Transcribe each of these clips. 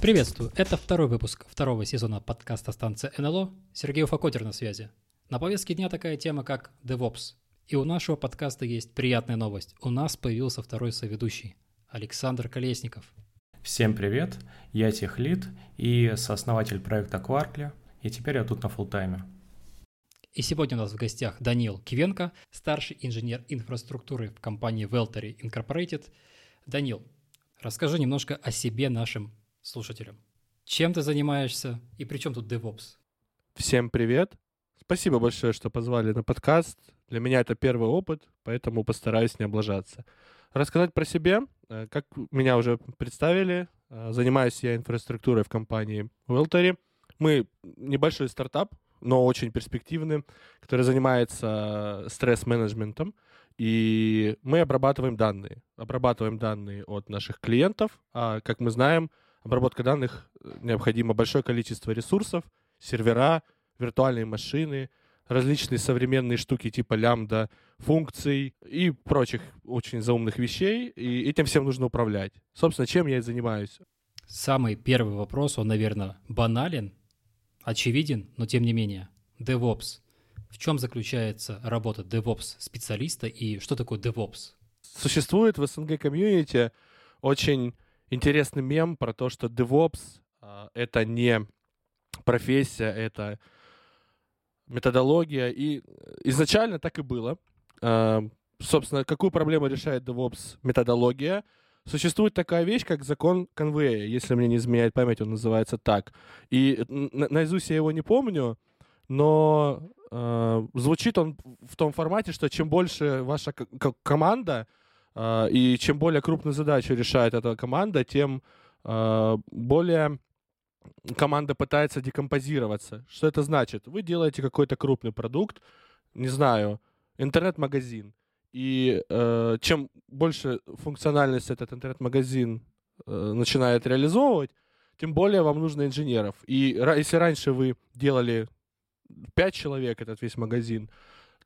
Приветствую! Это второй выпуск второго сезона подкаста станция НЛО. Сергей Уфакотер на связи. На повестке дня такая тема, как DevOps. И у нашего подкаста есть приятная новость. У нас появился второй соведущий – Александр Колесников. Всем привет! Я техлит и сооснователь проекта Quarkly, и теперь я тут на фултайме. И сегодня у нас в гостях Данил Кивенко, старший инженер инфраструктуры в компании Veltary Incorporated. Данил, расскажи немножко о себе нашим слушателям. Чем ты занимаешься и при чем тут DevOps? Всем привет. Спасибо большое, что позвали на подкаст. Для меня это первый опыт, поэтому постараюсь не облажаться. Рассказать про себя. Э, как меня уже представили, э, занимаюсь я инфраструктурой в компании Weltery. Мы небольшой стартап, но очень перспективный, который занимается стресс-менеджментом. И мы обрабатываем данные. Обрабатываем данные от наших клиентов. А, как мы знаем, обработка данных э, необходимо большое количество ресурсов, сервера, виртуальные машины, различные современные штуки типа лямбда, функций и прочих очень заумных вещей, и этим всем нужно управлять. Собственно, чем я и занимаюсь. Самый первый вопрос, он, наверное, банален, очевиден, но тем не менее. DevOps. В чем заключается работа DevOps-специалиста и что такое DevOps? Существует в СНГ комьюнити очень интересный мем про то, что DevOps э, это не профессия, это методология. И изначально так и было. Э, собственно, какую проблему решает DevOps методология? Существует такая вещь, как закон конвея, если мне не изменяет память, он называется так. И на наизусть я его не помню, но э, звучит он в том формате, что чем больше ваша команда, а, и чем более крупную задачу решает эта команда, тем а, более команда пытается декомпозироваться. Что это значит? Вы делаете какой-то крупный продукт, не знаю, интернет-магазин. И э, чем больше функциональность этот интернет-магазин э, начинает реализовывать, тем более вам нужно инженеров. И если раньше вы делали 5 человек этот весь магазин,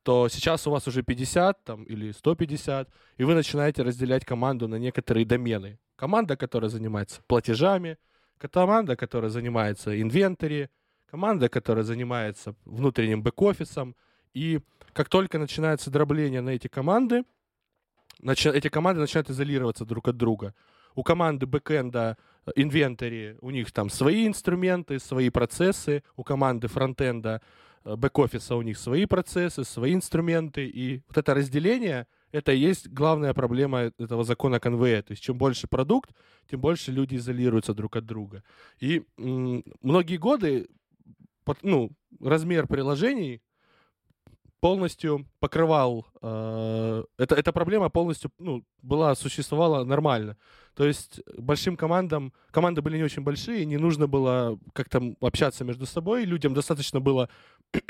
то сейчас у вас уже 50 там, или 150, и вы начинаете разделять команду на некоторые домены. Команда, которая занимается платежами, команда, которая занимается инвентарь, команда, которая занимается внутренним бэк-офисом. И как только начинается дробление на эти команды, начи- эти команды начинают изолироваться друг от друга. У команды бэкэнда э, инвентари, у них там свои инструменты, свои процессы, у команды фронтенда Э, бэк-офиса у них свои процессы, свои инструменты, и вот это разделение, это и есть главная проблема этого закона конвея. То есть чем больше продукт, тем больше люди изолируются друг от друга. И м- многие годы ну, размер приложений полностью покрывал э, это эта проблема полностью ну была существовала нормально то есть большим командам команды были не очень большие не нужно было как-то общаться между собой людям достаточно было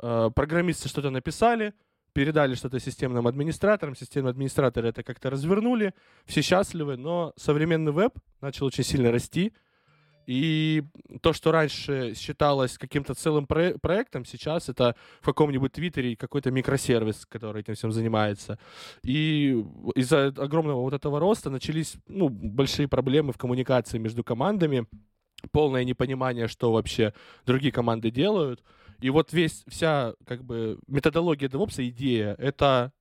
э, программисты что-то написали передали что-то системным администраторам системные администраторы это как-то развернули все счастливы но современный веб начал очень сильно расти и то, что раньше считалось каким-то целым про- проектом, сейчас это в каком-нибудь Твиттере какой-то микросервис, который этим всем занимается. И из-за огромного вот этого роста начались ну, большие проблемы в коммуникации между командами, полное непонимание, что вообще другие команды делают. И вот весь, вся как бы методология DevOps, идея, это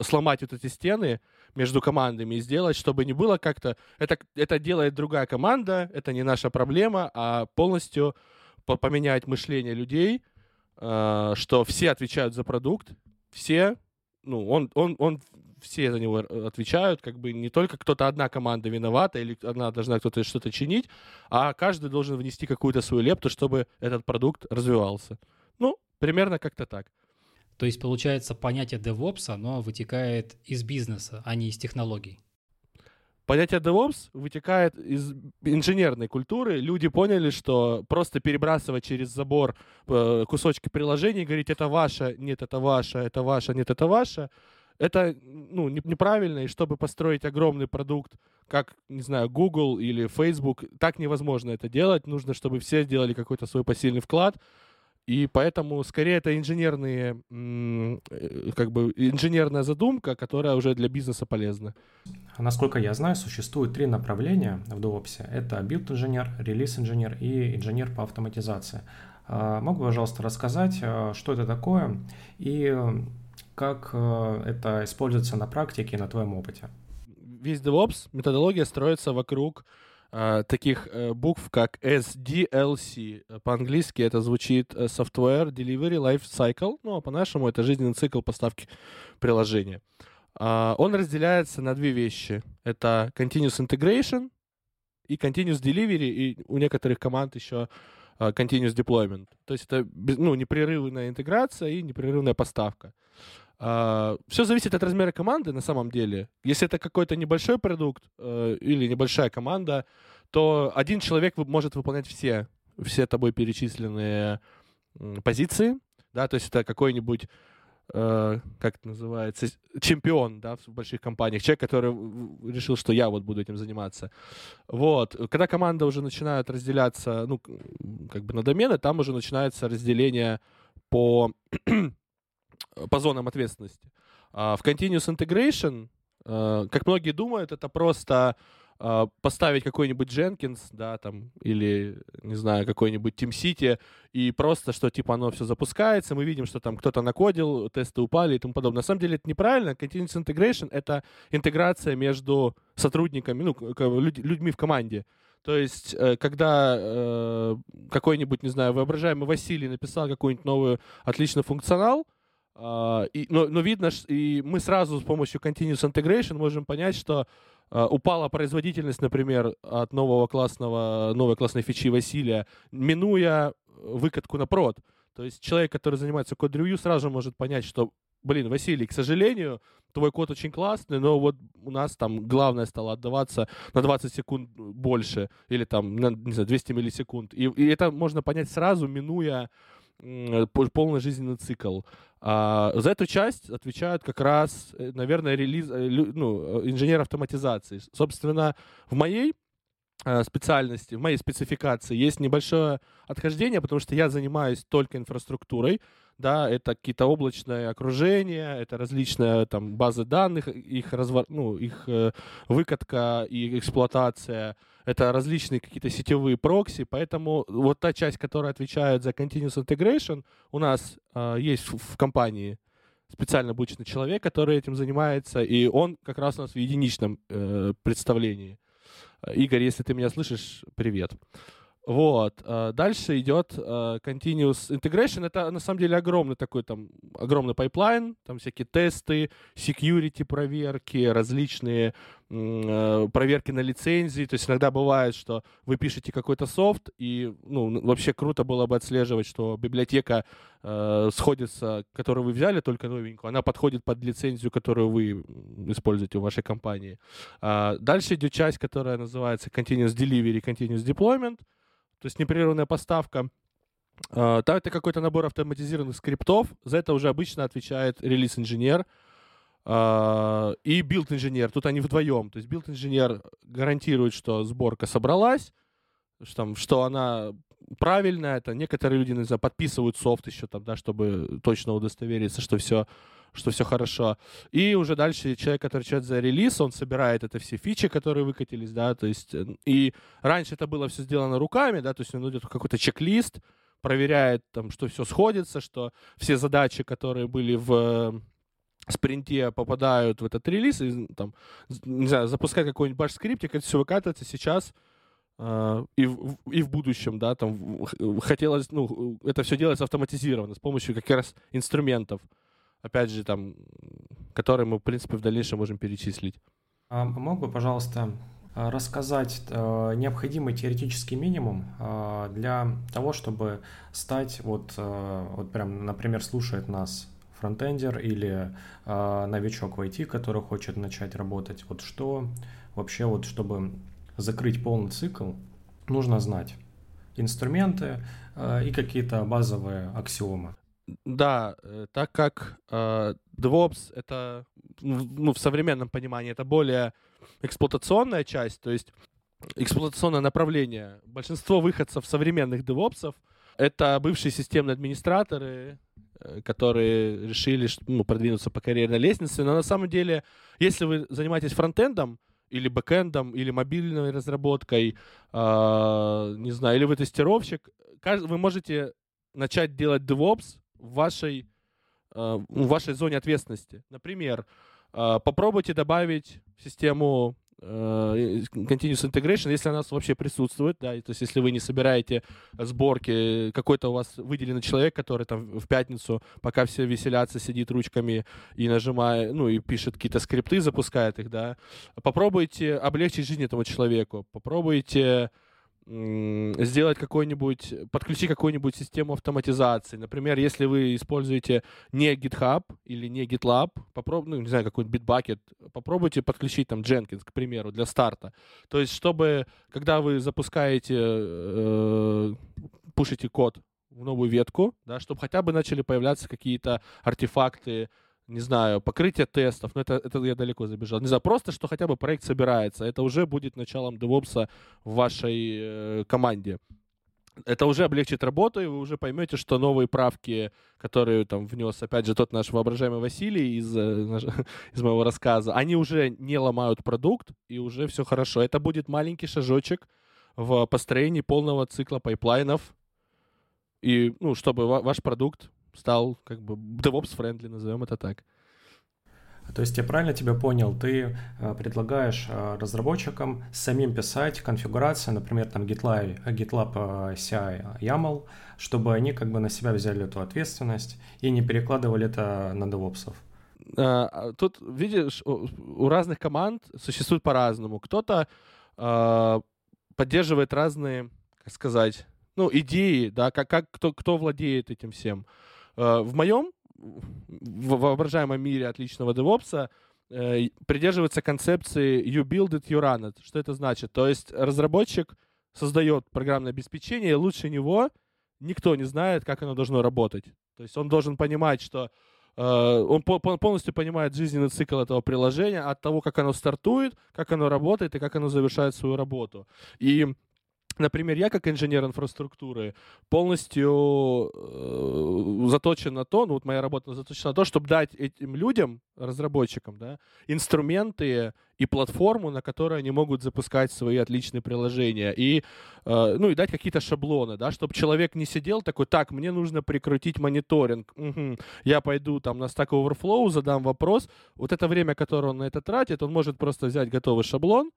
сломать вот эти стены, между командами и сделать, чтобы не было как-то... Это, это делает другая команда, это не наша проблема, а полностью поменять мышление людей, э, что все отвечают за продукт, все, ну, он, он, он, все за него отвечают, как бы не только кто-то одна команда виновата или она должна кто-то что-то чинить, а каждый должен внести какую-то свою лепту, чтобы этот продукт развивался. Ну, примерно как-то так. То есть, получается, понятие DevOps, оно вытекает из бизнеса, а не из технологий. Понятие DevOps вытекает из инженерной культуры. Люди поняли, что просто перебрасывать через забор э, кусочки приложений, говорить, это ваше, нет, это ваше, это ваше, нет, это ваше, это ну, неправильно, и чтобы построить огромный продукт, как, не знаю, Google или Facebook, так невозможно это делать. Нужно, чтобы все сделали какой-то свой посильный вклад. И поэтому скорее это инженерные, э, как бы инженерная задумка, которая уже для бизнеса полезна. Насколько я знаю, существует три направления в DevOps. Это билд-инженер, релиз-инженер и инженер по автоматизации. А, могу, пожалуйста, рассказать, э, что это такое и как э, это используется на практике и на твоем опыте? Весь DevOps, методология строится вокруг э, таких э, букв, как SDLC. По-английски это звучит э, Software Delivery Life Cycle, ну а по-нашему это жизненный цикл поставки приложения. Э, он разделяется на две вещи. Это Continuous Integration и Continuous Delivery, и у некоторых команд еще uh, Continuous Deployment. То есть это ну, непрерывная интеграция и непрерывная поставка. Uh, все зависит от размера команды на самом деле. Если это какой-то небольшой продукт uh, или небольшая команда, то один человек может выполнять все, все тобой перечисленные позиции. Да, то есть это какой-нибудь Uh, как это называется, чемпион, да, в больших компаниях, человек, который решил, что я вот буду этим заниматься. Вот, когда команда уже начинает разделяться, ну, как бы на домены, там уже начинается разделение по по зонам ответственности. А в Continuous Integration, э, как многие думают, это просто э, поставить какой-нибудь Jenkins, да, там, или, не знаю, какой-нибудь TeamCity, и просто, что, типа, оно все запускается, мы видим, что там кто-то накодил, тесты упали и тому подобное. На самом деле это неправильно. Continuous Integration — это интеграция между сотрудниками, ну, людьми в команде. То есть, э, когда э, какой-нибудь, не знаю, воображаемый Василий написал какой-нибудь новый отличный функционал, Uh, и, но, но видно, и мы сразу с помощью Continuous Integration можем понять, что uh, упала производительность, например, от нового классного, новой классной фичи Василия, минуя выкатку на прод. То есть человек, который занимается код-ревью, сразу может понять, что, блин, Василий, к сожалению, твой код очень классный, но вот у нас там главное стало отдаваться на 20 секунд больше, или там, на, не знаю, 200 миллисекунд. И, и это можно понять сразу, минуя полный жизненный цикл. А за эту часть отвечают как раз, э, наверное, релиз, э, ну, э, инженер автоматизации. Собственно, в моей специальности, в моей спецификации есть небольшое отхождение, потому что я занимаюсь только инфраструктурой, да, это какие-то облачные окружения, это различные там базы данных, их, развор, ну, их выкатка и эксплуатация, это различные какие-то сетевые прокси, поэтому вот та часть, которая отвечает за Continuous Integration, у нас э, есть в, компании специально обученный человек, который этим занимается, и он как раз у нас в единичном э, представлении. Игорь, если ты меня слышишь, привет. Вот. Э, дальше идет э, continuous integration. Это на самом деле огромный такой там огромный пайплайн, там всякие тесты, security проверки, различные проверки на лицензии. То есть иногда бывает, что вы пишете какой-то софт, и ну, вообще круто было бы отслеживать, что библиотека э, сходится, которую вы взяли только новенькую, она подходит под лицензию, которую вы используете в вашей компании. Э, дальше идет часть, которая называется continuous delivery, continuous deployment то есть непрерывная поставка. Э, там это какой-то набор автоматизированных скриптов. За это уже обычно отвечает релиз-инженер и билд-инженер. Тут они вдвоем. То есть билд-инженер гарантирует, что сборка собралась, что, там, что она правильная. Это некоторые люди, не знаю, подписывают софт еще там, да, чтобы точно удостовериться, что все что все хорошо. И уже дальше человек, который отвечает за релиз, он собирает это все фичи, которые выкатились, да, то есть, э, и раньше это было все сделано руками, да, то есть он идет какой-то чек-лист, проверяет там, что все сходится, что все задачи, которые были в спринте попадают в этот релиз, и там, не знаю, запускать какой-нибудь баш-скриптик, это все выкатывается сейчас, Uh, и, в, и в будущем, да, там хотелось, ну, это все делается автоматизированно с помощью как раз инструментов опять же, там, которые мы, в принципе, в дальнейшем можем перечислить. А мог бы, пожалуйста, рассказать э, необходимый теоретический минимум э, для того, чтобы стать, вот, э, вот прям, например, слушает нас фронтендер или э, новичок в IT, который хочет начать работать, вот что вообще, вот чтобы закрыть полный цикл, нужно знать инструменты э, и какие-то базовые аксиомы. Да, э, так как э, DevOps — это, ну, в современном понимании, это более эксплуатационная часть, то есть эксплуатационное направление. Большинство выходцев современных DevOps — это бывшие системные администраторы, которые решили ну, продвинуться по карьерной лестнице. Но на самом деле, если вы занимаетесь фронтендом, или бэкэндом, или мобильной разработкой, э, не знаю, или вы тестировщик, вы можете начать делать DevOps в вашей, э, в вашей зоне ответственности. Например, э, попробуйте добавить в систему э, continuous integration, если она у нас вообще присутствует, да, то есть если вы не собираете сборки, какой-то у вас выделенный человек, который там в пятницу, пока все веселятся, сидит ручками и нажимает, ну, и пишет какие-то скрипты, запускает их, да, попробуйте облегчить жизнь этому человеку, попробуйте сделать какой-нибудь, подключить какую-нибудь систему автоматизации. Например, если вы используете не GitHub или не GitLab, попробуйте, ну, не знаю, какой-нибудь Bitbucket, попробуйте подключить там Jenkins, к примеру, для старта. То есть, чтобы, когда вы запускаете, э, пушите код в новую ветку, да, чтобы хотя бы начали появляться какие-то артефакты, не знаю, покрытие тестов, но это, это я далеко забежал. Не знаю, просто, что хотя бы проект собирается. Это уже будет началом DevOps в вашей э, команде. Это уже облегчит работу, и вы уже поймете, что новые правки, которые там внес, опять же, тот наш воображаемый Василий из, э, из моего рассказа, они уже не ломают продукт, и уже все хорошо. Это будет маленький шажочек в построении полного цикла пайплайнов, и, ну, чтобы ваш продукт стал как бы DevOps-friendly, назовем это так. То есть я правильно тебя понял, ты э, предлагаешь э, разработчикам самим писать конфигурацию, например, там GitLab, GitLab э, CI YAML, чтобы они как бы на себя взяли эту ответственность и не перекладывали это на DevOps. А, тут, видишь, у разных команд существует по-разному. Кто-то поддерживает разные, как сказать, ну, идеи, да, как, как кто, кто владеет этим всем. В моем воображаемом мире отличного DevOps э, придерживается концепции you build it, you run it. Что это значит? То есть разработчик создает программное обеспечение, и лучше него никто не знает, как оно должно работать. То есть он должен понимать, что э, он полностью понимает жизненный цикл этого приложения от того, как оно стартует, как оно работает и как оно завершает свою работу. И Например, я как инженер инфраструктуры полностью э, заточен на то, ну вот моя работа заточена на то, чтобы дать этим людям, разработчикам, да, инструменты и платформу, на которой они могут запускать свои отличные приложения, и, э, ну и дать какие-то шаблоны, да, чтобы человек не сидел такой, так, мне нужно прикрутить мониторинг, угу, я пойду там на Stack Overflow, задам вопрос, вот это время, которое он на это тратит, он может просто взять готовый шаблон,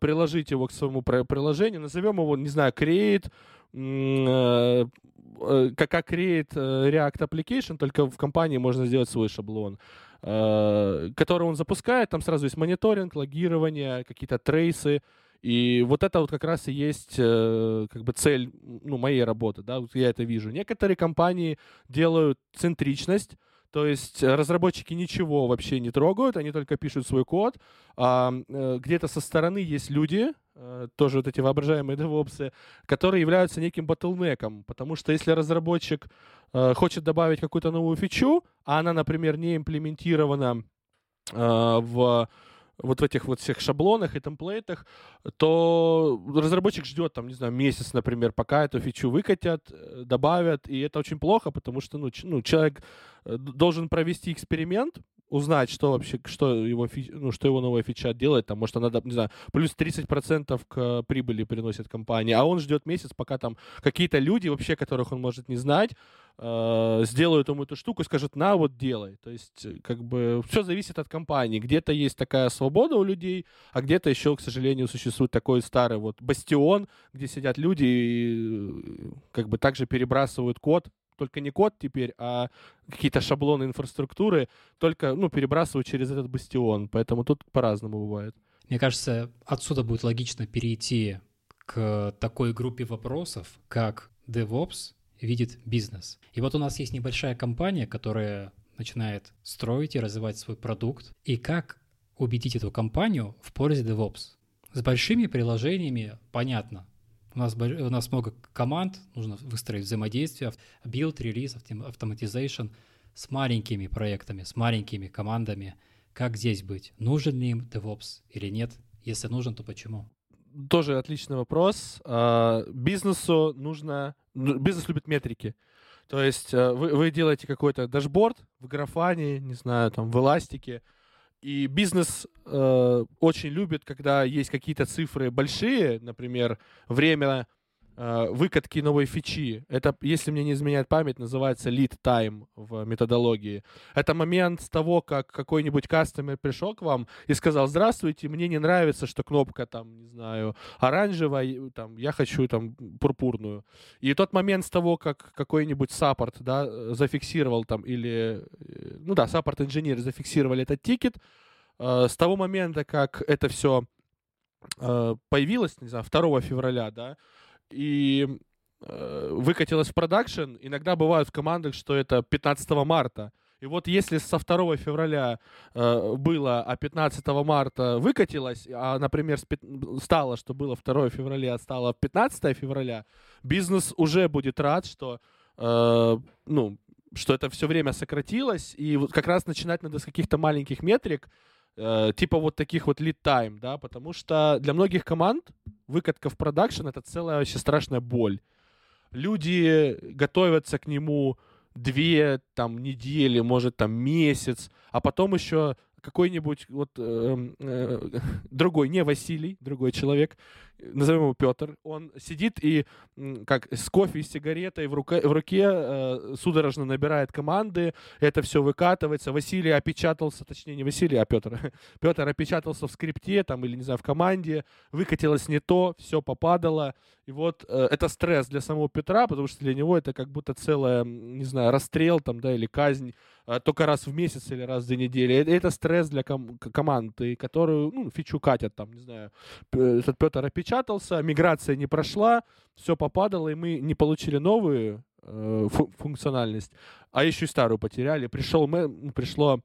приложить его к своему приложению, назовем его, не знаю, create, э, э, как create React Application, только в компании можно сделать свой шаблон, который он запускает, там сразу есть мониторинг, логирование, какие-то трейсы, и вот это вот как раз и есть как бы цель ну, моей работы, да, вот я это вижу. Некоторые компании делают центричность, то есть э, разработчики ничего вообще не трогают, они только пишут свой код. А, где-то со стороны есть люди, э, тоже вот эти воображаемые девопсы, которые являются неким ботлнеком, потому что если разработчик хочет добавить какую-то новую фичу, а она, например, не имплементирована в вот в этих вот всех шаблонах и темплейтах, то разработчик ждет, там, не знаю, месяц, например, пока эту фичу выкатят, добавят, и это очень плохо, потому что, ну, ну человек должен провести эксперимент, узнать, что вообще, что его, ну, что его новая фича делает, там, может, она, не знаю, плюс 30% к прибыли приносит компания, а он ждет месяц, пока там какие-то люди, вообще, которых он может не знать, э, сделают ему эту штуку и скажут, на, вот делай. То есть, как бы, все зависит от компании. Где-то есть такая свобода у людей, а где-то еще, к сожалению, существует такой старый вот бастион, где сидят люди и как бы также перебрасывают код только не код теперь, а какие-то шаблоны инфраструктуры, только, ну, перебрасывают через этот бастион. Поэтому тут по-разному бывает. Мне кажется, отсюда будет логично перейти к такой группе вопросов, как DevOps видит бизнес. И вот у нас есть небольшая компания, которая начинает строить и развивать свой продукт. И как убедить эту компанию в пользе DevOps? С большими приложениями понятно. У нас, у нас много команд, нужно выстроить взаимодействие, build, релиз, автоматизation с маленькими проектами, с маленькими командами. Как здесь быть? Нужен ли им DevOps или нет? Если нужен, то почему? Тоже отличный вопрос. А, бизнесу нужно... Ну, бизнес любит метрики. То есть э, вы, вы делаете какой-то дашборд в графане, не знаю, там, в эластике, и бизнес э, очень любит, когда есть какие-то цифры большие, например, время выкатки новой фичи. Это, если мне не изменяет память, называется lead time в методологии. Это момент с того, как какой-нибудь customer пришел к вам и сказал, здравствуйте, мне не нравится, что кнопка там, не знаю, оранжевая, там, я хочу там пурпурную. И тот момент с того, как какой-нибудь support, да, зафиксировал там или, э, ну да, support инженер зафиксировали этот тикет, э, с того момента, как это все появилось, не знаю, 2 февраля, да, и э, выкатилось в продакшн. Иногда бывают в командах, что это 15 марта. И вот если со 2 февраля э, было, а 15 марта выкатилось, а, например, стало, что было 2 февраля, а стало 15 февраля, бизнес уже будет рад, что, э, ну, что это все время сократилось, и вот как раз начинать надо с каких-то маленьких метрик, э, типа вот таких вот lead time, да, потому что для многих команд выкатка в продакшн — это целая вообще страшная боль. Люди готовятся к нему две там недели, может там месяц, а потом еще какой-нибудь вот э, э, другой, не Василий, другой человек, назовем его Петр, он сидит и как с кофе и сигаретой в, руке, в руке э, судорожно набирает команды, это все выкатывается. Василий опечатался, точнее не Василий, а Петр. Петр опечатался в скрипте там или, не знаю, в команде, выкатилось не то, все попадало. И вот э, это стресс для самого Петра, потому что для него это как будто целая, не знаю, расстрел там, да, или казнь э, только раз в месяц или раз в две недели. Это, это стресс для ком- команды, которую, ну, фичу катят там, не знаю, этот Петр опечатался, миграция не прошла, все попадало, и мы не получили новую э, функциональность, а еще и старую потеряли. Пришел, мы, пришло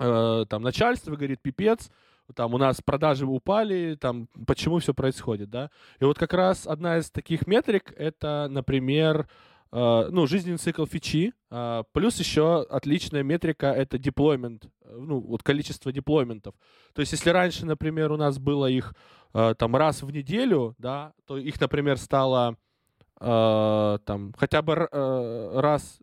э, там начальство, говорит, пипец, там у нас продажи упали, там почему все происходит, да. И вот как раз одна из таких метрик, это, например, Uh, ну, жизненный цикл фичи, uh, плюс еще отличная метрика — это деплоймент, ну, вот количество деплойментов. То есть, если раньше, например, у нас было их там раз в неделю, да, то их, например, стало Uh, там хотя бы uh, раз,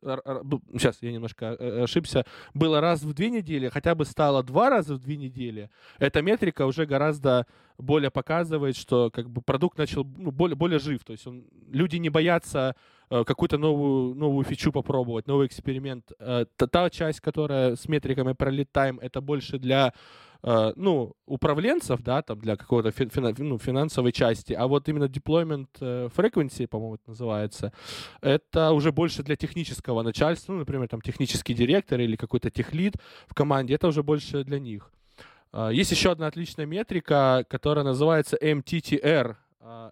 сейчас я немножко э, ошибся, было раз в две недели, хотя бы стало два раза в две недели, эта метрика уже гораздо более показывает, что как бы продукт начал ну, более, более жив, то есть он, люди не боятся Э, какую-то новую, новую фичу попробовать, новый эксперимент. Э, та, та часть, которая с метриками пролетаем, это больше для э, ну, управленцев, да, там для какого-то ну, финансовой части, а вот именно deployment frequency, по-моему, это называется, это уже больше для технического начальства, ну, например, там технический директор или какой-то техлид в команде, это уже больше для них. Есть еще одна отличная метрика, которая называется MTTR.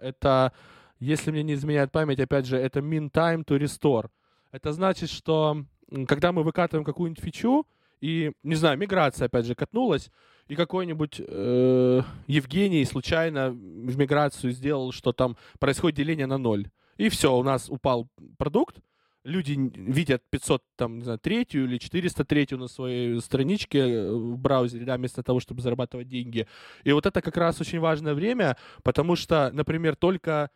Это если мне не изменяет память, опять же, это mean time to restore. Это значит, что когда мы выкатываем какую-нибудь фичу, и, не знаю, миграция, опять же, катнулась, и какой-нибудь э, Евгений случайно в миграцию сделал, что там происходит деление на ноль. И все, у нас упал продукт, люди видят 500, там, не знаю, третью или 403 на своей страничке э, в браузере, да, вместо того, чтобы зарабатывать деньги. И вот это как раз очень важное время, потому что, например, только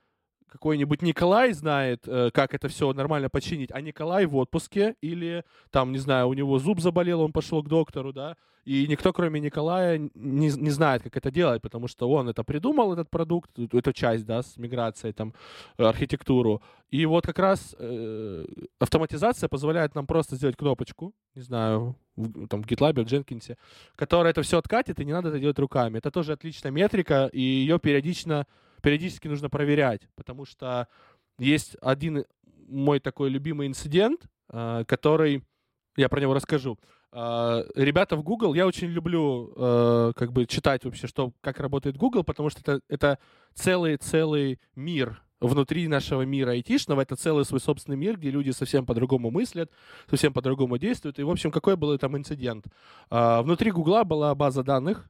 какой-нибудь Николай знает, э, как это все нормально починить, а Николай в отпуске или там, не знаю, у него зуб заболел, он пошел к доктору, да, и никто, кроме Николая, не, не знает, как это делать, потому что он это придумал, этот продукт, эту часть, да, с миграцией, там, архитектуру. И вот как раз э, автоматизация позволяет нам просто сделать кнопочку, не знаю, в, там, в GitLab, в Jenkins, которая это все откатит, и не надо это делать руками. Это тоже отличная метрика, и ее периодично периодически нужно проверять, потому что есть один мой такой любимый инцидент, а, который, я про него расскажу. А, ребята в Google, я очень люблю а, как бы читать вообще, что, как работает Google, потому что это, это целый-целый мир внутри нашего мира айтишного, это целый свой собственный мир, где люди совсем по-другому мыслят, совсем по-другому действуют. И, в общем, какой был там инцидент? Внутри Гугла была база данных,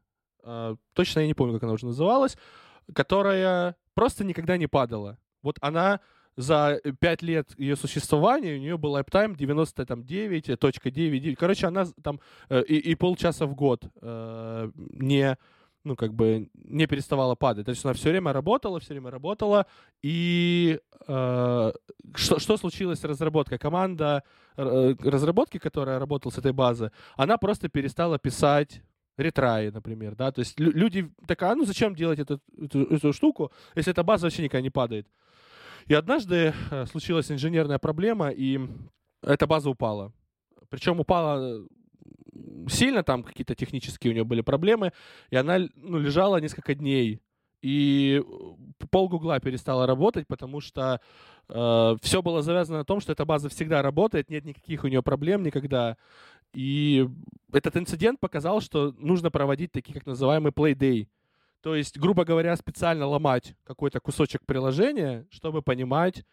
точно я не помню, как она уже называлась, которая просто никогда не падала. Вот она за 5 лет ее существования у нее был uptime 99.9. Короче, она там э, и, и полчаса в год э, не ну, как бы не переставала падать. То есть она все время работала, все время работала. И э, что, что случилось с разработкой? Команда э, разработки, которая работала с этой базы, она просто перестала писать ретраи, например, да, то есть люди такая, «А ну зачем делать эту, эту, эту штуку, если эта база вообще никогда не падает. И однажды э, случилась инженерная проблема, и эта база упала. Причем упала сильно, там какие-то технические у нее были проблемы, и она ну, лежала несколько дней. И пол Гугла перестала работать, потому что э, все было завязано на том, что эта база всегда работает, нет никаких у нее проблем никогда. И этот инцидент показал, что нужно проводить такие, как называемый play day. То есть, грубо говоря, специально ломать какой-то кусочек приложения, чтобы понимать,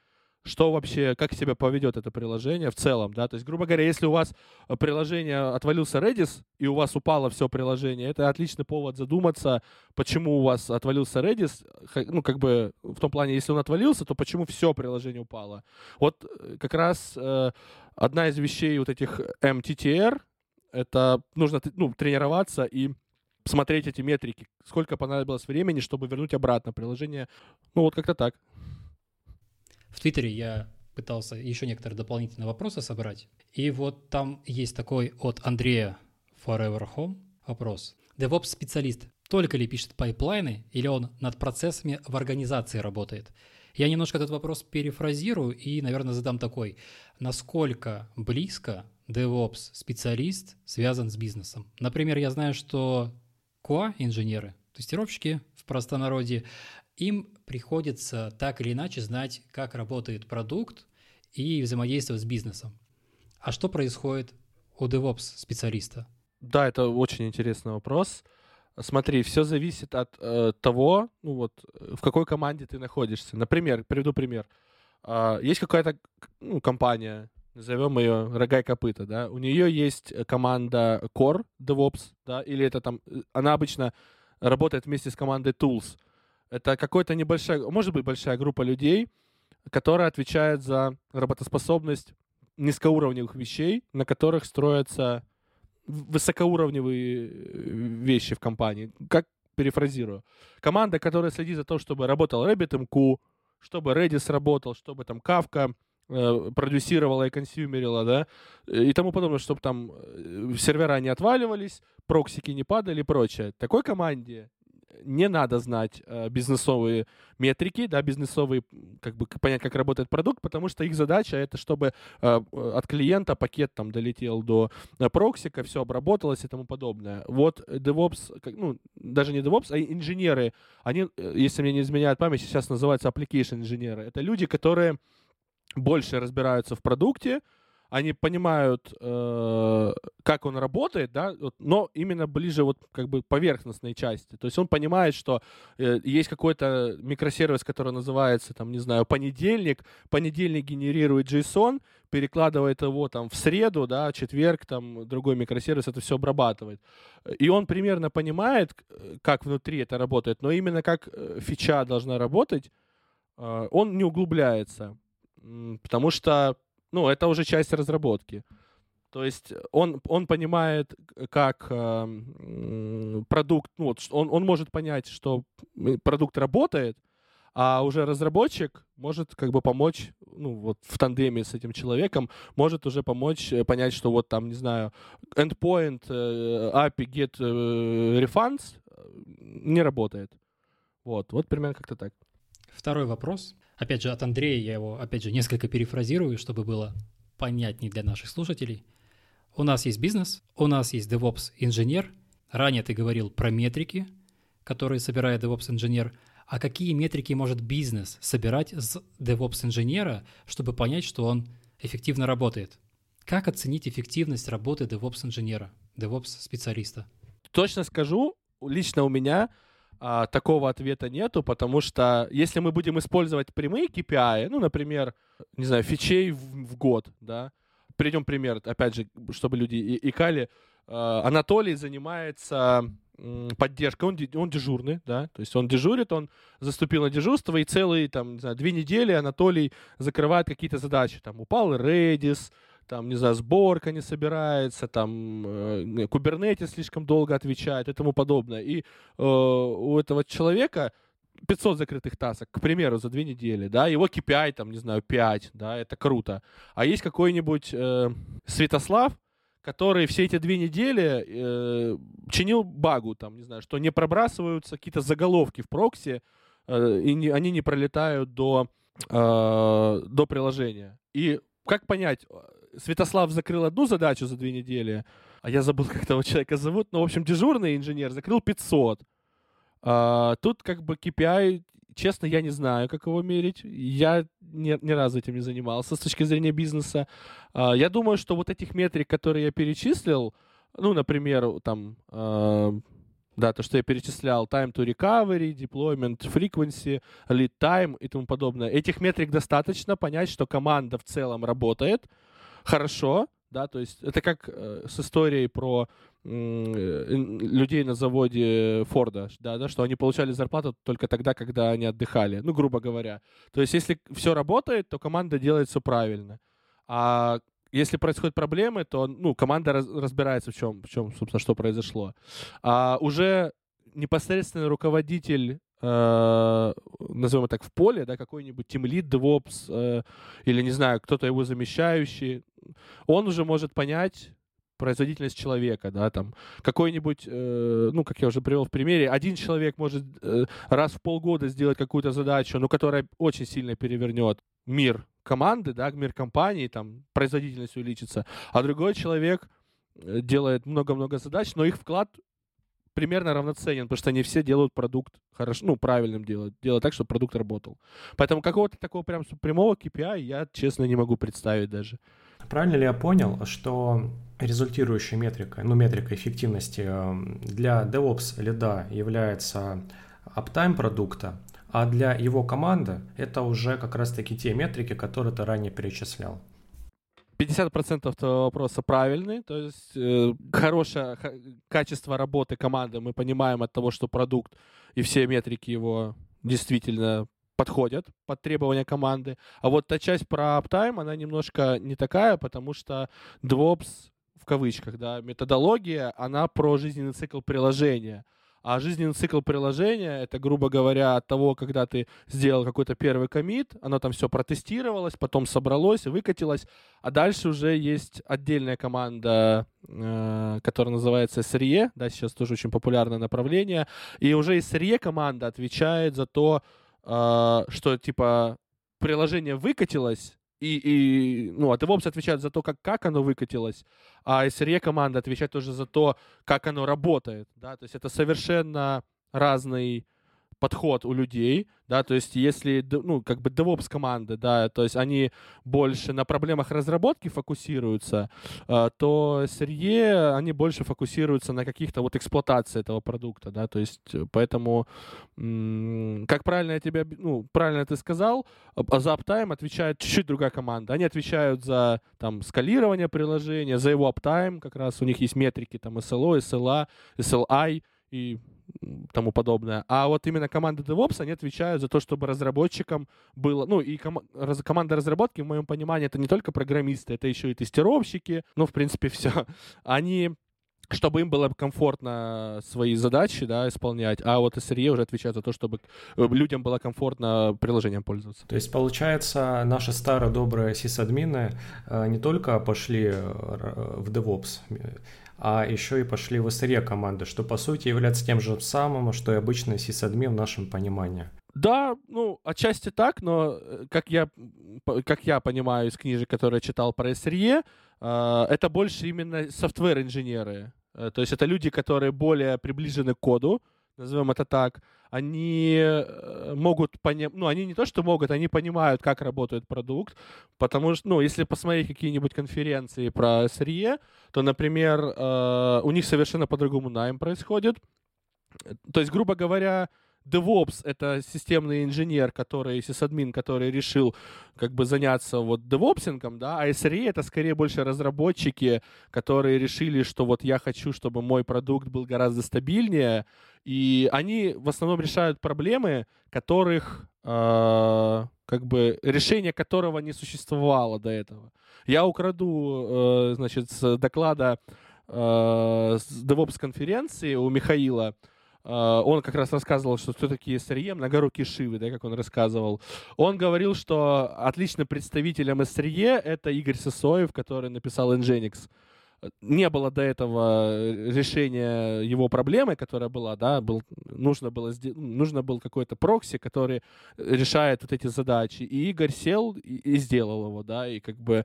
что вообще, как себя поведет это приложение в целом, да, то есть, грубо говоря, если у вас э, приложение отвалился Redis, и у вас упало все приложение, это отличный повод задуматься, почему у вас отвалился Redis, ну, как бы, в том плане, если он отвалился, то почему все приложение упало. Вот э, как раз э, одна из вещей вот этих MTTR, это нужно, ну, тренироваться и смотреть эти метрики, сколько понадобилось времени, чтобы вернуть обратно приложение. Ну, вот как-то так. В Твиттере я пытался еще некоторые дополнительные вопросы собрать. И вот там есть такой от Андрея Forever Home вопрос. DevOps-специалист только ли пишет пайплайны, или он над процессами в организации работает? Я немножко этот вопрос перефразирую и, наверное, задам такой. Насколько близко DevOps-специалист связан с бизнесом? Например, я знаю, что QA-инженеры, тестировщики в простонародье, им приходится так или иначе знать, как работает продукт и взаимодействовать с бизнесом. А что происходит у DevOps-специалиста? Да, это очень интересный вопрос. Смотри, все зависит от э, того, ну вот, в какой команде ты находишься. Например, приведу пример. Э, есть какая-то ну, компания, назовем ее рога и копыта, да, у нее есть команда Core DevOps, да, или это там, э, она обычно работает вместе с командой Tools. Это какой-то небольшая, может быть, большая группа людей, которая отвечает за работоспособность низкоуровневых вещей, на которых строятся высокоуровневые э, вещи в компании. Как перефразирую. Команда, которая следит за то, чтобы работал RabbitMQ, чтобы Redis работал, чтобы там Kafka э, продюсировала и консюмерила, да, и тому подобное, чтобы там э, сервера не отваливались, проксики не падали и прочее. Такой команде не надо знать э, бизнесовые метрики, да, бизнесовые, как бы понять, как работает продукт, потому что их задача это, чтобы э, от клиента пакет там долетел до э, проксика, все обработалось и тому подобное. Вот DevOps, как, ну, даже не DevOps, а инженеры, они, э, если мне не изменяет память, сейчас называются application инженеры. Это люди, которые больше разбираются в продукте, они понимают, э, как он работает, да, но именно ближе вот как бы поверхностной части. То есть он понимает, что э, есть какой-то микросервис, который называется, там, не знаю, понедельник. Понедельник генерирует JSON, перекладывает его там в среду, да, четверг, там, другой микросервис это все обрабатывает. И он примерно понимает, как внутри это работает, но именно как э, фича должна работать, э, он не углубляется. Потому что ну, это уже часть разработки. То есть он, он понимает, как э, продукт, ну, вот, он, он может понять, что продукт работает, а уже разработчик может как бы помочь, ну, вот в тандеме с этим человеком, может уже помочь э, понять, что вот там, не знаю, endpoint, э, API, get э, refunds не работает. Вот, вот примерно как-то так. Второй вопрос. Опять же, от Андрея я его, опять же, несколько перефразирую, чтобы было понятнее для наших слушателей. У нас есть бизнес, у нас есть DevOps-инженер. Ранее ты говорил про метрики, которые собирает DevOps-инженер. А какие метрики может бизнес собирать с DevOps-инженера, чтобы понять, что он эффективно работает? Как оценить эффективность работы DevOps-инженера, DevOps-специалиста? Точно скажу, лично у меня – а, такого ответа нету, потому что если мы будем использовать прямые KPI, ну, например, не знаю, фичей в, в год, да, приведем пример, опять же, чтобы люди икали, а, Анатолий занимается поддержка, он, он дежурный, да, то есть он дежурит, он заступил на дежурство, и целые, там, не знаю, две недели Анатолий закрывает какие-то задачи, там, упал Redis, там, не знаю, сборка не собирается, там, э, Kubernetes слишком долго отвечает и тому подобное. И э, у этого человека 500 закрытых тасок, к примеру, за две недели, да, его KPI, там, не знаю, 5, да, это круто. А есть какой-нибудь э, Святослав, который все эти две недели э, чинил багу, там, не знаю, что не пробрасываются какие-то заголовки в прокси, э, и не, они не пролетают до, э, до приложения. И как понять, Святослав закрыл одну задачу за две недели, а я забыл, как того человека зовут, но, в общем, дежурный инженер закрыл 500. А, тут как бы KPI, честно, я не знаю, как его мерить. Я ни, ни разу этим не занимался с точки зрения бизнеса. А, я думаю, что вот этих метрик, которые я перечислил, ну, например, там, а, да, то, что я перечислял, time to recovery, deployment frequency, lead time и тому подобное. Этих метрик достаточно понять, что команда в целом работает хорошо, да, то есть это как э, с историей про людей на заводе Форда, да, да, что они получали зарплату только тогда, когда они отдыхали, ну, грубо говоря. То есть, если все работает, то команда делает все правильно. А если происходят проблемы, то, ну, команда раз, разбирается в чем, в чем, собственно, что произошло. А уже непосредственный руководитель э, назовем это так, в поле, да, какой-нибудь тимлид, DevOps, э, или, не знаю, кто-то его замещающий, он уже может понять, производительность человека, да, там какой-нибудь, э, ну, как я уже привел в примере, один человек может э, раз в полгода сделать какую-то задачу, но которая очень сильно перевернет мир команды, да, мир компании, там производительность увеличится, а другой человек э, делает много-много задач, но их вклад примерно равноценен, потому что они все делают продукт хорошо, ну, правильным делают, делают так, чтобы продукт работал. Поэтому какого-то такого прям прямого KPI я, честно, не могу представить даже. Правильно ли я понял, что результирующей метрикой, ну, метрикой эффективности эм, для DevOps лида является uptime продукта, а для его команды это уже как раз-таки те метрики, которые ты ранее перечислял? 50% этого вопроса правильный, то есть э, хорошее качество работы команды мы понимаем от того, что продукт и все метрики его действительно подходят под требования команды. А вот та часть про uptime, она немножко не такая, потому что DevOps в кавычках, да, методология, она про жизненный цикл приложения. А жизненный цикл приложения, это, грубо говоря, от того, когда ты сделал какой-то первый комит, оно там все протестировалось, потом собралось, выкатилось, а дальше уже есть отдельная команда, э, которая называется SRE, да, сейчас тоже очень популярное направление, и уже SRE команда отвечает за то, а, что типа приложение выкатилось, и, и ну, а DevOps отвечает за то, как, как оно выкатилось, а SRE команда отвечает тоже за то, как оно работает, да, то есть это совершенно разный подход у людей, да, то есть если, ну, как бы DevOps команды, да, то есть они больше на проблемах разработки фокусируются, э, то SRE, они больше фокусируются на каких-то вот эксплуатации этого продукта, да, то есть э, поэтому, как правильно я тебе, ну, правильно ты сказал, а за uptime отвечает чуть-чуть другая команда, они отвечают за, там, скалирование приложения, за его uptime, как раз у них есть метрики, там, SLO, SLA, SLI, и тому подобное. А вот именно команда DevOps, они отвечают за то, чтобы разработчикам было... Ну, и ком- раз- команда разработки, в моем понимании, это не только программисты, это еще и тестировщики. Ну, в принципе, все. Они чтобы им было комфортно свои задачи да, исполнять, а вот SRE уже отвечает за то, чтобы э, людям было комфортно приложением пользоваться. То есть, получается, наши старые добрые сисадмины э, не только пошли э, в DevOps, а еще и пошли в SRE команды, что по сути является тем же самым, что и обычный сисадмин в нашем понимании. Да, ну, отчасти так, но э, как я, как я понимаю из книжек, которые я читал про SRE, э, это больше именно софтвер-инженеры. Э, то есть это люди, которые более приближены к коду, назовем это так, они э, могут понять, ну, они не то, что могут, они понимают, как работает продукт, потому что, ну, если посмотреть какие-нибудь конференции про SRE, то, например, э, у них совершенно по-другому найм происходит. То есть, грубо говоря, DevOps — это системный инженер, который, сисадмин, который решил как бы заняться вот девопсингом, да, а SRE — это скорее больше разработчики, которые решили, что вот я хочу, чтобы мой продукт был гораздо стабильнее, и они в основном решают проблемы, которых э, как бы решение которого не существовало до этого. Я украду, э, значит, с доклада э, с DevOps конференции у Михаила он как раз рассказывал, что кто такие SRE, многорукие шивы, да, как он рассказывал. Он говорил, что отличным представителем SRE это Игорь Сосоев, который написал Nginx не было до этого решения его проблемы, которая была, да, был, нужно было нужно был какой-то прокси, который решает вот эти задачи. И Игорь сел и, и сделал его, да, и как бы,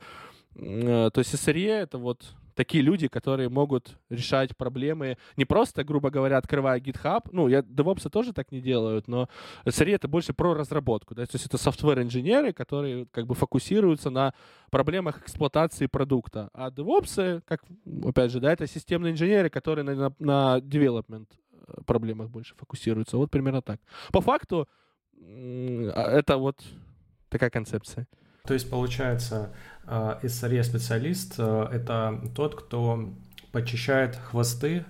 то есть SRE это вот такие люди, которые могут решать проблемы не просто, грубо говоря, открывая GitHub. Ну, я DevOps тоже так не делают, но SRE это больше про разработку. Да? То есть это софтвер-инженеры, которые как бы фокусируются на проблемах эксплуатации продукта. А DevOps, как, опять же, да, это системные инженеры, которые на, на, на development э, проблемах больше фокусируются. Вот примерно так. По факту а, это вот такая концепция. То есть, получается, SRE-специалист э, — это тот, кто почищает хвосты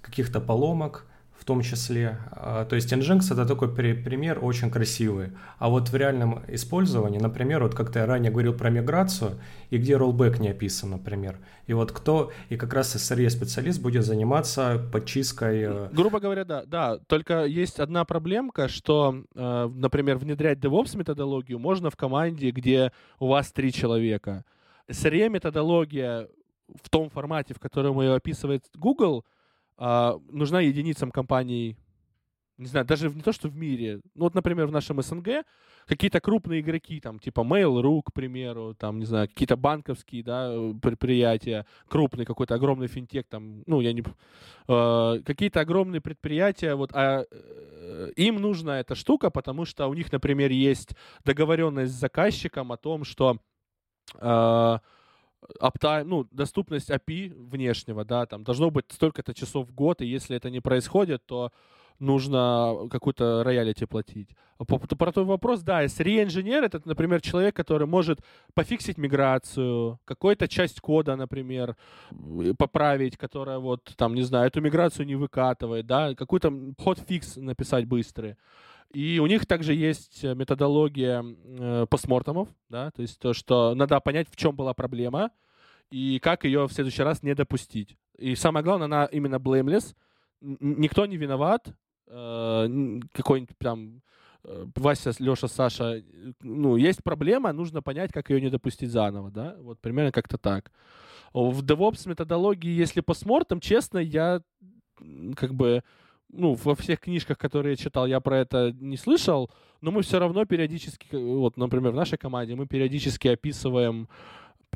каких-то поломок, в том числе. А, то есть Nginx это такой пример очень красивый. А вот в реальном использовании, например, вот как ты ранее говорил про миграцию, и где rollback не описан, например. И вот кто, и как раз SRE-специалист будет заниматься подчисткой... Э, Грубо говоря, да. Да, только есть одна проблемка, что, э, например, внедрять DevOps методологию можно в команде, где у вас три человека. SRE-методология в том формате, в котором ее описывает Google — а, нужна единицам компаний, не знаю, даже не то, что в мире. Ну вот, например, в нашем СНГ какие-то крупные игроки, там, типа Mail.ru, к примеру, там, не знаю, какие-то банковские, да, предприятия, крупный какой-то огромный финтех, там, ну, я не... Э, какие-то огромные предприятия, вот, а э, им нужна эта штука, потому что у них, например, есть договоренность с заказчиком о том, что э, uptime, ну, доступность API внешнего, да, там должно быть столько-то часов в год, и если это не происходит, то нужно какую-то роялити платить. А по, про твой вопрос, да, SRE-инженер — это, например, человек, который может пофиксить миграцию, какую-то часть кода, например, поправить, которая вот, там, не знаю, эту миграцию не выкатывает, да, какой-то ход-фикс написать быстрый. И у них также есть э, методология э, постмортемов, да, то есть то, что надо понять, в чем была проблема и как ее в следующий раз не допустить. И самое главное, она именно blameless, никто не виноват, э, какой-нибудь там э, Вася, Леша, Саша, ну, есть проблема, нужно понять, как ее не допустить заново, да, вот примерно как-то так. В DevOps методологии, если постмортем, честно, я как бы ну, во всех книжках, которые я читал, я про это не слышал, но мы все равно периодически, вот, например, в нашей команде мы периодически описываем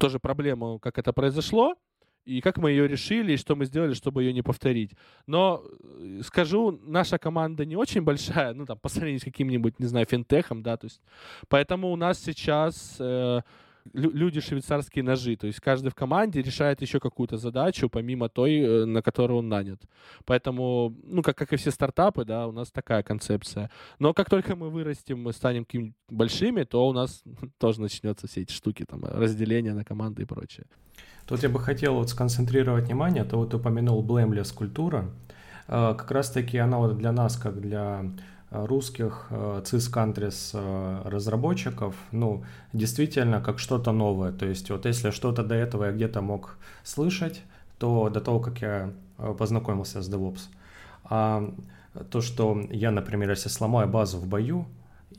тоже проблему, как это произошло, и как мы ее решили, и что мы сделали, чтобы ее не повторить. Но э, скажу, наша команда не очень большая, ну, там, по сравнению с каким-нибудь, не знаю, финтехом, да, то есть, поэтому у нас сейчас э, люди швейцарские ножи. То есть каждый в команде решает еще какую-то задачу, помимо той, э, на которую он нанят. Поэтому, ну, как, как и все стартапы, да, у нас такая концепция. Но как только мы вырастем, мы станем какими-нибудь большими, то у нас тоже начнется все эти штуки, там, разделение на команды и прочее. Тут я бы хотел вот сконцентрировать внимание, то вот упомянул Blameless культура. А, как раз-таки она вот для нас, как для русских CIS э, Countries э, разработчиков, ну, действительно, как что-то новое. То есть вот если что-то до этого я где-то мог слышать, то до того, как я э, познакомился с DevOps. А то, что я, например, если сломаю базу в бою,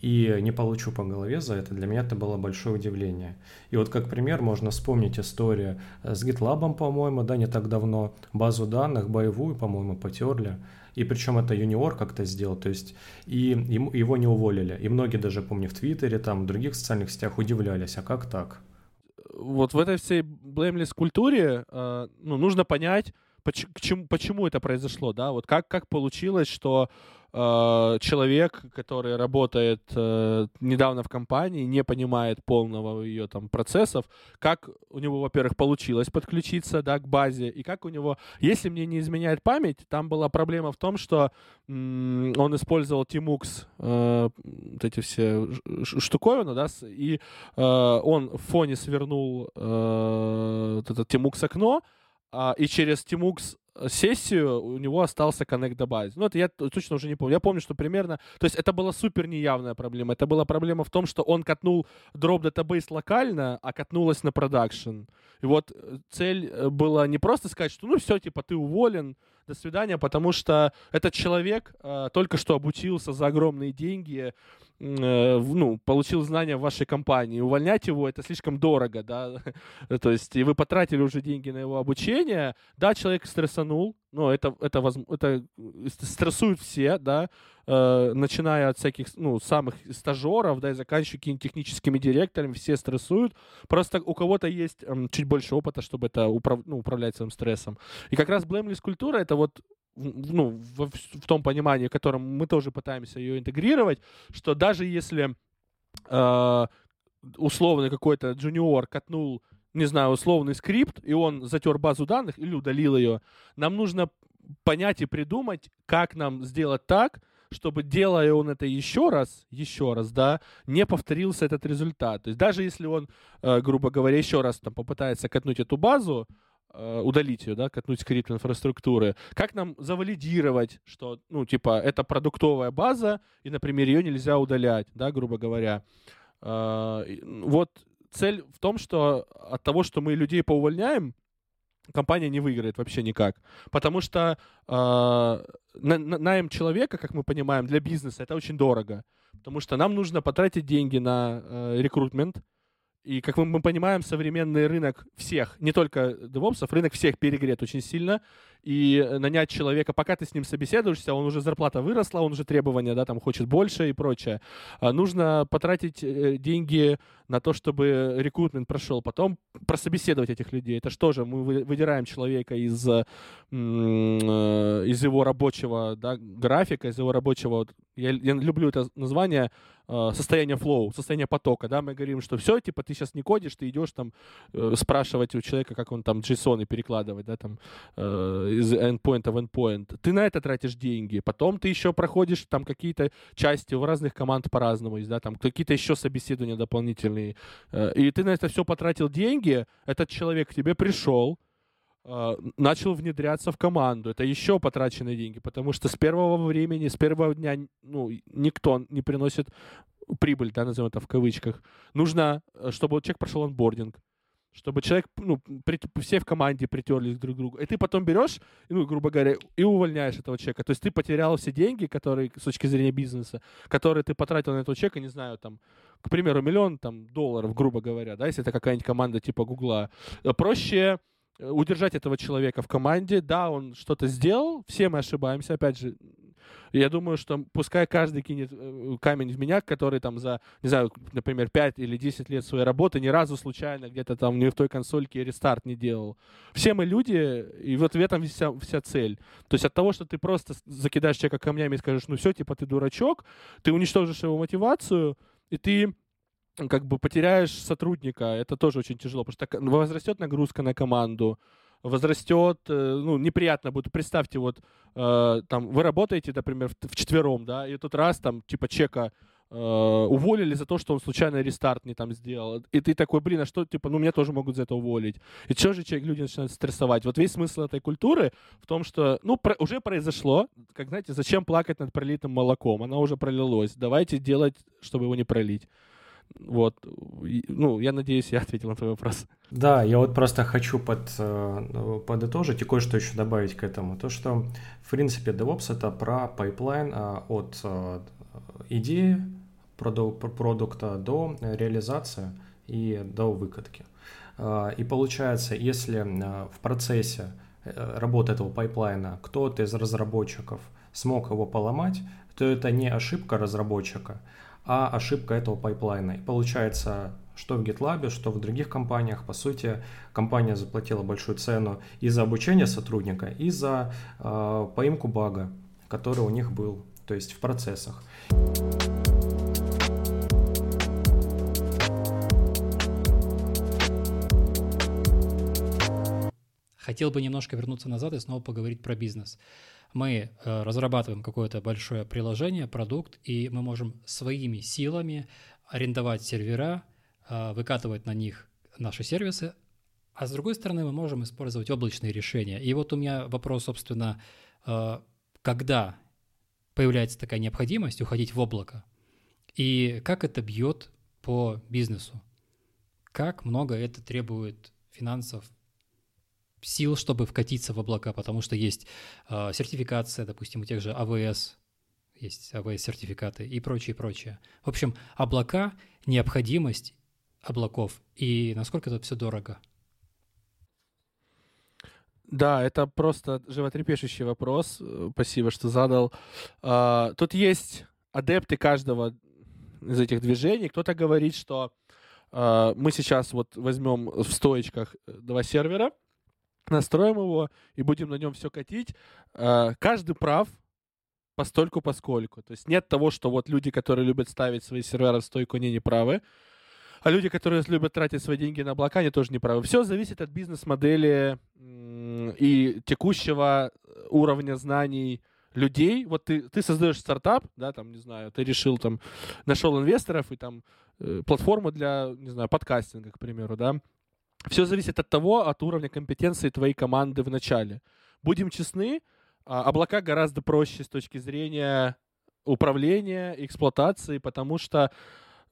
и не получу по голове за это, для меня это было большое удивление. И вот как пример можно вспомнить историю с GitLab, по-моему, да, не так давно, базу данных боевую, по-моему, потерли и причем это юниор как-то сделал, то есть и ему, его не уволили. И многие даже, помню, в Твиттере, там, в других социальных сетях удивлялись, а как так? Вот в этой всей blameless культуре э, ну, нужно понять, почему, почему это произошло, да, вот как, как получилось, что человек, который работает э, недавно в компании, не понимает полного ее там процессов, как у него, во-первых, получилось подключиться, да, к базе, и как у него, если мне не изменяет память, там была проблема в том, что м- он использовал Tmux, э, вот эти все штуковины, да, и э, он в фоне свернул э, вот это Tmux окно, э, и через Tmux сессию у него остался коннект до базы. Ну, это я точно уже не помню. Я помню, что примерно... То есть это была супер неявная проблема. Это была проблема в том, что он катнул drop database локально, а катнулась на production. И вот э, цель э, была не просто сказать, что ну все, типа, ты уволен, до свидания, потому что этот человек э, только что обучился за огромные деньги, э, ну, получил знания в вашей компании. Увольнять его это слишком дорого, да, то есть и вы потратили уже деньги на его обучение. Да, человек стрессанул, но это, это, это стрессуют все, да, э, начиная от всяких, ну, самых стажеров, да, и заканчивая техническими директорами, все стрессуют. Просто у кого-то есть э, чуть больше опыта, чтобы это управ, ну, управлять своим стрессом. И как раз blameless культура — это вот ну, в, в том понимании, в котором мы тоже пытаемся ее интегрировать, что даже если э, условный какой-то джуниор катнул, не знаю, условный скрипт, и он затер базу данных или удалил ее, нам нужно понять и придумать, как нам сделать так, чтобы, делая он это еще раз, еще раз, да, не повторился этот результат. То есть даже если он, э, грубо говоря, еще раз там попытается катнуть эту базу, э, удалить ее, да, катнуть скрипт инфраструктуры, как нам завалидировать, что, ну, типа, это продуктовая база, и, например, ее нельзя удалять, да, грубо говоря. Э, вот цель в том, что от того, что мы людей поувольняем, компания не выиграет вообще никак. Потому что э, найм человека, как мы понимаем, для бизнеса это очень дорого. Потому что нам нужно потратить деньги на э, рекрутмент, и, как мы, мы понимаем, современный рынок всех, не только девопсов, рынок всех перегрет очень сильно. И нанять человека, пока ты с ним собеседуешься, он уже зарплата выросла, он уже требования, да, там хочет больше и прочее. А нужно потратить э, деньги на то, чтобы рекрутмент прошел. Потом прособеседовать этих людей. Это что же, мы выдираем человека из, э, из его рабочего да, графика, из его рабочего... Я, я люблю это название Э, состояние флоу, состояние потока, да, мы говорим, что все, типа, ты сейчас не кодишь, ты идешь там э, спрашивать у человека, как он там JSON перекладывать, да, там, э, из endpoint в endpoint. Ты на это тратишь деньги, потом ты еще проходишь там какие-то части у разных команд по-разному, да, там какие-то еще собеседования дополнительные, и ты на это все потратил деньги, этот человек к тебе пришел, начал внедряться в команду. Это еще потраченные деньги, потому что с первого времени, с первого дня ну, никто не приносит прибыль, да, назовем это в кавычках. Нужно, э, чтобы человек прошел онбординг, чтобы человек, ну, при, все в команде притерлись друг к другу. И ты потом берешь, ну, грубо говоря, и увольняешь этого человека. То есть ты потерял все деньги, которые, с точки зрения бизнеса, которые ты потратил на этого человека, не знаю, там, к примеру, миллион там, долларов, грубо говоря, да, если это какая-нибудь команда типа Гугла. Проще Э, удержать этого человека в команде. Да, он что-то сделал, все мы ошибаемся, опять же. Я думаю, что пускай каждый кинет э, камень в меня, который там за, не знаю, например, 5 или 10 лет своей работы ни разу случайно где-то там не в той консольке рестарт не делал. Все мы люди, и вот в этом вся, вся цель. То есть от того, что ты просто закидаешь человека камнями и скажешь, ну все, типа ты дурачок, ты уничтожишь его мотивацию, и ты как бы потеряешь сотрудника, это тоже очень тяжело, потому что возрастет нагрузка на команду, возрастет, э, ну, неприятно будет. Представьте, вот, э, там, вы работаете, например, в, четвером, да, и тут раз, там, типа, чека э, уволили за то, что он случайно рестарт не там сделал. И ты такой, блин, а что, типа, ну, меня тоже могут за это уволить. И что же человек, люди начинают стрессовать? Вот весь смысл этой культуры в том, что, ну, про, уже произошло, как, знаете, зачем плакать над пролитым молоком? Оно уже пролилось. Давайте делать, чтобы его не пролить. Вот. Ну, я надеюсь, я ответил на твой вопрос. Да, я вот просто хочу под, э, подытожить и кое-что еще добавить к этому. То, что, в принципе, DevOps — это про пайплайн а, от э, идеи продукта до реализации и до выкатки. И получается, если э, в процессе работы этого пайплайна кто-то из разработчиков смог его поломать, то это не ошибка разработчика, а ошибка этого пайплайна. И получается, что в GitLab, что в других компаниях, по сути, компания заплатила большую цену и за обучение сотрудника, и за э, поимку бага, который у них был. то есть в процессах. Хотел бы немножко вернуться назад и снова поговорить про бизнес. Мы э, разрабатываем какое-то большое приложение, продукт, и мы можем своими силами арендовать сервера, э, выкатывать на них наши сервисы, а с другой стороны мы можем использовать облачные решения. И вот у меня вопрос, собственно, э, когда появляется такая необходимость уходить в облако, и как это бьет по бизнесу? Как много это требует финансов, сил, чтобы вкатиться в облака, потому что есть э, сертификация, допустим, у тех же АВС, есть АВС-сертификаты и прочее, прочее. В общем, облака, необходимость облаков и насколько это все дорого. Да, это просто животрепещущий вопрос. Спасибо, что задал. Uh, тут есть адепты каждого из этих движений. Кто-то говорит, что uh, мы сейчас вот возьмем в стоечках два сервера, настроим его и будем на нем все катить. А, каждый прав постольку поскольку. То есть нет того, что вот люди, которые любят ставить свои сервера в стойку, они не правы. А люди, которые любят тратить свои деньги на облака, они тоже не правы. Все зависит от бизнес-модели и текущего уровня знаний людей. Вот ты, ты создаешь стартап, да, там, не знаю, ты решил там, нашел инвесторов и там э, платформу для, не знаю, подкастинга, к примеру, да, все зависит от того, от уровня компетенции твоей команды в начале. Будем честны, а, облака гораздо проще с точки зрения управления, эксплуатации, потому что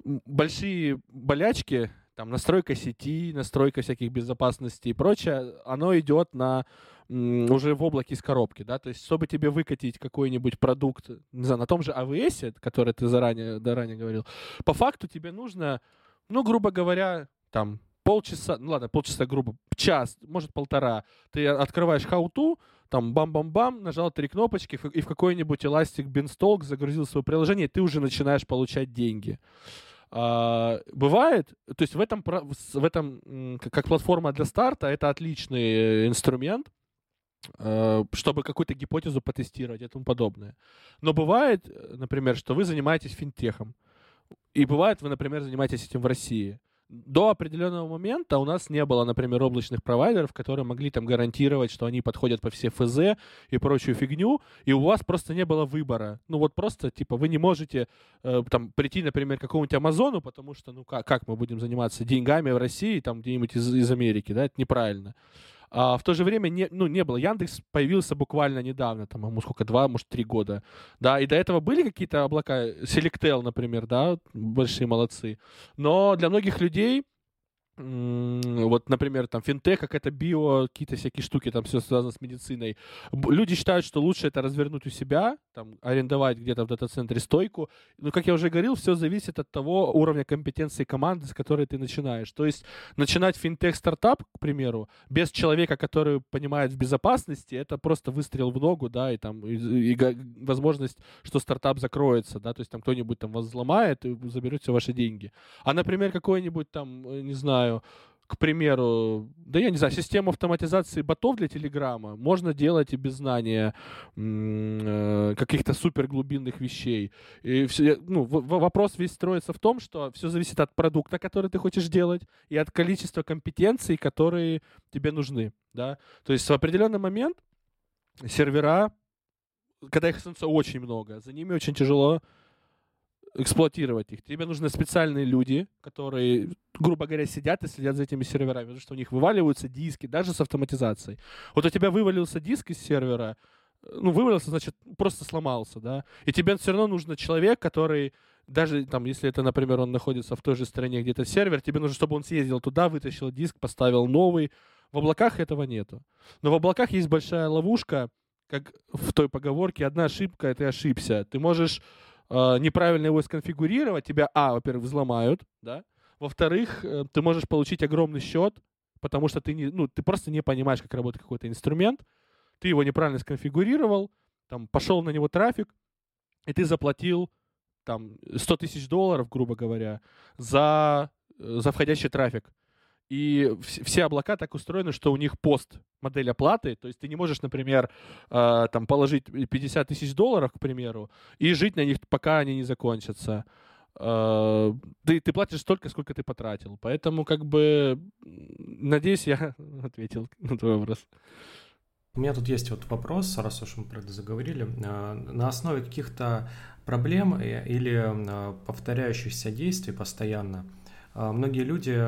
большие болячки, там настройка сети, настройка всяких безопасностей и прочее, оно идет на уже в облаке из коробки, да, то есть чтобы тебе выкатить какой-нибудь продукт, не знаю, на том же AWS, который ты заранее, заранее говорил, по факту тебе нужно, ну, грубо говоря, там полчаса, ну ладно, полчаса грубо, час, может полтора, ты открываешь how-to, там бам-бам-бам, нажал три кнопочки и в какой-нибудь Elastic Beanstalk загрузил свое приложение, и ты уже начинаешь получать деньги. А, бывает, то есть в этом, в этом, как платформа для старта, это отличный инструмент, а, чтобы какую-то гипотезу потестировать и тому подобное. Но бывает, например, что вы занимаетесь финтехом, и бывает, вы, например, занимаетесь этим в России – до определенного момента у нас не было, например, облачных провайдеров, которые могли там гарантировать, что они подходят по все ФЗ и прочую фигню, и у вас просто не было выбора. Ну вот просто, типа, вы не можете э, там прийти, например, к какому-нибудь Амазону, потому что, ну как, как мы будем заниматься деньгами в России, там где-нибудь из, из Америки, да, это неправильно. А в то же время не, ну, не было. Яндекс появился буквально недавно, там, ему сколько, два, может, три года. Да, и до этого были какие-то облака, Selectel, например, да, большие молодцы. Но для многих людей вот, например, там финтех, как это био, какие-то всякие штуки, там все связано с медициной. Люди считают, что лучше это развернуть у себя, там, арендовать где-то в дата-центре стойку. Но, как я уже говорил, все зависит от того уровня компетенции команды, с которой ты начинаешь. То есть начинать финтех-стартап, к примеру, без человека, который понимает в безопасности, это просто выстрел в ногу, да, и там и, и, возможность, что стартап закроется, да, то есть там кто-нибудь там вас взломает и заберет все ваши деньги. А, например, какой-нибудь там, э, не знаю, знаю, к примеру, да я не знаю, систему автоматизации ботов для Телеграма можно делать и без знания э, каких-то суперглубинных вещей. И все, ну, вопрос весь строится в том, что все зависит от продукта, который ты хочешь делать, и от количества компетенций, которые тебе нужны. Да? То есть в определенный момент сервера, когда их становится очень много, за ними очень тяжело эксплуатировать их. Тебе нужны специальные люди, которые, грубо говоря, сидят и следят за этими серверами, потому что у них вываливаются диски, даже с автоматизацией. Вот у тебя вывалился диск из сервера, ну, вывалился, значит, просто сломался, да, и тебе все равно нужен человек, который даже там, если это, например, он находится в той же стране где-то сервер, тебе нужно, чтобы он съездил туда, вытащил диск, поставил новый. В облаках этого нету. Но в облаках есть большая ловушка, как в той поговорке, одна ошибка, ты ошибся. Ты можешь э, неправильно его сконфигурировать, тебя, а, во-первых, взломают, да, во-вторых, э, ты можешь получить огромный счет, потому что ты, не, ну, ты просто не понимаешь, как работает какой-то инструмент, ты его неправильно сконфигурировал, там, пошел на него трафик, и ты заплатил там 100 тысяч долларов, грубо говоря, за, э, за входящий трафик. и все облака так устроены, что у них пост модель оплаты, то есть ты не можешь, например, э, там положить 50 тысяч долларов, к примеру, и жить на них, пока они не закончатся. Э, ты, ты платишь столько, сколько ты потратил. Поэтому, как бы, надеюсь, я ответил на твой вопрос. У меня тут есть вот вопрос, раз уж мы про это заговорили. Э, на основе каких-то проблем э, или повторяющихся действий постоянно – а, многие люди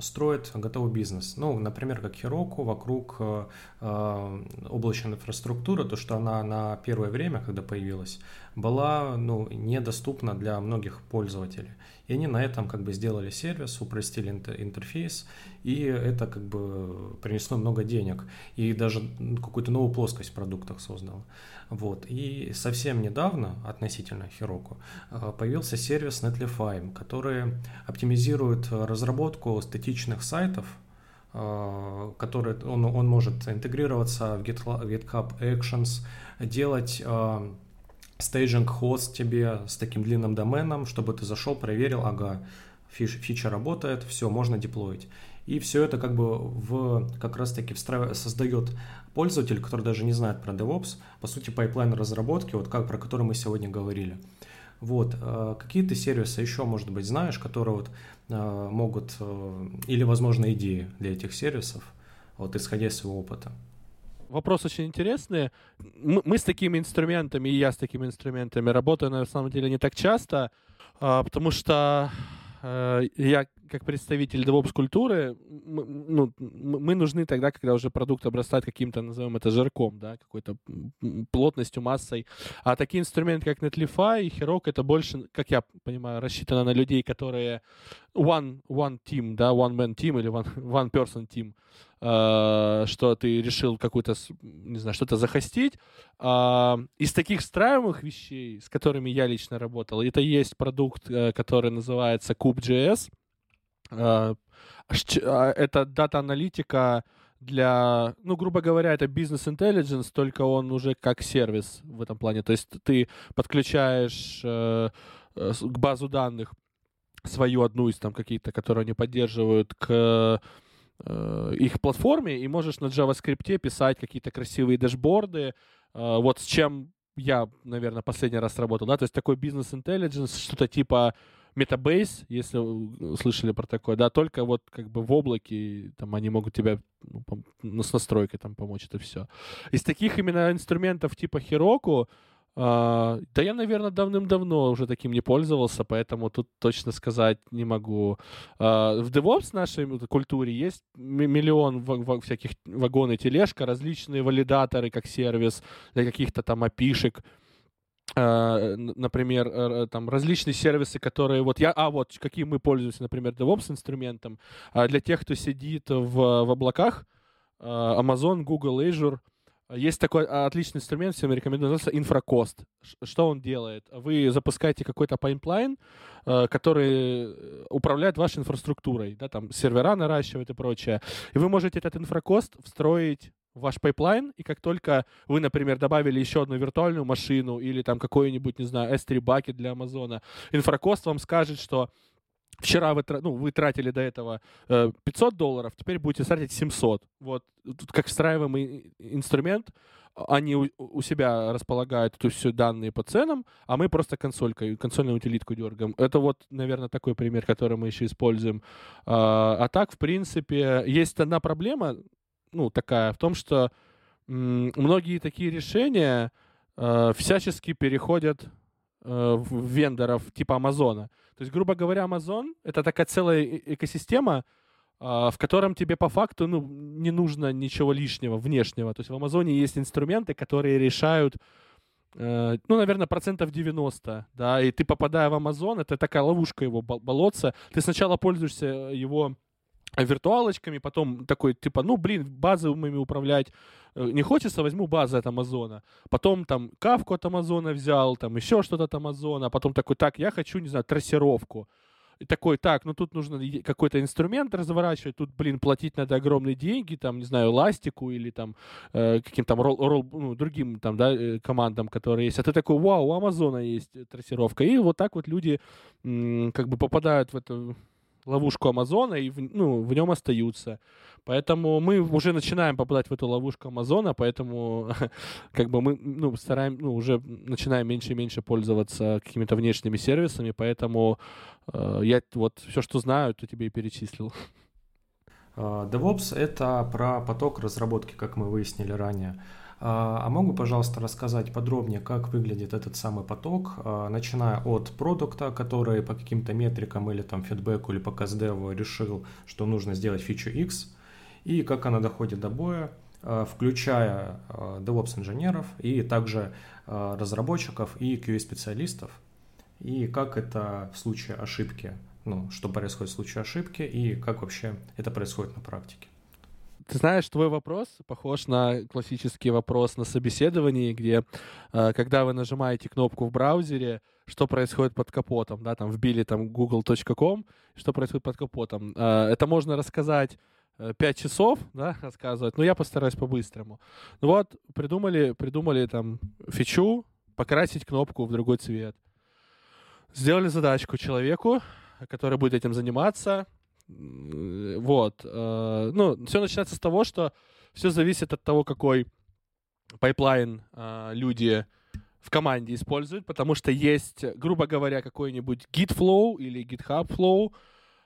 строят готовый бизнес. Ну, например, как Heroku вокруг э, а, облачной инфраструктуры, то, что она на первое время, когда появилась, была ну, недоступна для многих пользователей. И они на этом как бы сделали сервис, упростили интерфейс, и это как бы принесло много денег. И даже какую-то новую плоскость в продуктах создало. Вот. И совсем недавно, относительно Heroku, э, появился сервис Netlify, который оптимизирует разработку статичных сайтов, э, который он, он может интегрироваться в GitHub Actions, делать э, стейджинг хост тебе с таким длинным доменом, чтобы ты зашел, проверил, ага, фич, фича работает, все, можно деплоить. И все это как бы в, как раз таки встраив... создает пользователь, который даже не знает про DevOps, по сути, пайплайн разработки, вот как, про который мы сегодня говорили. Вот, э, какие ты сервисы еще, может быть, знаешь, которые вот э, могут, э, или, возможно, идеи для этих сервисов, вот исходя из своего опыта? Вопрос очень интересный. Мы, мы с такими инструментами, и я с такими инструментами работаю, на самом деле, не так часто, а, потому что я как представитель DevOps культуры, мы, ну, мы нужны тогда, когда уже продукт обрастает каким-то, назовем это, жирком, да, какой-то плотностью, массой. А такие инструменты, как Netlify и Heroku, это больше, как я понимаю, рассчитано на людей, которые one, one team, да, one man team или one, one person team, э, что ты решил какую-то, не знаю, что-то захостить. Э, из таких встраиваемых вещей, с которыми я лично работал, это есть продукт, э, который называется Kube.js. А, а, это дата-аналитика для, ну, грубо говоря, это бизнес intelligence, только он уже как сервис в этом плане. То есть ты подключаешь э, к базу данных свою одну из там какие-то, которые они поддерживают, к э, их платформе, и можешь на JavaScript писать какие-то красивые дашборды. Э, вот с чем я, наверное, последний раз работал, да, то есть такой бизнес intelligence, что-то типа Metabase, если слышали про такое, да, только вот как бы в облаке, там они могут тебя ну, ну, с настройкой там помочь, это все. Из таких именно инструментов типа Heroku, Uh, да я, наверное, давным-давно уже таким не пользовался, поэтому тут точно сказать не могу. Uh, в DevOps нашей культуре есть миллион всяких вагон и тележка, различные валидаторы как сервис для каких-то там апишек. Э, например, э, там различные сервисы, которые вот я, а вот какие мы пользуемся, например, DevOps инструментом э, для тех, кто сидит в, в облаках, Amazon, Google, Azure, есть такой отличный инструмент, всем рекомендую, называется Infracost. Что он делает? Вы запускаете какой-то пайплайн, который управляет вашей инфраструктурой, да, там сервера наращивает и прочее. И вы можете этот Infracost встроить ваш пайплайн, и как только вы, например, добавили еще одну виртуальную машину или там какой-нибудь, не знаю, S3 бакет для Амазона, Infracost вам скажет, что Вчера вы, ну, вы тратили до этого 500 долларов, теперь будете тратить 700. Вот тут как встраиваемый инструмент, они у, у себя располагают то есть все данные по ценам, а мы просто консолькой, консольную утилитку дергаем. Это вот, наверное, такой пример, который мы еще используем. А, а так, в принципе, есть одна проблема, ну, такая, в том, что многие такие решения э, всячески переходят э, в вендоров типа Амазона. То есть, грубо говоря, Amazon — это такая целая экосистема, э, в котором тебе по факту ну, не нужно ничего лишнего, внешнего. То есть в Амазоне есть инструменты, которые решают ну, наверное, процентов 90, да, и ты, попадая в Амазон, это такая ловушка его болотца, ты сначала пользуешься его виртуалочками, потом такой, типа, ну, блин, базовыми управлять э, не хочется, возьму базы от Амазона. Потом там кавку от Амазона взял, там еще что-то от Амазона, а потом такой, так, я хочу, не знаю, трассировку. И такой, так, ну тут нужно какой-то инструмент разворачивать, тут, блин, платить надо огромные деньги, там, не знаю, эластику или там э, каким-то ролл, ролл, ну, другим там, да, э, командам, которые есть. А ты такой, вау, у Амазона есть трассировка. И вот так вот люди м- как бы попадают в эту ловушку Амазона и в, ну, в нем остаются. Поэтому мы уже начинаем попадать в эту ловушку Амазона, поэтому как бы мы ну, стараем, ну, уже начинаем меньше и меньше пользоваться какими-то внешними сервисами, поэтому э, я вот все, что знаю, то тебе и перечислил. А, DevOps — это про поток разработки, как мы выяснили ранее. А, а могу, пожалуйста, рассказать подробнее, как выглядит этот самый поток, а, начиная от продукта, который по каким-то метрикам или там фидбэку или по каздеву решил, что нужно сделать фичу X, и как она доходит до боя, включая DevOps инженеров и также разработчиков и QA-специалистов, и как это в случае ошибки ну, что происходит в случае ошибки и как вообще это происходит на практике. Ты знаешь, твой вопрос похож на классический вопрос на собеседовании, где, э, когда вы нажимаете кнопку в браузере, что происходит под капотом, да, там вбили там google.com, что происходит под капотом. Э, это можно рассказать 5 э, часов, да, рассказывать, но я постараюсь по-быстрому. Ну вот, придумали, придумали там фичу, покрасить кнопку в другой цвет. Сделали задачку человеку, который будет этим заниматься. Вот. Э, ну, все начинается с того, что все зависит от того, какой пайплайн э, люди в команде используют, потому что есть, грубо говоря, какой-нибудь Git Flow или GitHub Flow,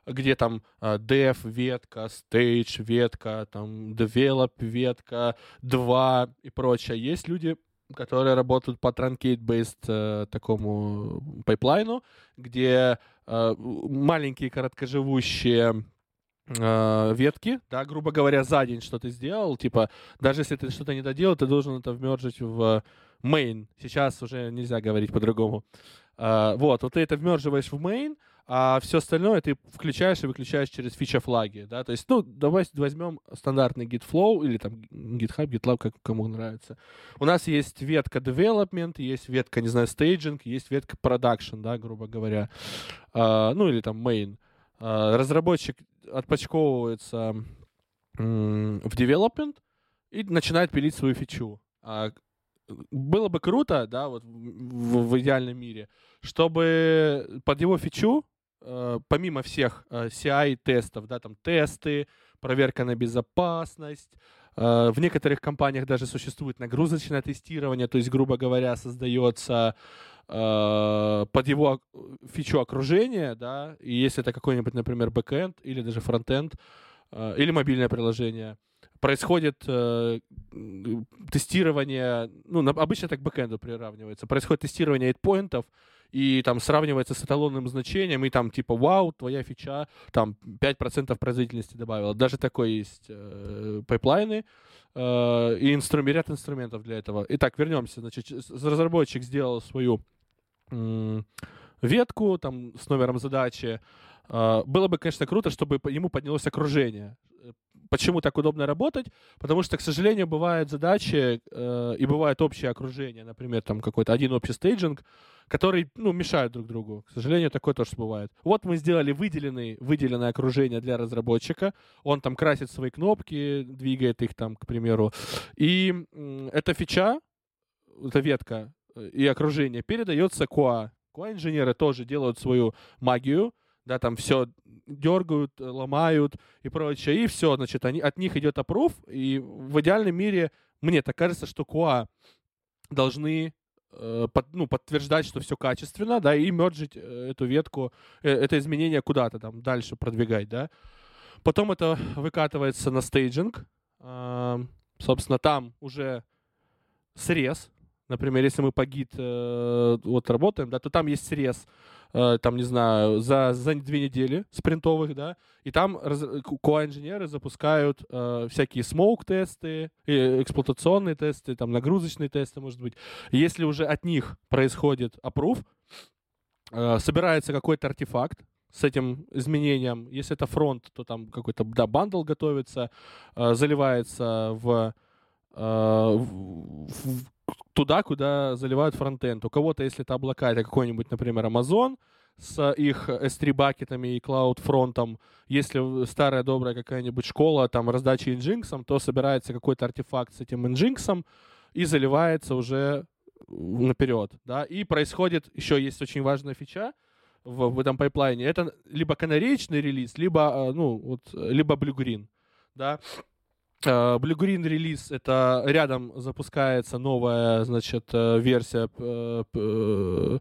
где там uh, dev ветка, stage ветка, там develop ветка, 2 и прочее. Есть люди, которые работают по truncate-based uh, такому пайплайну, где маленькие короткоживущие uh, ветки, да, грубо говоря, за день что ты сделал, типа, даже если ты что-то не доделал, ты должен это вмержить в main. Сейчас уже нельзя говорить по-другому. Вот, вот ты это вмерживаешь в main, а все остальное ты включаешь и выключаешь через фича флаги, да, то есть, ну, давай возьмем стандартный Git Flow или там GitHub, GitLab, как кому нравится. У нас есть ветка development, есть ветка, не знаю, staging, есть ветка production, да, грубо говоря, а, ну, или там main. А, разработчик отпочковывается в development и начинает пилить свою фичу. А, было бы круто, да, вот в, в идеальном мире, чтобы под его фичу Э, помимо всех э, CI-тестов, да, там тесты, проверка на безопасность, э, в некоторых компаниях даже существует нагрузочное тестирование, то есть, грубо говоря, создается под его фичу окружения, да, и если это какой-нибудь, например, бэкэнд или даже фронтенд, или мобильное приложение, происходит тестирование, ну, обычно так к бэкэнду приравнивается, происходит тестирование эндпоинтов, и там сравнивается с эталонным значением, и там типа, вау, твоя фича там 5% производительности добавила. Даже такое есть э, пайплайны э, и инструмент, ряд инструментов для этого. Итак, вернемся. Значит, разработчик сделал свою ветку там с номером задачи. Э, было бы, конечно, круто, чтобы ему поднялось окружение. Почему так удобно работать? Потому что, к сожалению, бывают задачи э, и бывает общее окружение, например, там какой-то один общий стейджинг, которые, ну, мешают друг другу. К сожалению, такое тоже бывает. Вот мы сделали выделенный, выделенное окружение для разработчика. Он там красит свои кнопки, двигает их там, к примеру. И э, эта фича, эта ветка э, и окружение передается QA. QA-инженеры тоже делают свою магию, да, там все дергают, ломают и прочее, и все, значит, они, от них идет опруф, и в идеальном мире мне так кажется, что QA должны э, под, ну, подтверждать, что все качественно, да, и мерджить э, эту ветку, э, это изменение куда-то там дальше продвигать, да. Потом это выкатывается на стейджинг, э, собственно, там уже срез, например, если мы по Git Flow работаем, да, то там есть срез, там, не знаю, за, за две недели спринтовых, да, и там QA-инженеры запускают э, всякие smoke-тесты, эксплуатационные тесты, там, нагрузочные тесты, может быть. Если уже от них происходит approve, э, собирается какой-то артефакт, с этим изменением. Если это фронт, то там какой-то да, бандл готовится, э, заливается в, э, в, в туда, куда заливают фронтенд. У кого-то, если это облака, это какой-нибудь, например, Amazon с их S3 бакетами и Cloud фронтом. Если старая добрая какая-нибудь школа, там, раздачи Nginx, то собирается какой-то артефакт с этим Nginx и заливается уже наперед, да, и происходит, еще есть очень важная фича, в, в этом пайплайне, это либо канареечный релиз, либо, а, ну, вот, либо Blue Green, да. А, Blue Green релиз это рядом запускается новая, значит, э, версия. Э,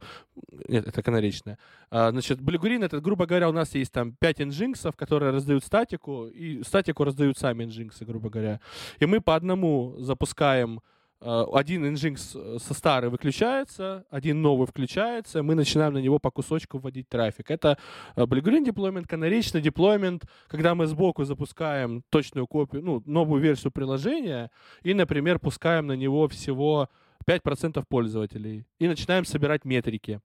нет, это канаречная. А, значит, Blue Green это, грубо говоря, у нас есть там 5 инжинксов, которые раздают статику, и статику раздают сами инжинксы, грубо говоря. И мы по одному запускаем Э, один Nginx э, со старый выключается, один новый включается, мы начинаем на него по кусочку вводить трафик. Это э, Blue Green deployment, канаричный deployment, когда мы сбоку запускаем точную копию, ну, новую версию приложения и, например, пускаем на него всего 5% пользователей и начинаем собирать метрики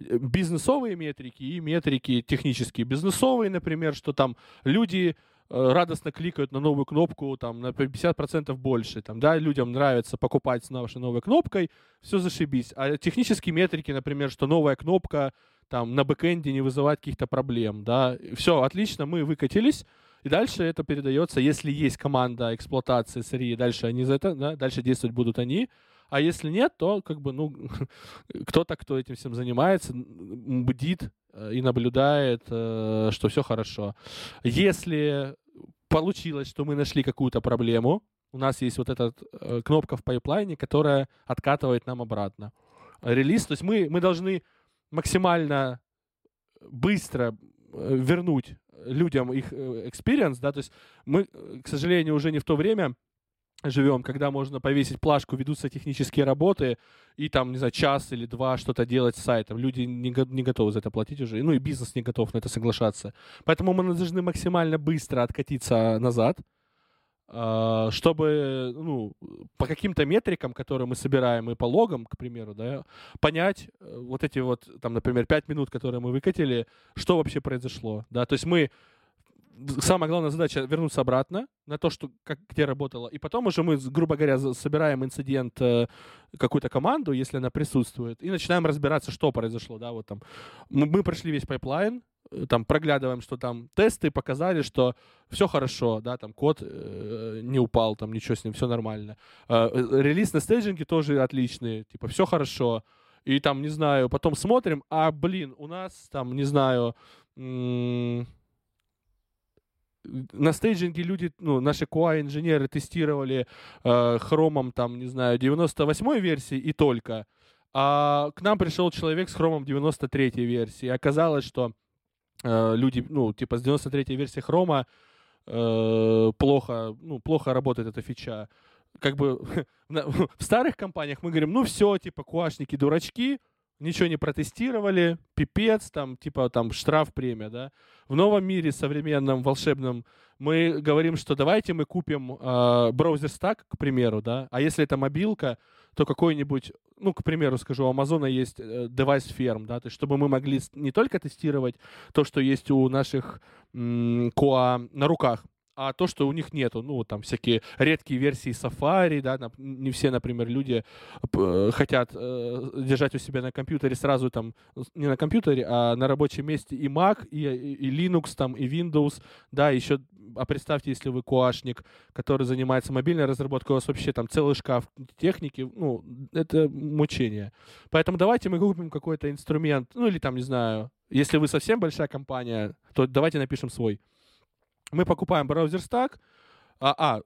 бизнесовые метрики и метрики технические. Бизнесовые, например, что там люди Э, радостно кликают на новую кнопку там на 50% больше. Там, да, людям нравится покупать с нашей новой кнопкой, все зашибись. А технические метрики, например, что новая кнопка там на бэкэнде не вызывает каких-то проблем, да, все, отлично, мы выкатились, и дальше это передается, если есть команда эксплуатации сырьи, дальше они за это, да, дальше действовать будут они, а если нет, то как бы, ну, кто-то, кто этим всем занимается, бдит э, и наблюдает, э, что все хорошо. Если получилось, что мы нашли какую-то проблему, у нас есть вот эта э, кнопка в пайплайне, которая откатывает нам обратно релиз. То есть мы, мы должны максимально быстро вернуть людям их experience, да, то есть мы, к сожалению, уже не в то время живем, когда можно повесить плашку, ведутся технические работы, и там, не знаю, час или два что-то делать с сайтом. Люди не, не готовы за это платить уже, ну и бизнес не готов на это соглашаться. Поэтому мы должны максимально быстро откатиться назад, а, чтобы, ну, по каким-то метрикам, которые мы собираем, и по логам, к примеру, да, понять э, вот эти вот, там, например, пять минут, которые мы выкатили, что вообще произошло, да, то есть мы самая главная задача вернуться обратно на то, что как где работало. И потом уже мы, грубо говоря, собираем инцидент, э, какую-то команду, если она присутствует, и начинаем разбираться, что произошло. Да, вот там. Мы, мы прошли весь пайплайн, э, там проглядываем, что там тесты показали, что все хорошо, да, там код э, не упал, там ничего с ним, все нормально. Э, э релиз на стейджинге тоже отличный, типа все хорошо. И там, не знаю, потом смотрим, а, блин, у нас там, не знаю, м- на стейджинге люди, ну, наши QA-инженеры тестировали э, хромом, там, не знаю, 98-й версии и только. А к нам пришел человек с хромом 93-й версии. Оказалось, что э, люди, ну, типа с 93-й версии хрома э, плохо, ну, плохо работает эта фича. Как бы в старых компаниях мы говорим, ну все, типа, куашники дурачки, ничего не протестировали, пипец, там, типа, там, штраф, премия, да. В новом мире, современном, волшебном, мы говорим, что давайте мы купим э, браузер стак, к примеру, да, а если это мобилка, то какой-нибудь, ну, к примеру, скажу, у Амазона есть э, девайс ферм, да, то есть чтобы мы могли не только тестировать то, что есть у наших м- QA на руках, а то, что у них нету, ну, там всякие редкие версии Safari, да, не все, например, люди хотят э, держать у себя на компьютере сразу там, не на компьютере, а на рабочем месте и Mac, и, и Linux, там, и Windows, да, еще, а представьте, если вы куашник, который занимается мобильной разработкой, у вас вообще там целый шкаф техники, ну, это мучение. Поэтому давайте мы купим какой-то инструмент, ну, или там, не знаю, если вы совсем большая компания, то давайте напишем свой мы покупаем браузер стак, а, а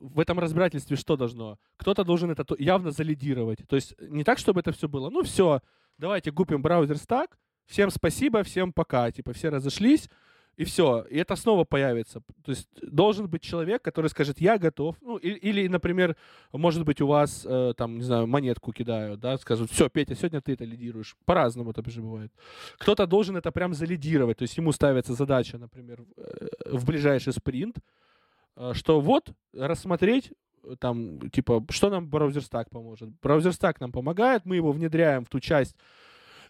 в этом разбирательстве что должно? Кто-то должен это явно залидировать. То есть не так, чтобы это все было. Ну все, давайте купим браузер стак, всем спасибо, всем пока. Типа все разошлись, и все. И это снова появится. То есть должен быть человек, который скажет, я готов. Ну, или, или например, может быть, у вас, э, там, не знаю, монетку кидают, да, скажут, все, Петя, сегодня ты это лидируешь. По-разному это же бывает. Кто-то должен это прям залидировать. То есть ему ставится задача, например, э, в ближайший спринт, э, что вот, рассмотреть э, там, типа, что нам браузер стак поможет. Браузер стак нам помогает, мы его внедряем в ту часть,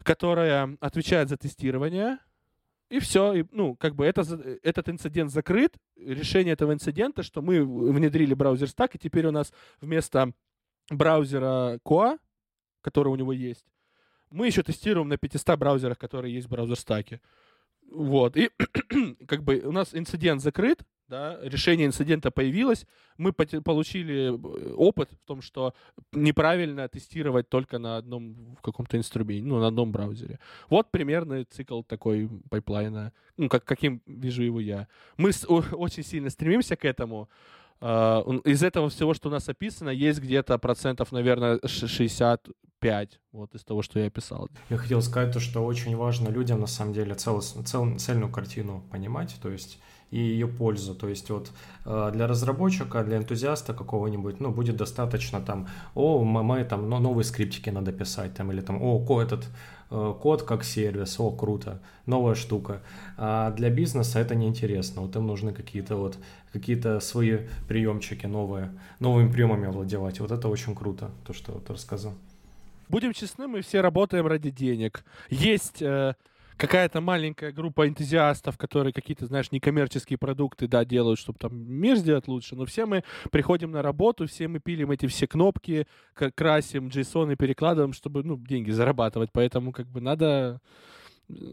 которая отвечает за тестирование, и все, и, ну, как бы это, этот инцидент закрыт. Решение этого инцидента, что мы внедрили браузер стак, и теперь у нас вместо браузера Коа, который у него есть, мы еще тестируем на 500 браузерах, которые есть в браузер стаке. Вот, и как бы у нас инцидент закрыт, да, решение инцидента появилось, мы получили э, опыт в том, что неправильно тестировать только на одном в каком-то инструменте, ну, на одном браузере. Вот примерный цикл такой пайплайна, ну, как, каким вижу его я. Мы с, очень сильно стремимся к этому. Э, из этого всего, что у нас описано, есть где-то процентов, наверное, 65 вот из того, что я описал. Я хотел сказать то, что очень важно людям, на самом деле, цел, цел, цельную картину понимать, то есть и ее пользу. То есть вот э, для разработчика, для энтузиаста какого-нибудь, ну, будет достаточно там, о, мы там ну, новые скриптики надо писать, там, или там, о, этот э, код как сервис, о, круто, новая штука. А для бизнеса это неинтересно. Вот им нужны какие-то вот какие-то свои приемчики новые, новыми приемами овладевать. Вот это очень круто, то, что ты рассказал. Будем честны, мы все работаем ради денег. Есть э, какая-то маленькая группа энтузиастов, которые какие-то, знаешь, некоммерческие продукты, да, делают, чтобы там мир сделать лучше, но все мы приходим на работу, все мы пилим эти все кнопки, красим JSON и перекладываем, чтобы, ну, деньги зарабатывать, поэтому как бы надо,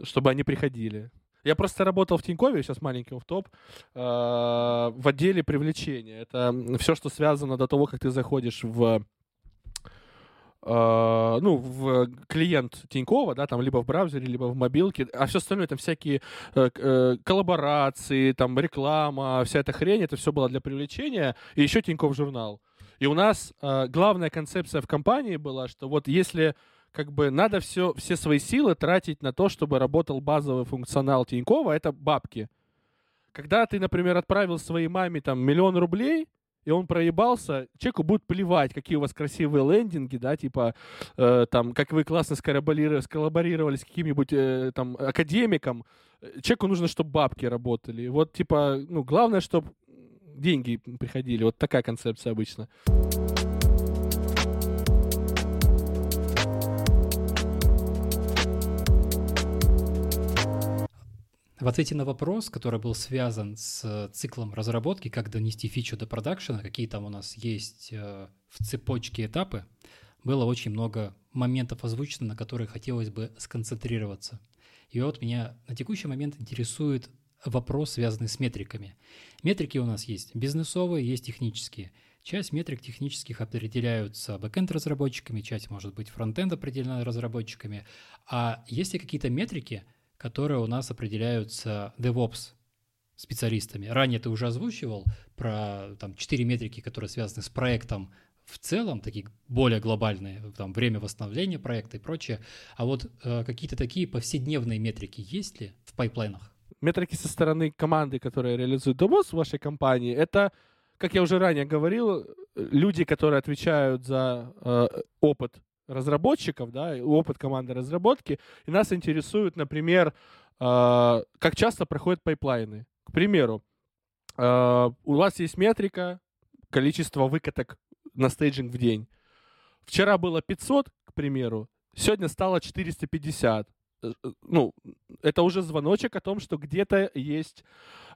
чтобы они приходили. Я просто работал в Тинькове, сейчас маленький в топ э, в отделе привлечения. Это все, что связано до того, как ты заходишь в ну, в клиент Тинькова, да, там либо в браузере, либо в мобилке, а все остальное, там всякие uh, uh, коллаборации, там реклама, вся эта хрень, это все было для привлечения, и еще Тиньков журнал. И у нас главная концепция в компании была, что вот если как бы надо все, все свои силы тратить на то, чтобы работал базовый функционал Тинькова, это бабки. Когда ты, например, отправил своей маме там миллион рублей, и он проебался, человеку будет плевать, какие у вас красивые лендинги, да, типа, э, там, как вы классно сколлаборировали с каким-нибудь э, там академиком. Человеку нужно, чтобы бабки работали. Вот, типа, ну, главное, чтобы деньги приходили. Вот такая концепция обычно. В ответе на вопрос, который был связан с циклом разработки, как донести фичу до продакшена, какие там у нас есть э, в цепочке этапы, было очень много моментов озвучено, на которые хотелось бы сконцентрироваться. И вот меня на текущий момент интересует вопрос, связанный с метриками. Метрики у нас есть бизнесовые, есть технические. Часть метрик технических определяются бэкенд-разработчиками, часть может быть фронтенд определена разработчиками. А есть ли какие-то метрики, которые у нас определяются DevOps специалистами. Ранее ты уже озвучивал про там, четыре метрики, которые связаны с проектом в целом, такие более глобальные, там, время восстановления проекта и прочее. А вот э, какие-то такие повседневные метрики есть ли в пайплайнах? Метрики со стороны команды, которая реализует DevOps в вашей компании, это, как я уже ранее говорил, люди, которые отвечают за э, опыт разработчиков, да, опыт команды разработки, и нас интересует, например, э, как часто проходят пайплайны. К примеру, э, у вас есть метрика, количество выкаток на стейджинг в день. Вчера было 500, к примеру, сегодня стало 450. Э, э, ну, это уже звоночек о том, что где-то есть,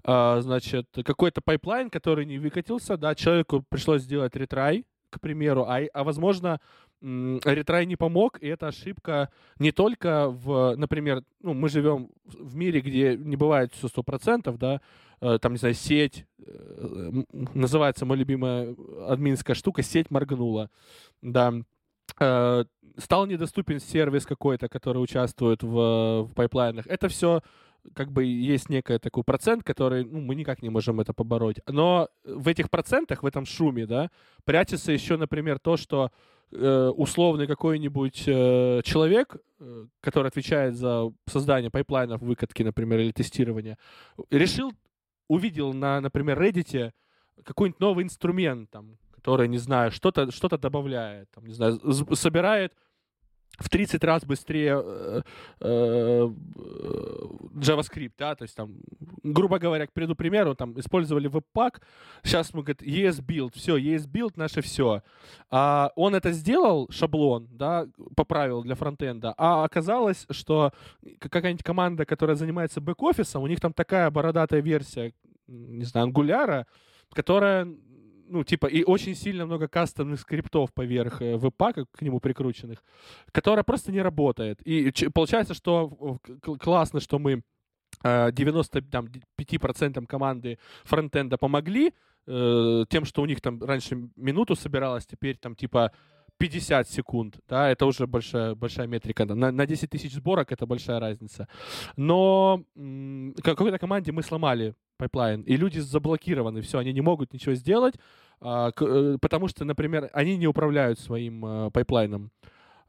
э, значит, какой-то пайплайн, который не выкатился, да, человеку пришлось сделать retry, к примеру, а, а возможно, retry не помог, и это ошибка не только в, например, ну, мы живем в мире, где не бывает все сто процентов, да, э, там, не знаю, сеть, э, называется моя любимая админская штука, сеть моргнула, да, э, стал недоступен сервис какой-то, который участвует в, в пайплайнах. Это все как бы есть некий такой процент, который, ну, мы никак не можем это побороть. Но в этих процентах, в этом шуме, да, прячется еще, например, то, что условный какой-нибудь э, человек, э, который отвечает за создание пайплайнов, выкатки, например, или тестирования, решил, увидел на, например, Reddit какой-нибудь новый инструмент, там, который, не знаю, что-то что добавляет, там, не знаю, собирает в 30 раз быстрее э, э, JavaScript, да, то есть там, грубо говоря, к приду примеру, там использовали Webpack, сейчас мы говорит, ES-build, все, ES-build наше все. А он это сделал, шаблон, да, поправил для фронтенда, а оказалось, что какая-нибудь команда, которая занимается бэк-офисом, у них там такая бородатая версия, не знаю, ангуляра, которая ну, типа, и очень сильно много кастомных скриптов поверх э, веб-пака к нему прикрученных, которая просто не работает. И получается, что классно, что мы 95% команды фронтенда помогли э, тем, что у них там раньше минуту собиралось, теперь там типа 50 секунд, да, это уже большая, большая метрика. На, на 10 тысяч сборок это большая разница. Но м- какой-то команде мы сломали пайплайн, и люди заблокированы, все, они не могут ничего сделать, а, э, потому что, например, они не управляют своим а, пайплайном.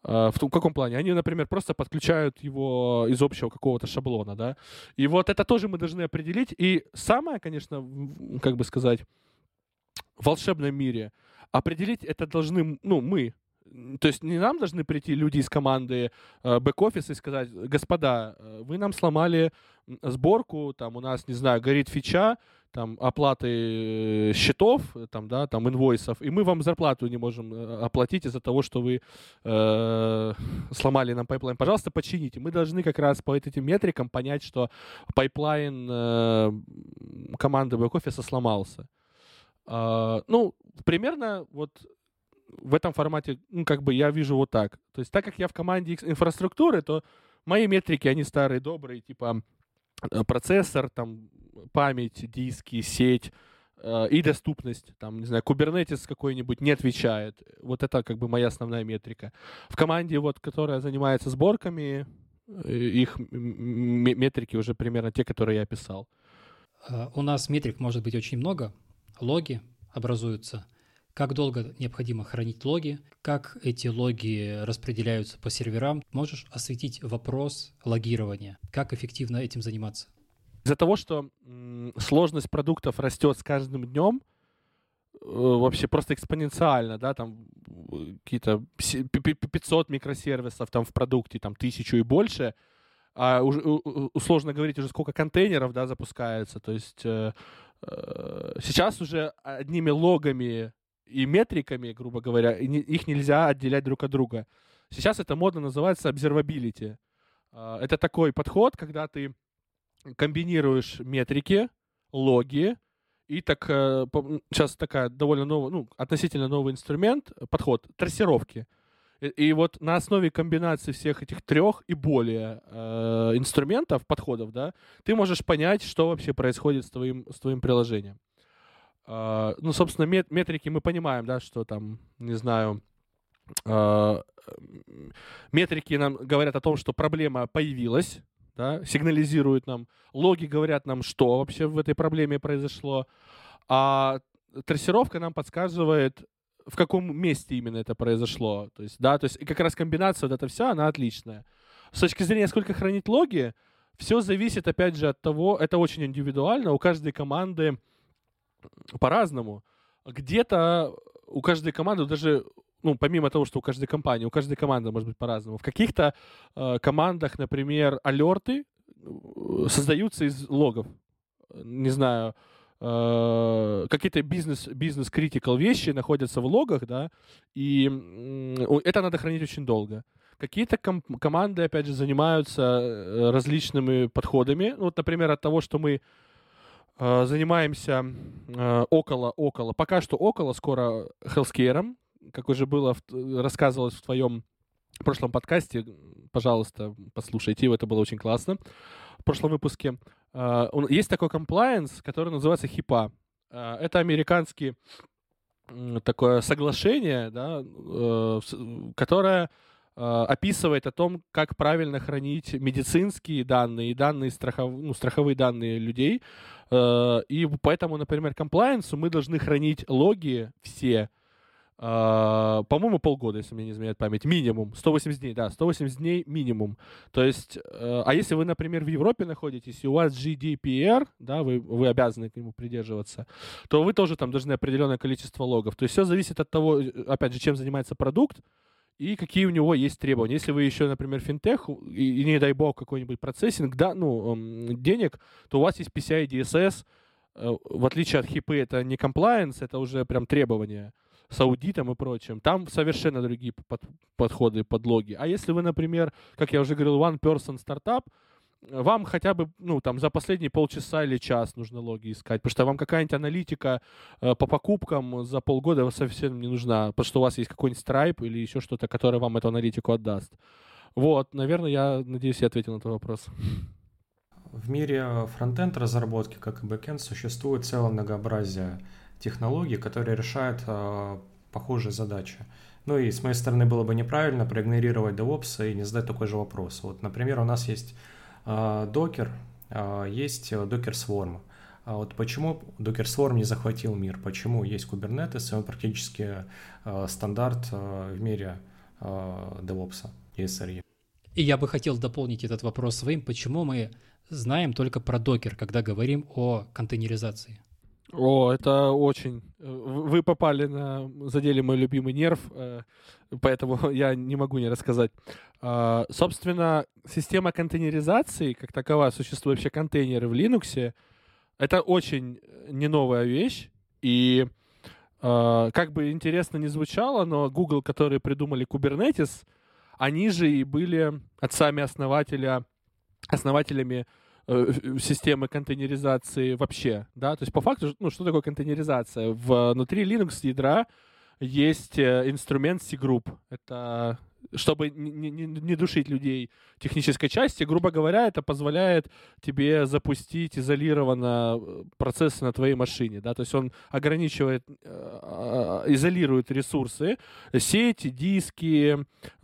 А, в каком плане? Они, например, просто подключают его из общего какого-то шаблона, да. И вот это тоже мы должны определить. И самое, конечно, как бы сказать, в волшебном мире определить это должны, ну, мы, то есть не нам должны прийти люди из команды э, бэк-офиса и сказать, господа, э, вы нам сломали сборку, там у нас, не знаю, горит фича, там оплаты э, счетов, там, да, там инвойсов, и мы вам зарплату не можем оплатить из-за того, что вы э, сломали нам пайплайн. Пожалуйста, почините. Мы должны как раз по этим метрикам понять, что пайплайн э, команды бэк-офиса сломался. Э, ну, примерно вот в этом формате, ну, как бы я вижу вот так. То есть так как я в команде инфраструктуры, то мои метрики, они старые, добрые, типа э, процессор, там, память, диски, сеть э, и доступность. Там, не знаю, Kubernetes какой-нибудь не отвечает. Вот это как бы моя основная метрика. В команде, вот, которая занимается сборками, э, их метрики уже примерно те, которые я описал. У нас метрик может быть очень много, логи образуются – как долго необходимо хранить логи, как эти логи распределяются по серверам. Можешь осветить вопрос логирования, как эффективно этим заниматься? Из-за того, что сложность продуктов растет с каждым днем, э, вообще просто экспоненциально, да, там э, какие-то 500 микросервисов там в продукте, там тысячу и больше, а уже, сложно говорить уже сколько контейнеров, да, запускается, то есть э, сейчас уже одними логами и метриками, грубо говоря, их нельзя отделять друг от друга. Сейчас это модно называется observability. А, это такой подход, когда ты комбинируешь метрики, логи, и так сейчас такая довольно новый, ну, относительно новый инструмент, подход трассировки. И, и вот на основе комбинации всех этих трех и более э, инструментов, подходов, да, ты можешь понять, что вообще происходит с твоим, с твоим приложением. Uh, ну, собственно, мет метрики мы понимаем, да, что там, не знаю, uh, метрики нам говорят о том, что проблема появилась, да, сигнализируют нам, логи говорят нам, что вообще в этой проблеме произошло, а трассировка нам подсказывает, в каком месте именно это произошло. То есть, да, то есть и как раз комбинация вот эта вся, она отличная. С точки зрения, сколько хранить логи, все зависит, опять же, от того, это очень индивидуально, у каждой команды по-разному. Где-то у каждой команды даже ну, помимо того, что у каждой компании, у каждой команды может быть по-разному. В каких-то э, командах, например, алерты э, создаются из логов. Не знаю, э, какие-то бизнес, бизнес-критикал вещи находятся в логах, да, и э, это надо хранить очень долго. Какие-то ком- команды, опять же, занимаются э, различными подходами. Ну, вот, например, от того, что мы занимаемся э, около, около, пока что около, скоро healthcare, как уже было, рассказывалось в твоем прошлом подкасте, пожалуйста, послушайте его, это было очень классно. В прошлом выпуске э, есть такой compliance, который называется HIPAA. Это американский такое соглашение, да, которое описывает о том, как правильно хранить медицинские данные и данные страхов, ну, страховые данные людей Э, и поэтому, например, комплайенсу мы должны хранить логи все, Uh, по-моему, полгода, если мне не изменяет память, минимум, 180 дней, да, 180 дней минимум. То есть, а если вы, например, в Европе находитесь, и у вас GDPR, да, вы, вы обязаны к нему придерживаться, то вы тоже там должны определенное количество логов. То есть все зависит от того, опять же, чем занимается продукт, и какие у него есть требования. Если вы еще, например, финтех, и, и не дай бог какой-нибудь процессинг, да, ну, денег, то у вас есть PCI DSS, э, в отличие от хипы, это не compliance, это уже прям требования с аудитом и прочим. Там совершенно другие под, подходы, подлоги. А если вы, например, как я уже говорил, one-person стартап, вам хотя бы, ну, там, за последние полчаса или час нужно логи искать, потому что вам какая-нибудь аналитика э, по покупкам за полгода совсем не нужна, потому что у вас есть какой-нибудь Stripe или еще что-то, которое вам эту аналитику отдаст. Вот, наверное, я надеюсь, я ответил на этот вопрос. В мире фронтенд разработки, как и бэкенд, существует целое многообразие технологий, которые решают э, похожие задачи. Ну и с моей стороны было бы неправильно проигнорировать DevOps и не задать такой же вопрос. Вот, например, у нас есть э, Docker, э, есть Docker Swarm. А вот почему Docker Swarm не захватил мир? Почему есть Kubernetes, и он практически э, стандарт э, в мире э, DevOps и SRE? И я бы хотел дополнить этот вопрос своим, почему мы знаем только про докер, когда говорим о контейнеризации. О, это очень... Э, вы попали на... Задели мой любимый нерв, э, поэтому я не могу не рассказать. А, собственно, система контейнеризации, как такова, существуют вообще контейнеры в Linux, это очень не новая вещь, и а, как бы интересно не звучало, но Google, которые придумали Kubernetes, они же и были отцами основателя, основателями Э, системы контейнеризации вообще, да, то есть по факту, ну, что такое контейнеризация? Внутри Linux ядра есть э, инструмент C-Group. Это чтобы не, не, не душить людей технической части, грубо говоря, это позволяет тебе запустить изолированно э, процессы на твоей машине, да, то есть он ограничивает, изолирует ресурсы, сети, диски,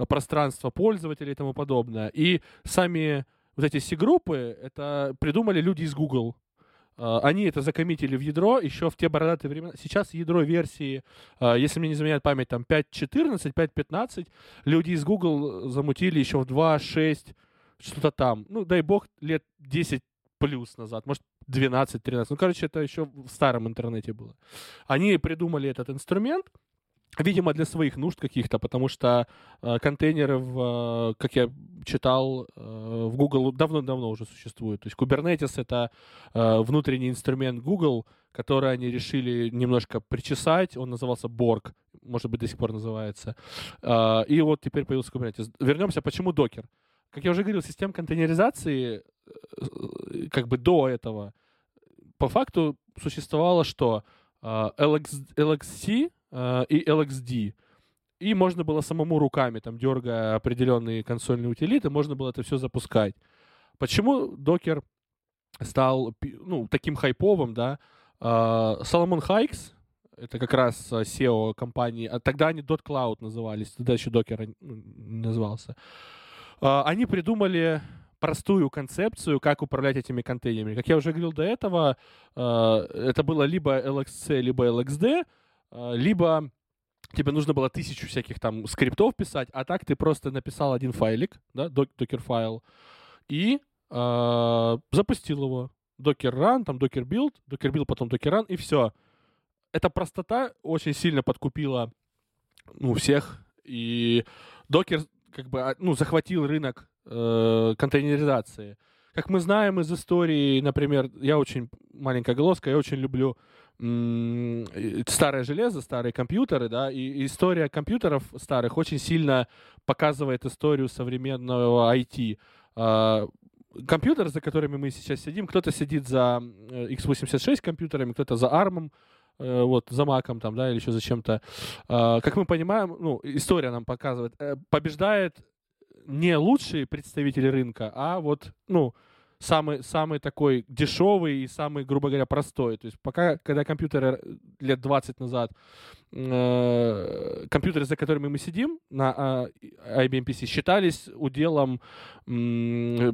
пространство пользователей и тому подобное, и сами вот эти C-группы, это придумали люди из Google. А, они это закоммитили в ядро еще в те бородатые времена. Сейчас ядро версии, а, если мне не заменяет память, там 5.14, 5.15, люди из Google замутили еще в 2.6, что-то там. Ну, дай бог, лет 10 плюс назад, может, 12-13. Ну, короче, это еще в старом интернете было. Они придумали этот инструмент, Видимо, для своих нужд каких-то, потому что э, контейнеры, в, э, как я читал, э, в Google давно-давно уже существуют. То есть Kubernetes — это э, внутренний инструмент Google, который они решили немножко причесать. Он назывался Borg, может быть, до сих пор называется. Э, и вот теперь появился Kubernetes. Вернемся, почему докер? Как я уже говорил, система контейнеризации э, как бы до этого по факту существовало что? Э, LX, LXC — Э, и LXD. И можно было самому руками, там, дергая определенные консольные утилиты, можно было это все запускать. Почему докер стал ну, таким хайповым, да? Соломон uh, Хайкс, это как раз SEO компании, а тогда они .cloud назывались, тогда еще докер ну, не назывался. Они придумали простую концепцию, как управлять этими контейнерами. Как я уже говорил до этого, это было либо LXC, либо LXD, либо тебе нужно было тысячу всяких там скриптов писать, а так ты просто написал один файлик, да, докер-файл, и э, запустил его. Docker run, там docker build, docker build, потом docker run, и все. Эта простота очень сильно подкупила ну, всех, и Docker как бы, а, ну, захватил рынок э, контейнеризации. Как мы знаем из истории, например, я очень маленькая голоска, я очень люблю старое железо, старые компьютеры, да, и история компьютеров старых очень сильно показывает историю современного IT. А, компьютеры, за которыми мы сейчас сидим, кто-то сидит за x86 компьютерами, кто-то за ARM, э, вот, за маком там, да, или еще за чем-то. А, как мы понимаем, ну, история нам показывает, э, побеждает не лучшие представители рынка, а вот, ну, самый, самый такой дешевый и самый, грубо говоря, простой. То есть пока, когда компьютеры лет 20 назад, э, компьютеры, за которыми мы сидим на э, IBM PC, считались уделом э,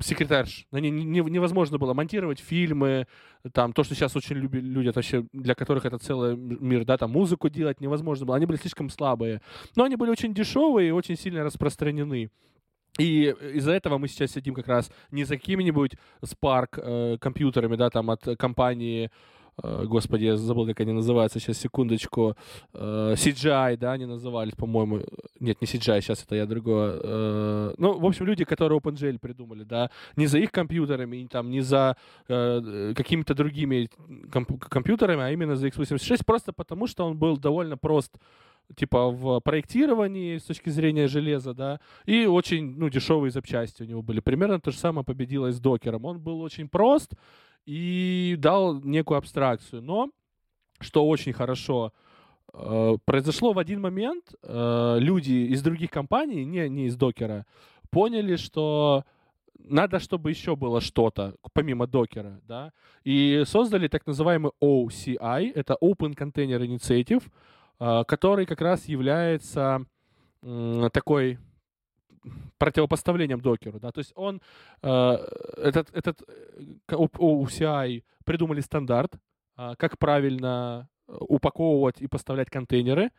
секретарш. На ней невозможно было монтировать фильмы, там, то, что сейчас очень любят люди, вообще, для которых это целый мир, да, там, музыку делать невозможно было. Они были слишком слабые. Но они были очень дешевые и очень сильно распространены. И из-за этого мы сейчас сидим как раз не за какими-нибудь Spark э, компьютерами, да, там от компании, э, господи, я забыл, как они называются, сейчас, секундочку, э, CGI, да, они назывались, по-моему, нет, не CGI, сейчас это я другое. Э, ну, в общем, люди, которые OpenGL придумали, да, не за их компьютерами, там, не за э, какими-то другими комп- компьютерами, а именно за x86, просто потому что он был довольно прост типа в проектировании с точки зрения железа, да, и очень, ну, дешевые запчасти у него были. Примерно то же самое победило и с докером. Он был очень прост и дал некую абстракцию, но, что очень хорошо, э, произошло в один момент, э, люди из других компаний, не, не из докера, поняли, что надо, чтобы еще было что-то, помимо докера, да, и создали так называемый OCI, это Open Container Initiative, который как раз является э, такой противопоставлением докеру, да, то есть он, э, этот, этот OCI придумали стандарт, э, как правильно упаковывать и поставлять контейнеры,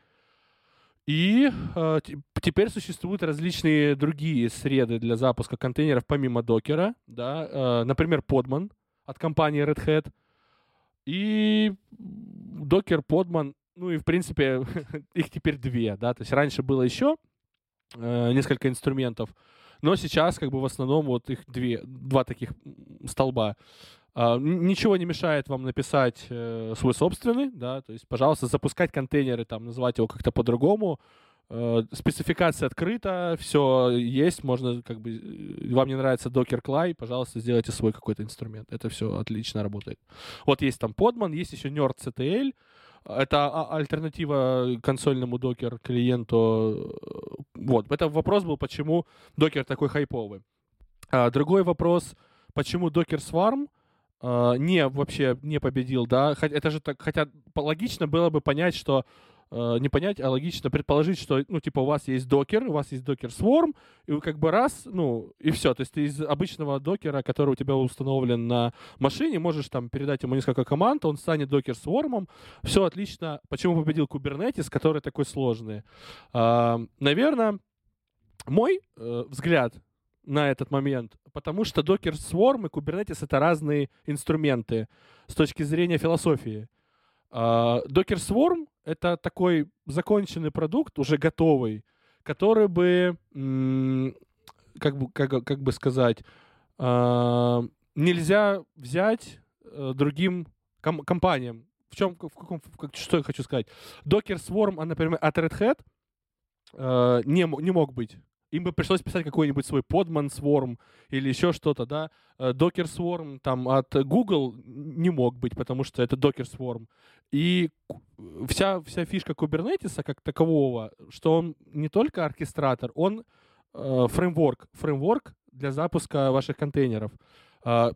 и э, теперь существуют различные другие среды для запуска контейнеров помимо докера, да, э, например, Podman от компании Red Hat, и докер, Podman, ну и в принципе их теперь две, да, то есть раньше было еще э, несколько инструментов, но сейчас как бы в основном вот их две, два таких столба. Uh, ничего не мешает вам написать uh, свой собственный, да, то есть, пожалуйста, запускать контейнеры, там, называть его как-то по-другому. Uh, спецификация открыта, все есть, можно, как бы, э, вам не нравится Docker Clay, пожалуйста, сделайте свой какой-то инструмент. Это все отлично работает. Вот есть там Podman, есть еще NerdCTL, это а, альтернатива консольному докер клиенту. Вот, это вопрос был, почему докер такой хайповый. А другой вопрос, почему Docker Swarm э, не вообще не победил, да? Это же так, хотя логично было бы понять, что э, не понять, а логично предположить, что, ну, типа, у вас есть докер, у вас есть докер Swarm, и вы как бы раз, ну, и все. То есть ты из обычного докера, который у тебя установлен на машине, можешь там передать ему несколько команд, он станет докер Swarm, все отлично. Почему победил Kubernetes, который такой сложный? Э, наверное, мой э, взгляд на этот момент, потому что Docker Swarm и Kubernetes — это разные инструменты с точки зрения философии. Docker Swarm — это такой законченный продукт, уже готовый, который бы, как бы, как, как бы сказать, uh, нельзя взять uh, другим ком- компаниям. В чем, в каком, в, как, что я хочу сказать? Docker Swarm, а, например, от Red Hat uh, не, не мог быть им бы пришлось писать какой-нибудь свой подман Swarm или еще что-то, да. Э, Docker Swarm там от Google не мог быть, потому что это Docker Swarm. И вся, вся фишка Kubernetes как такового, что он не только оркестратор, он э, фреймворк, фреймворк для запуска ваших контейнеров. Э,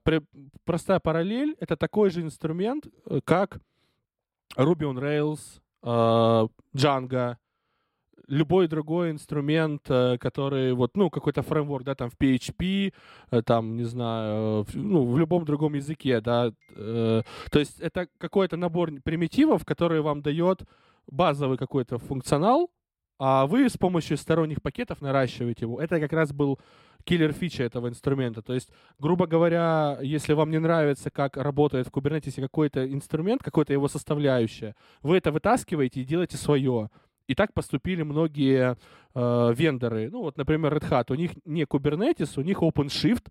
простая параллель — это такой же инструмент, э, как Ruby on Rails, э, Django, любой другой инструмент, э, который вот, ну, какой-то фреймворк, да, там в PHP, э, там, не знаю, ну, в любом другом языке, да, э, то есть это какой-то набор примитивов, который вам дает базовый какой-то функционал, а вы с помощью сторонних пакетов наращиваете его. Это как раз был киллер фича этого инструмента. То есть, грубо говоря, если вам не нравится, как работает в Kubernetes какой-то инструмент, какая-то его составляющая, вы это вытаскиваете и делаете свое. И так поступили многие э, вендоры. Ну вот, например, Red Hat. У них не Kubernetes, у них OpenShift.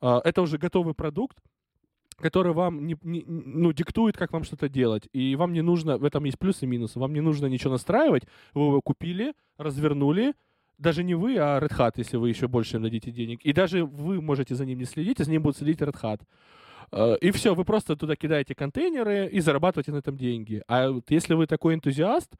Э, это уже готовый продукт, который вам не, не, ну, диктует, как вам что-то делать. И вам не нужно, в этом есть плюсы и минусы, вам не нужно ничего настраивать. Вы его купили, развернули, даже не вы, а Red Hat, если вы еще больше им дадите денег. И даже вы можете за ним не следить, а за ним будет следить Red Hat. Э, и все, вы просто туда кидаете контейнеры и зарабатываете на этом деньги. А вот если вы такой энтузиаст,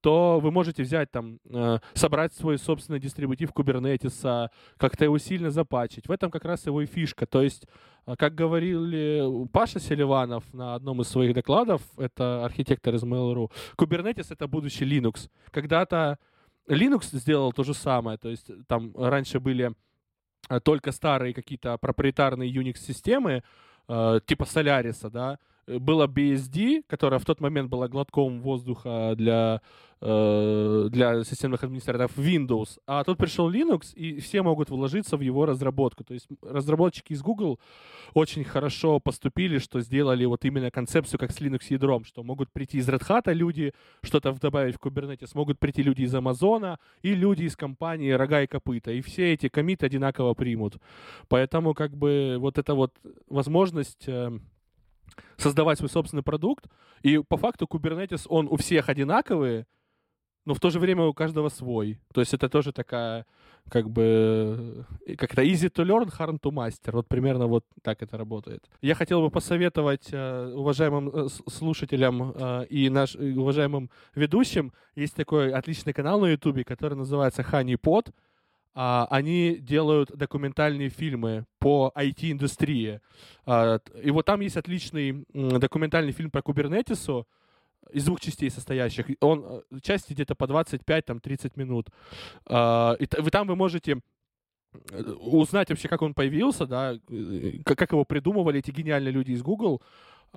то вы можете взять там, э, собрать свой собственный дистрибутив Kubernetes, как-то его сильно запачить. В этом как раз его и фишка. То есть, э, как говорили Паша Селиванов на одном из своих докладов, это архитектор из Mail.ru, Kubernetes — это будущий Linux. Когда-то Linux сделал то же самое, то есть там раньше были э, только старые какие-то проприетарные Unix-системы, типа Solaris, да, было BSD, которая в тот момент была глотком воздуха для, э, для системных администраторов Windows, а тут пришел Linux, и все могут вложиться в его разработку. То есть разработчики из Google очень хорошо поступили, что сделали вот именно концепцию как с Linux-ядром, что могут прийти из Red Hat люди, что-то добавить в Kubernetes, могут прийти люди из Амазона и люди из компании Рога и Копыта, и все эти комиты одинаково примут. Поэтому как бы вот эта вот возможность э, создавать свой собственный продукт. И по факту Kubernetes, он у всех одинаковый, но в то же время у каждого свой. То есть это тоже такая, как бы, как-то easy to learn, hard to master. Вот примерно вот так это работает. Я хотел бы посоветовать э, уважаемым э, слушателям э, и наш и уважаемым ведущим. Есть такой отличный канал на YouTube, который называется Honey Pot. а, они делают документальные фильмы по IT-индустрии. А, и вот там есть отличный документальный фильм про кубернетису, из двух частей состоящих. Он э, части где-то по 25-30 минут. А, и там вы можете э, узнать вообще, как он появился, да, э, как его придумывали эти гениальные люди из Google.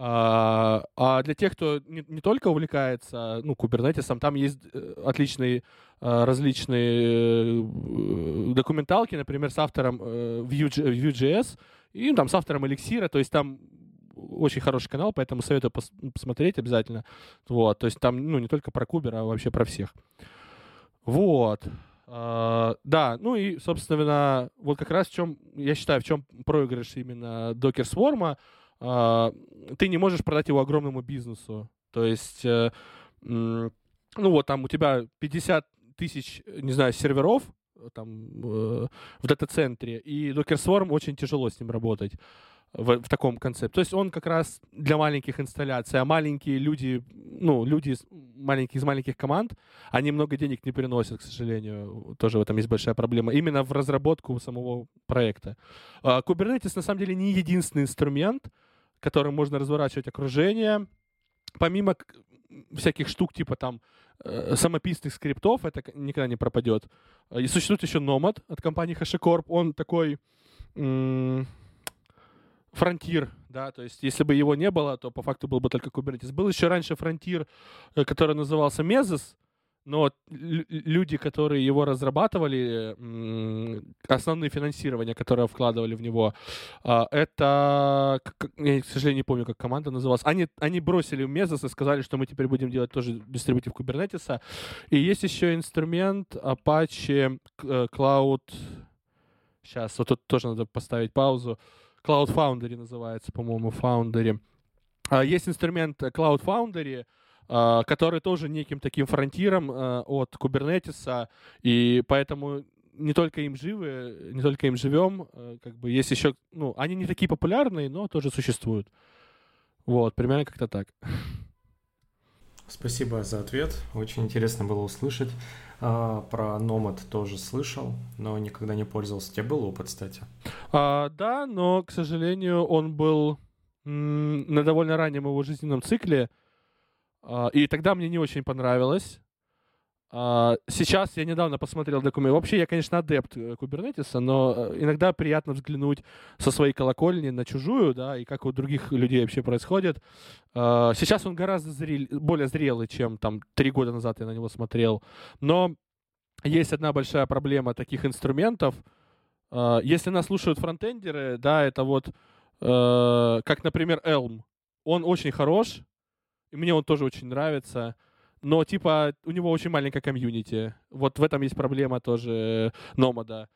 А, а для тех, кто не, не только увлекается ну, кубернетисом, там есть отличные различные документалки, например, с автором Vue.js и там с автором эликсира, то есть там очень хороший канал, поэтому советую пос посмотреть обязательно. Вот, то есть там, ну, не только про Кубер, а вообще про всех. Вот. Uh, да, ну и, собственно, вот как раз в чем, я считаю, в чем проигрыш именно Docker Swarm, ты не можешь продать его огромному бизнесу. То есть, uh, ну вот там у тебя 50 тысяч, не знаю, серверов там э, в дата-центре, и Docker Swarm очень тяжело с ним работать в, в таком концепте. То есть он как раз для маленьких инсталляций, а маленькие люди, ну, люди из, маленькие, из маленьких команд, они много денег не переносят, к сожалению. Тоже в этом есть большая проблема. Именно в разработку самого проекта. А, Kubernetes, на самом деле, не единственный инструмент, которым можно разворачивать окружение. Помимо всяких штук, типа там э, самописных скриптов, это никогда не пропадет. И существует еще Nomad от компании HashiCorp. Он такой фронтир, да, то есть если бы его не было, то по факту был бы только Kubernetes. Был еще раньше фронтир, э, который назывался Mesos, но люди, которые его разрабатывали, основные финансирования, которые вкладывали в него, а, это, я, к сожалению, не помню, как команда называлась, они, они бросили Mesos и сказали, что мы теперь будем делать тоже дистрибутив Kubernetes. И есть еще инструмент Apache э, Cloud, сейчас, вот тут тоже надо поставить паузу, Cloud Foundry называется, по-моему, Foundry. А, есть инструмент Cloud Foundry, который тоже неким таким фронтиром а, от Kubernetes, и поэтому не только им живы, не только им живем, как бы есть еще, ну, они не такие популярные, но тоже существуют. Вот, примерно как-то так. Спасибо за ответ. Очень интересно было услышать. А, про Nomad тоже слышал, но никогда не пользовался. У тебя был опыт, кстати? А, да, но, к сожалению, он был на довольно раннем его жизненном цикле. А, и тогда мне не очень понравилось. А, сейчас я недавно посмотрел документ. Вообще, я, конечно, адепт э, Кубернетиса, но э, иногда приятно взглянуть со своей колокольни на чужую, да, и как у других людей вообще происходит. А, сейчас он гораздо зрел... более зрелый, чем там три года назад я на него смотрел. Но есть одна большая проблема таких инструментов. Если нас слушают фронтендеры, да, это вот, э, как, например, Elm. Он очень хорош, и мне он тоже очень нравится но типа у него очень маленькая комьюнити. Вот в этом есть проблема тоже Номада.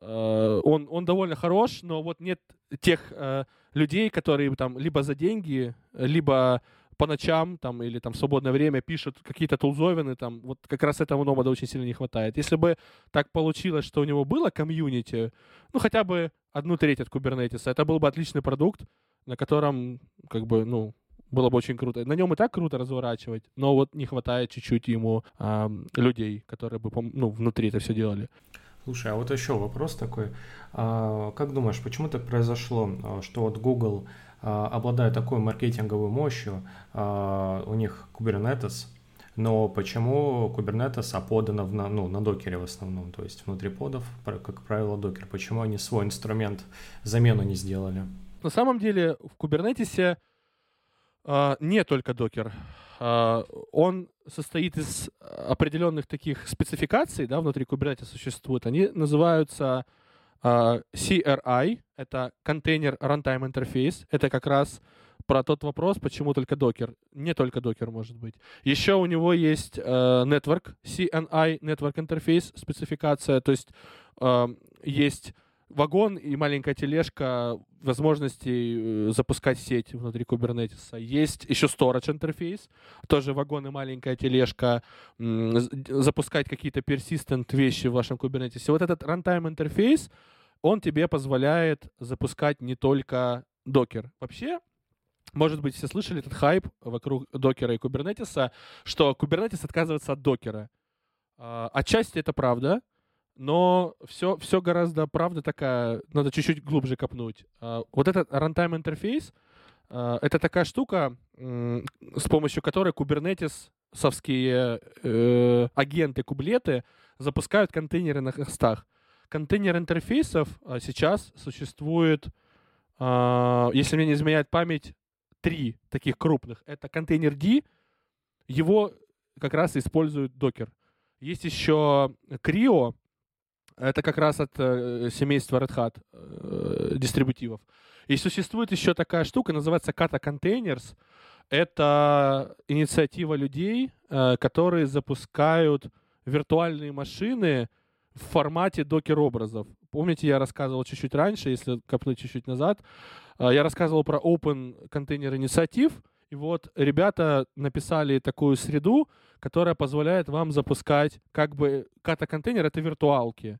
Uh, он, он довольно хорош, но вот нет тех uh, людей, которые там либо за деньги, либо по ночам там или там в свободное время пишут какие-то тулзовины, там вот как раз этого Номада очень сильно не хватает. Если бы так получилось, что у него было комьюнити, ну хотя бы одну треть от Кубернетиса, это был бы отличный продукт, на котором как бы, ну, было бы очень круто. На нем и так круто разворачивать, но вот не хватает чуть-чуть ему э, людей, которые бы ну, внутри это все делали. Слушай, а вот еще вопрос такой. А, как думаешь, почему так произошло, а, что вот Google, а, обладая такой маркетинговой мощью, а, у них Kubernetes, но почему Kubernetes оподано в, ну, на докере в основном, то есть внутри подов, как правило, докер. Почему они свой инструмент замену не сделали? На самом деле в Kubernetes Uh, не только докер. Uh, он состоит из определенных таких спецификаций, да, внутри Kubernetes существуют. Они называются uh, CRI, это контейнер runtime interface. Это как раз про тот вопрос, почему только докер. Не только докер может быть. Еще у него есть uh, network, CNI, network interface спецификация, то есть uh, есть вагон и маленькая тележка возможностей э, запускать сеть внутри Kubernetes. Есть еще storage интерфейс, тоже вагон и маленькая тележка, запускать какие-то persistent вещи в вашем. И вот этот runtime интерфейс, он тебе позволяет запускать не только докер. Вообще, может быть, все слышали этот хайп вокруг докера и кубернетиса, что Kubernetes отказывается от докера. А, отчасти это правда, но все, все гораздо, правда, такая, надо чуть-чуть глубже копнуть. А, вот этот runtime интерфейс, а, это такая штука, с помощью которой Kubernetes совские э, агенты, кублеты запускают контейнеры на хостах. Контейнер интерфейсов а, сейчас существует, если мне не изменяет память, три таких крупных. Это контейнер D, его как раз использует докер. Есть еще Creo, это как раз от э, семейства Red Hat э, дистрибутивов. И существует еще такая штука, называется Kata Containers. Это инициатива людей, э, которые запускают виртуальные машины в формате докер-образов. Помните, я рассказывал чуть-чуть раньше, если копнуть чуть-чуть назад, э, я рассказывал про Open Container Initiative, и вот ребята написали такую среду, которая позволяет вам запускать как бы ката-контейнер — это виртуалки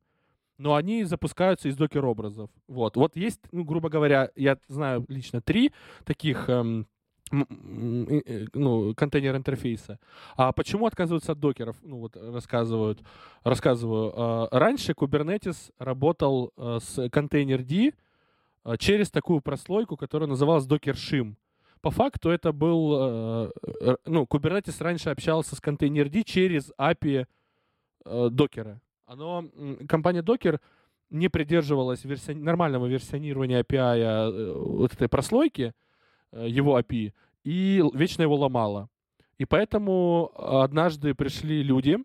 но они запускаются из докер-образов. Вот. вот есть, ну, грубо говоря, я знаю лично три таких эм, ну, контейнер интерфейса. А почему отказываются от докеров? Ну вот рассказывают, рассказываю. А, раньше Kubernetes работал э, с контейнер D э, через такую прослойку, которая называлась Docker Shim. По факту это был, э, ну, Kubernetes раньше общался с контейнер D через API докера оно, компания Docker не придерживалась верси... нормального версионирования API э, вот этой прослойки, э, его API, и вечно его ломала. И поэтому однажды пришли люди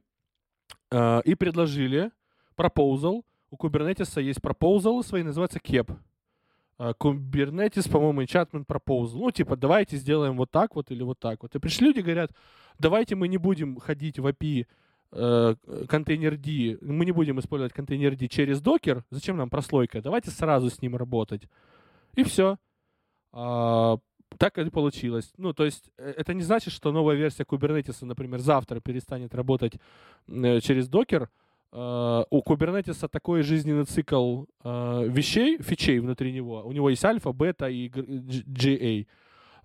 э, и предложили proposal. У Kubernetes есть proposal свои, называется KEP. Kubernetes, по-моему, enchantment proposal. Ну, типа, давайте сделаем вот так вот или вот так вот. И пришли люди, говорят, давайте мы не будем ходить в API Э, контейнер D, мы не будем использовать контейнер D через докер, зачем нам прослойка? Давайте сразу с ним работать. И все. А, так и получилось. Ну, то есть э, это не значит, что новая версия Kubernetes, например, завтра перестанет работать э, через докер. Uh, у Kubernetes такой жизненный цикл uh, вещей, фичей внутри него. У него есть альфа, бета и GA.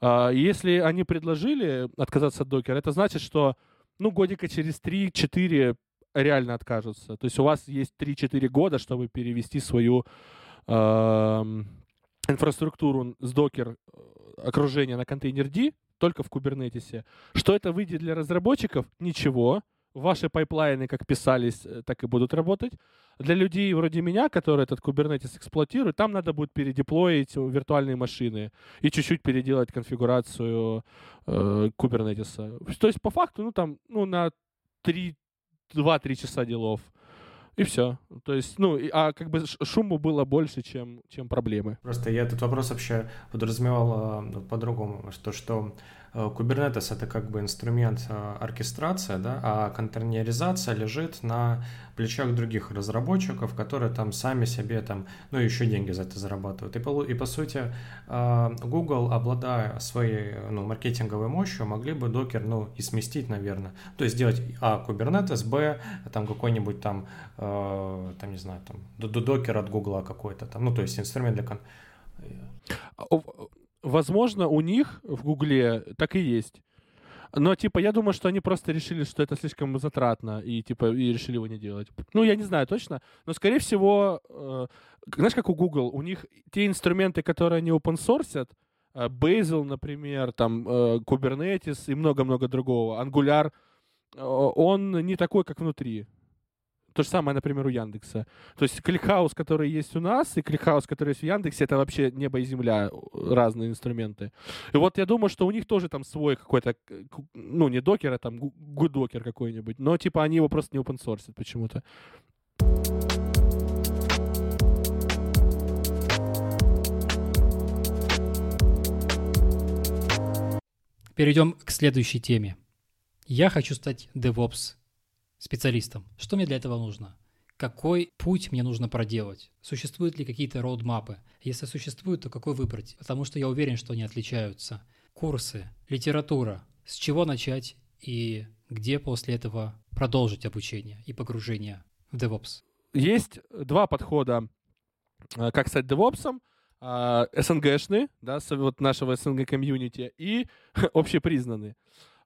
Uh, если они предложили отказаться от докера, это значит, что ну, годика через 3-4 реально откажутся. То есть у вас есть 3-4 года, чтобы перевести свою э, инфраструктуру с докер э, окружения на контейнер D только в Kubernetes. Что это выйдет для разработчиков? Ничего. Ваши пайплайны как писались, э, так и будут работать. Для людей вроде меня, которые этот Kubernetes эксплуатируют, там надо будет передеплоить виртуальные машины и чуть-чуть переделать конфигурацию э, Kubernetes. То есть по факту, ну там, ну на 3, 2-3 часа делов. И все. То есть, ну, а как бы шуму было больше, чем, чем проблемы. Просто я этот вопрос вообще подразумевал э, по-другому, что, что Э, Kubernetes это как бы инструмент э, оркестрация, да, а контейнеризация лежит на плечах других разработчиков, которые там сами себе там, ну, еще деньги за это зарабатывают. И по, и по сути э, Google, обладая своей ну, маркетинговой мощью, могли бы докер, ну, и сместить, наверное. То есть сделать А, Kubernetes, Б, там какой-нибудь там, э, там, не знаю, там, докер от Google какой-то там, ну, то есть инструмент для... Кон возможно, у них в Гугле так и есть. Но, типа, я думаю, что они просто решили, что это слишком затратно, и, типа, и решили его не делать. Ну, я не знаю точно, но, скорее всего, э, знаешь, как у Google, у них те инструменты, которые они open source, э, Bazel, например, там, э, Kubernetes и много-много другого, Angular, э, он не такой, как внутри. То же самое, например, у Яндекса. То есть ClickHouse, который есть у нас, и ClickHouse, который есть в Яндексе, это вообще небо и земля, разные инструменты. И вот я думаю, что у них тоже там свой какой-то, ну, не докер, а там гудокер какой-нибудь, но типа они его просто не source почему-то. Перейдем к следующей теме. Я хочу стать DevOps специалистом. Что мне для этого нужно? Какой путь мне нужно проделать? Существуют ли какие-то роудмапы? Если существуют, то какой выбрать? Потому что я уверен, что они отличаются. Курсы, литература. С чего начать и где после этого продолжить обучение и погружение в DevOps? Есть два подхода, э, как стать DevOps. Э, СНГшный, да, вот нашего СНГ комьюнити, и общепризнанный.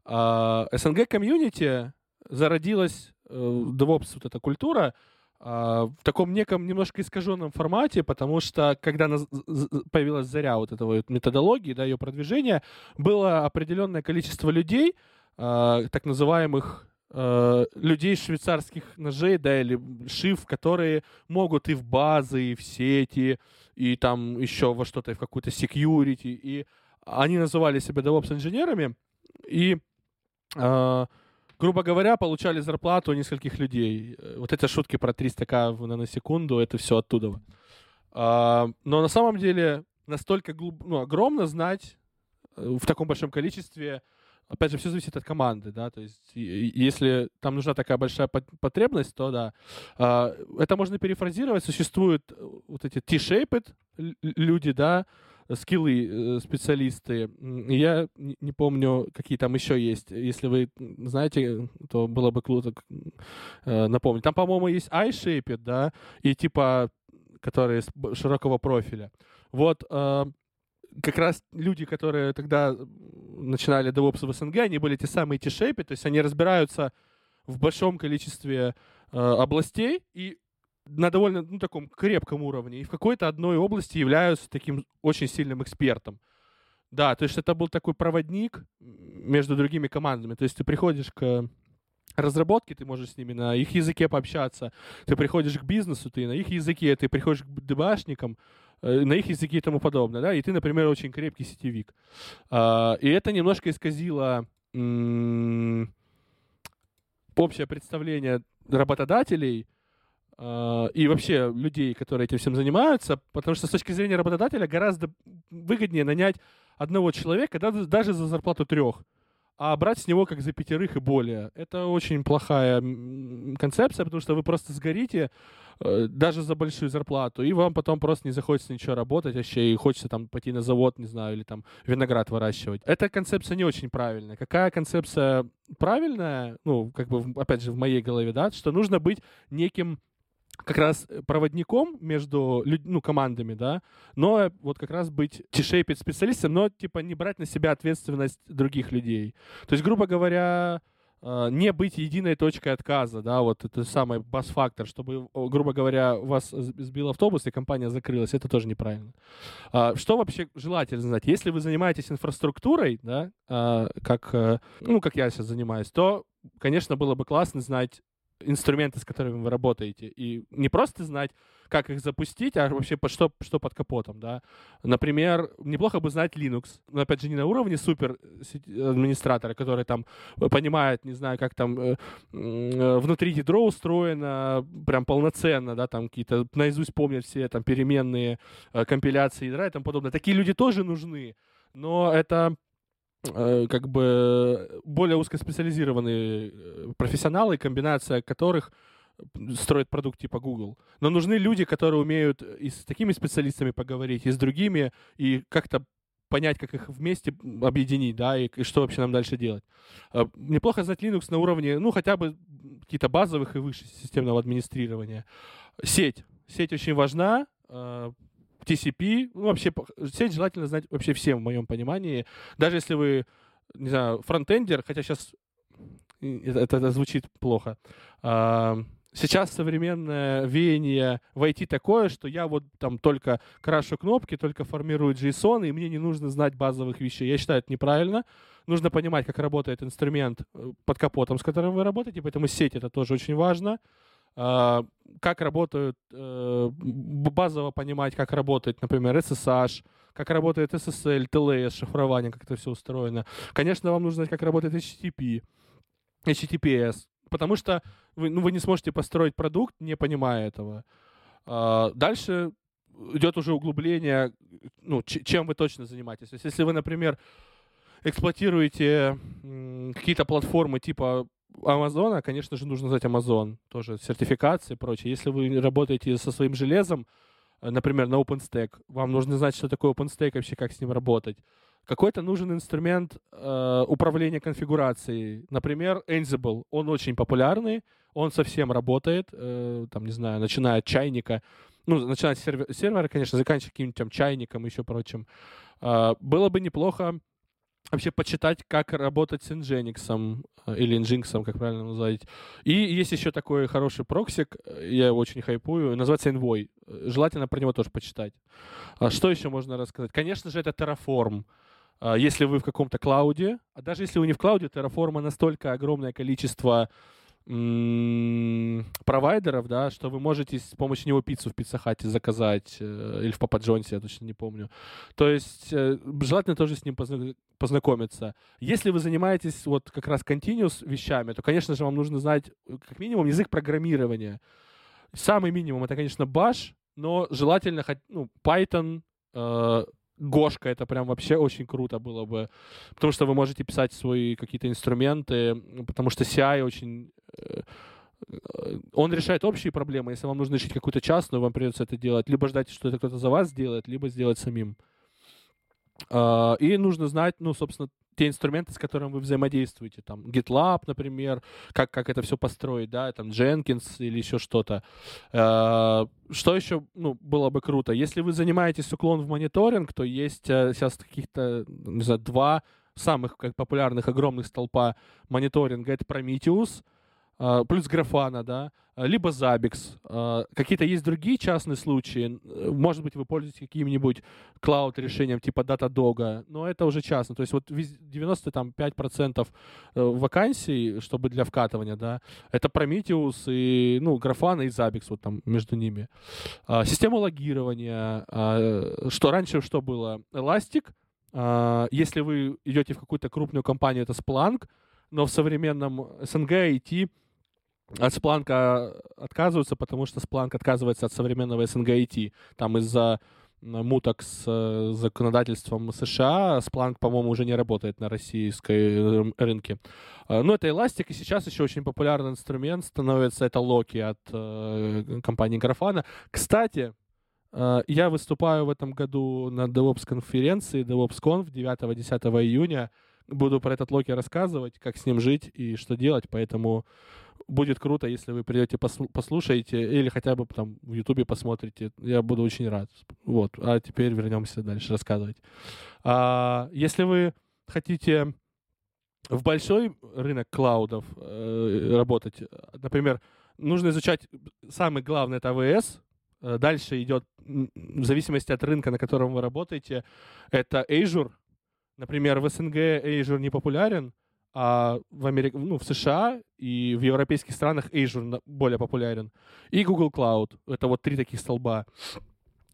Э, СНГ комьюнити зародилась э, DevOps вот эта культура а, в таком неком немножко искаженном формате, потому что когда появилась заря вот этого вот методологии, да, ее продвижения, было определенное количество людей, а, так называемых а, людей швейцарских ножей, да, или шиф, которые могут и в базы, и в сети, и там еще во что-то, в какую-то security, и они называли себя DevOps-инженерами, и грубо говоря, получали зарплату нескольких людей. Э, вот эти шутки про 300 к в наносекунду, это все оттуда. А, но на самом деле настолько глуб... ну, огромно знать э, в таком большом количестве, опять же, все зависит от команды, да, то есть если там нужна такая большая потребность, то да. А, это можно перефразировать, существуют э, вот эти T-shaped люди, да, скиллы э, специалисты. Я не помню, какие там еще есть. Если вы знаете, то было бы круто э, напомнить. Там, по-моему, есть iShaped, да, и типа, которые широкого профиля. Вот э, как раз люди, которые тогда начинали DevOps в СНГ, они были те самые T-Shape, то есть они разбираются в большом количестве областей и на довольно ну, таком крепком уровне и в какой-то одной области являются таким очень сильным экспертом. Да, то есть это был такой проводник между другими командами. То есть ты приходишь к разработке, ты можешь с ними на их языке пообщаться. Ты приходишь к бизнесу, ты на их языке, ты приходишь к дебашникам, э, на их языке и тому подобное, да, и ты, например, очень крепкий сетевик. А, и это немножко исказило общее представление работодателей и вообще людей, которые этим всем занимаются, потому что с точки зрения работодателя гораздо выгоднее нанять одного человека даже за зарплату трех, а брать с него как за пятерых и более. Это очень плохая концепция, потому что вы просто сгорите э, даже за большую зарплату, и вам потом просто не захочется ничего работать вообще, и хочется там пойти на завод, не знаю, или там виноград выращивать. Эта концепция не очень правильная. Какая концепция правильная, ну, как бы, опять же, в моей голове, да, что нужно быть неким как раз проводником между ну, командами, да, но вот как раз быть t специалистом, но типа не брать на себя ответственность других людей. То есть, грубо говоря, э, не быть единой точкой отказа, да, вот это самый бас-фактор, чтобы, грубо говоря, вас сбил автобус и компания закрылась, это тоже неправильно. А, что вообще желательно знать? Если вы занимаетесь инфраструктурой, да, а, как, э, ну, как я сейчас занимаюсь, то, конечно, было бы классно знать инструменты, с которыми вы работаете, и не просто знать, как их запустить, а вообще по, что, что под капотом, да. Например, неплохо бы знать Linux, но опять же не на уровне супер администратора, который там понимает, не знаю, как там э, э, внутри ядро устроено прям полноценно, да, там какие-то наизусть помнят все там переменные э, компиляции ядра и тому подобное. Такие люди тоже нужны, но это Э, как бы более узкоспециализированные э, профессионалы, комбинация которых строит продукт типа Google. Но нужны люди, которые умеют и с такими специалистами поговорить, и с другими, и как-то понять, как их вместе объединить, да, и, и что вообще нам дальше делать. Э, неплохо знать Linux на уровне, ну, хотя бы какие-то базовых и выше системного администрирования. Сеть. Сеть очень важна, TCP, ну, вообще, сеть желательно знать вообще всем, в моем понимании. Даже если вы, не знаю, фронтендер, хотя сейчас это, это звучит плохо. А, сейчас современное веяние в IT такое, что я вот там только крашу кнопки, только формирую JSON, и мне не нужно знать базовых вещей. Я считаю, это неправильно. Нужно понимать, как работает инструмент э, под капотом, с которым вы работаете, поэтому сеть это тоже очень важно. А, как работают, э, базово понимать, как работает, например, SSH, как работает SSL, TLS, шифрование, как это все устроено. Конечно, вам нужно знать, как работает HTTP, HTTPS, потому что вы, ну, вы не сможете построить продукт, не понимая этого. А, дальше идет уже углубление, ну, чем вы точно занимаетесь. Если вы, например, эксплуатируете какие-то платформы типа Амазона, конечно же, нужно знать Amazon, тоже сертификации и прочее. Если вы работаете со своим железом, э, например, на OpenStack, вам нужно знать, что такое OpenStack, вообще как с ним работать. Какой-то нужен инструмент э, управления конфигурацией. Например, Ansible. Он очень популярный, он совсем работает, э, там, не знаю, начиная от чайника, ну, начиная с сервера конечно, заканчивая каким-нибудь там чайником и еще прочим. Э, было бы неплохо вообще почитать, как работать с Nginx э, или Nginx, как правильно назвать. И есть еще такой хороший прокси-к, э, я его очень хайпую, называется Envoy. Желательно про него тоже почитать. А что еще можно рассказать? Конечно же, это Terraform. А если вы в каком-то cloud е, а даже если вы не в cloud е, Terraform настолько огромное количество провайдеров, да, что вы можете с помощью него пиццу в пиццахате заказать э, или в Папа Джонсе, я точно не помню. То есть э, желательно тоже с ним познакомиться. Если вы занимаетесь вот как раз continuous вещами, то, конечно же, вам нужно знать э, как минимум язык программирования. Самый минимум это, конечно, Bash, но желательно ну, Python, Гошка, это прям вообще очень круто было бы, потому что вы можете писать свои какие-то инструменты, потому что CI очень... Э, он решает общие проблемы, если вам нужно решить какую-то частную, вам придется это делать, либо ждать, что это кто-то за вас сделает, либо сделать самим. А, и нужно знать, ну, собственно, те инструменты, с которыми вы взаимодействуете, там, GitLab, например, как, как это все построить, да, там, Jenkins или еще что-то. А, что еще, ну, было бы круто? Если вы занимаетесь уклон в мониторинг, то есть э, сейчас каких-то, не знаю, два самых как, популярных огромных столпа мониторинга. Это Prometheus, плюс Графана, да, а, либо Zabbix. А, какие-то есть другие частные случаи. Может быть, вы пользуетесь каким-нибудь клауд-решением типа Datadog, но это уже частно. То есть вот 95% э, вакансий, чтобы для вкатывания, да, это Prometheus и, ну, Grafana и Zabbix вот там между ними. Система логирования. Что раньше что было? Elastic. Если вы идете в какую-то крупную компанию, это Splunk, но в современном СНГ IT от Splunk отказываются, потому что Splunk отказывается от современного СНГ IT. Там из-за муток с э, законодательством США Splunk, по-моему, уже не работает на российской э, рынке. Э, ну, это Elastic, и сейчас еще очень популярный инструмент становится это Loki от э, компании Grafana. Кстати, я выступаю в этом году на DevOps конференции DevOpsConf 9-10 июня. Буду про этот Локи рассказывать, как с ним жить и что делать, поэтому будет круто, если вы придете, послушаете или хотя бы там в Ютубе посмотрите. Я буду очень рад. Вот. А теперь вернемся дальше рассказывать. А, если вы хотите в большой рынок клаудов э, работать, например, нужно изучать, самый главный это AWS, э, дальше идет, в зависимости от рынка, на котором вы работаете, это Azure. Например, в СНГ Azure не популярен, а в, Америк... ну, в США и в европейских странах Azure более популярен. И Google Cloud. Это вот три таких столба.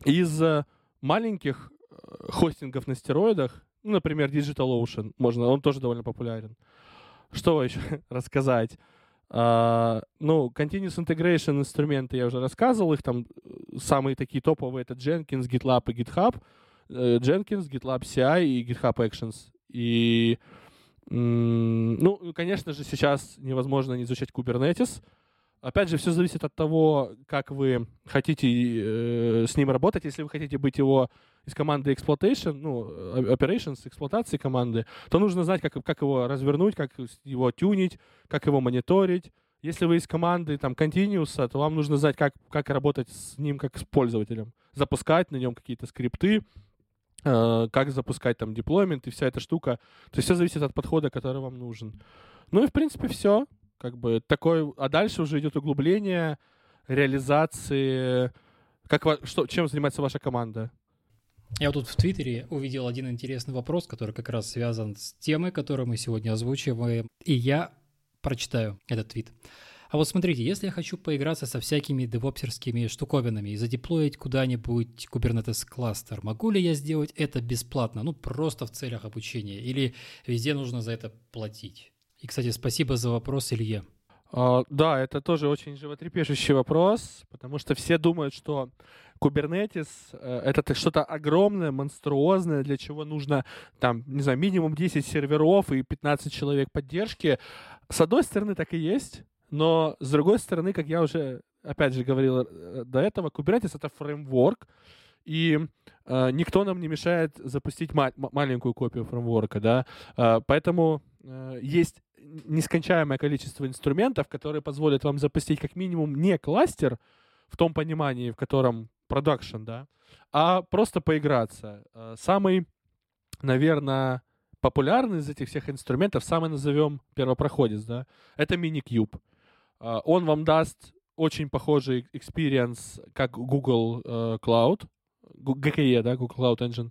Из э, маленьких э, хостингов на стероидах, ну, например, DigitalOcean, можно, он тоже довольно популярен. Что еще рассказать? Uh, ну, Continuous Integration инструменты я уже рассказывал, их там э, самые такие топовые это Jenkins, GitLab и GitHub. Jenkins, GitLab CI и GitHub Actions. И ну, конечно же, сейчас невозможно не изучать Kubernetes. Опять же, все зависит от того, как вы хотите э, с ним работать. Если вы хотите быть его из команды exploitation, ну, operations, эксплуатации команды, то нужно знать, как, как его развернуть, как его тюнить, как его мониторить. Если вы из команды там continuous, то вам нужно знать, как, как работать с ним как с пользователем. Запускать на нем какие-то скрипты, как запускать там деплоймент и вся эта штука. То есть все зависит от подхода, который вам нужен. Ну и, в принципе, все. Как бы такой... А дальше уже идет углубление реализации... Как, что, чем занимается ваша команда? Я вот тут в Твиттере увидел один интересный вопрос, который как раз связан с темой, которую мы сегодня озвучиваем, и я прочитаю этот твит. А вот смотрите, если я хочу поиграться со всякими девопсерскими штуковинами и задеплоить куда-нибудь Kubernetes кластер, могу ли я сделать это бесплатно, ну просто в целях обучения, или везде нужно за это платить? И, кстати, спасибо за вопрос, Илье. Uh, да, это тоже очень животрепещущий вопрос, потому что все думают, что Kubernetes uh, это что-то огромное, монструозное, для чего нужно там, не знаю, минимум 10 серверов и 15 человек поддержки. С одной стороны, так и есть. Но, с другой стороны, как я уже, опять же, говорил э, до этого, Kubernetes — это фреймворк, и э, никто нам не мешает запустить ма- маленькую копию фреймворка, да, э, поэтому э, есть нескончаемое количество инструментов, которые позволят вам запустить как минимум не кластер в том понимании, в котором продакшн, да, а просто поиграться. Э, самый, наверное, популярный из этих всех инструментов, самый назовем первопроходец, да, это. А, он вам даст очень похожий experience, как Google uh, Cloud, GKE, да, Google Cloud Engine.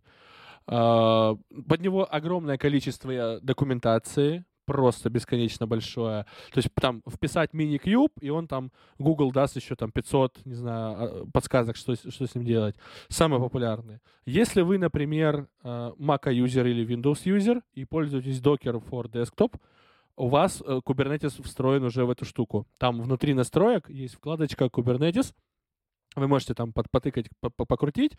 Uh, под него огромное количество документации, просто бесконечно большое. То есть там вписать мини-кьюб, и он там, Google даст еще там 500, не знаю, а, подсказок, что, что с ним делать. Самые популярные. Если вы, например, э, Mac-юзер или Windows-юзер и пользуетесь Docker for Desktop, у вас э, Kubernetes встроен уже в эту штуку. Там внутри настроек есть вкладочка Kubernetes, вы можете там потыкать, покрутить,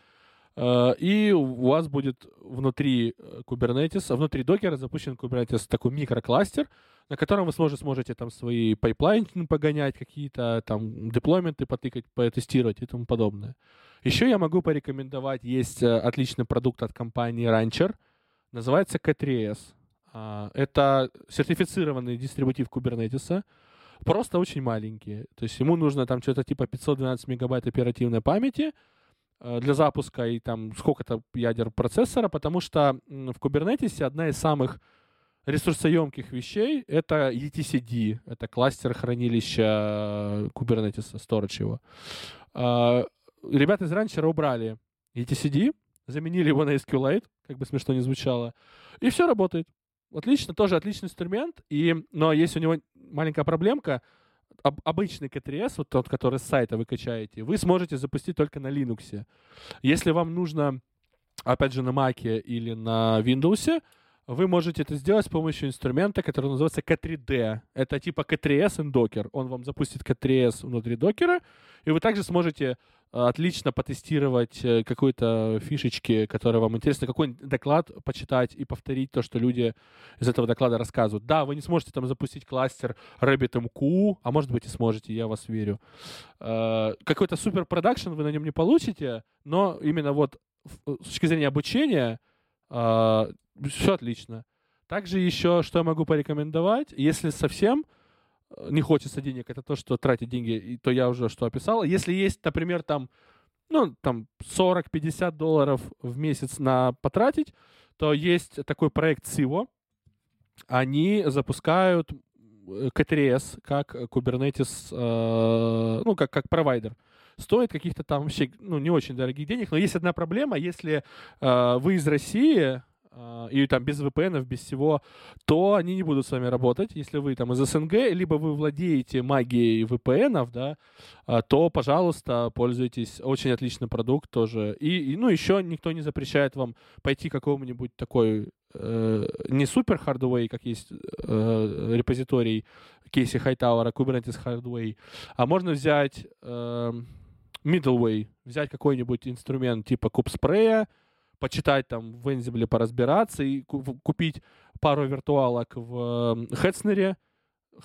Э, и у вас будет внутри э, Kubernetes, внутри Docker а запущен Kubernetes такой микрокластер, на котором вы сможете, сможете там свои пайплайны погонять, какие-то там деплойменты потыкать, потестировать и тому подобное. Еще я могу порекомендовать, есть отличный продукт от компании Rancher, называется K3S. А, это сертифицированный дистрибутив Kubernetes, просто очень маленький. То есть ему нужно там что-то типа 512 мегабайт оперативной памяти, Э, для запуска и там сколько-то ядер процессора, потому что в Kubernetes одна из самых ресурсоемких вещей — это etcd, это кластер хранилища Kubernetes, storage его. А, ребята из ранчера убрали etcd, заменили его на SQLite, как бы смешно не звучало, и все работает. Отлично, тоже отличный инструмент, и, но есть у него маленькая проблемка — об, обычный K3S, вот тот, который с сайта вы качаете, вы сможете запустить только на Linux. Если вам нужно, опять же, на Mac или на Windows, вы можете это сделать с помощью инструмента, который называется K3D. Это типа K3S и Docker. Он вам запустит K3S внутри докера, и вы также сможете отлично потестировать э, какие-то фишечки, которые вам интересны, какой-нибудь доклад почитать и повторить то, что люди из этого доклада рассказывают. Да, вы не сможете там запустить кластер RabbitMQ, а может быть и сможете, я вас верю. Э, какой-то супер продакшн вы на нем не получите, но именно вот с точки зрения обучения э, все отлично. Также еще, что я могу порекомендовать, если совсем не хочется денег, это то, что тратить деньги, то я уже что описал. Если есть, например, там, ну, там 40-50 долларов в месяц на потратить, то есть такой проект Civo. Они запускают K3S как Kubernetes, э, ну, как, как провайдер. Стоит каких-то там вообще, ну, не очень дорогих денег, но есть одна проблема, если э, вы из России, а, и там без VPN, без всего, то они не будут с вами работать. Если вы там из СНГ, либо вы владеете магией VPN, да, а, то, пожалуйста, пользуйтесь. Очень отличный продукт тоже. И, и ну, еще никто не запрещает вам пойти к какому-нибудь такой э, не супер hardware, как есть э, репозиторий Кейси Хайтауэра, Kubernetes Hardware, а можно взять э, middleware, взять какой-нибудь инструмент типа KubeSpray, почитать там в Ansible, поразбираться и купить пару виртуалок в Hetzner,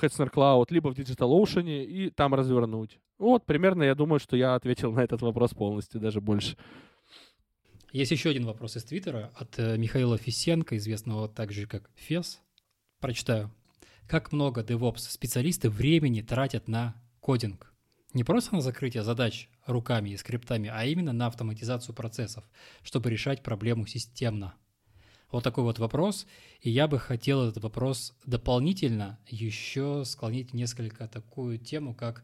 Hetzner Cloud, либо в DigitalOcean и там развернуть. Вот, примерно, я думаю, что я ответил на этот вопрос полностью, даже больше. Есть еще один вопрос из Твиттера от э, Михаила Фисенко, известного также как Фес. Прочитаю. Как много DevOps специалисты времени тратят на кодинг? Не просто на закрытие задач руками и скриптами, а именно на автоматизацию процессов, чтобы решать проблему системно. Вот такой вот вопрос, и я бы хотел этот вопрос дополнительно еще склонить несколько такую тему, как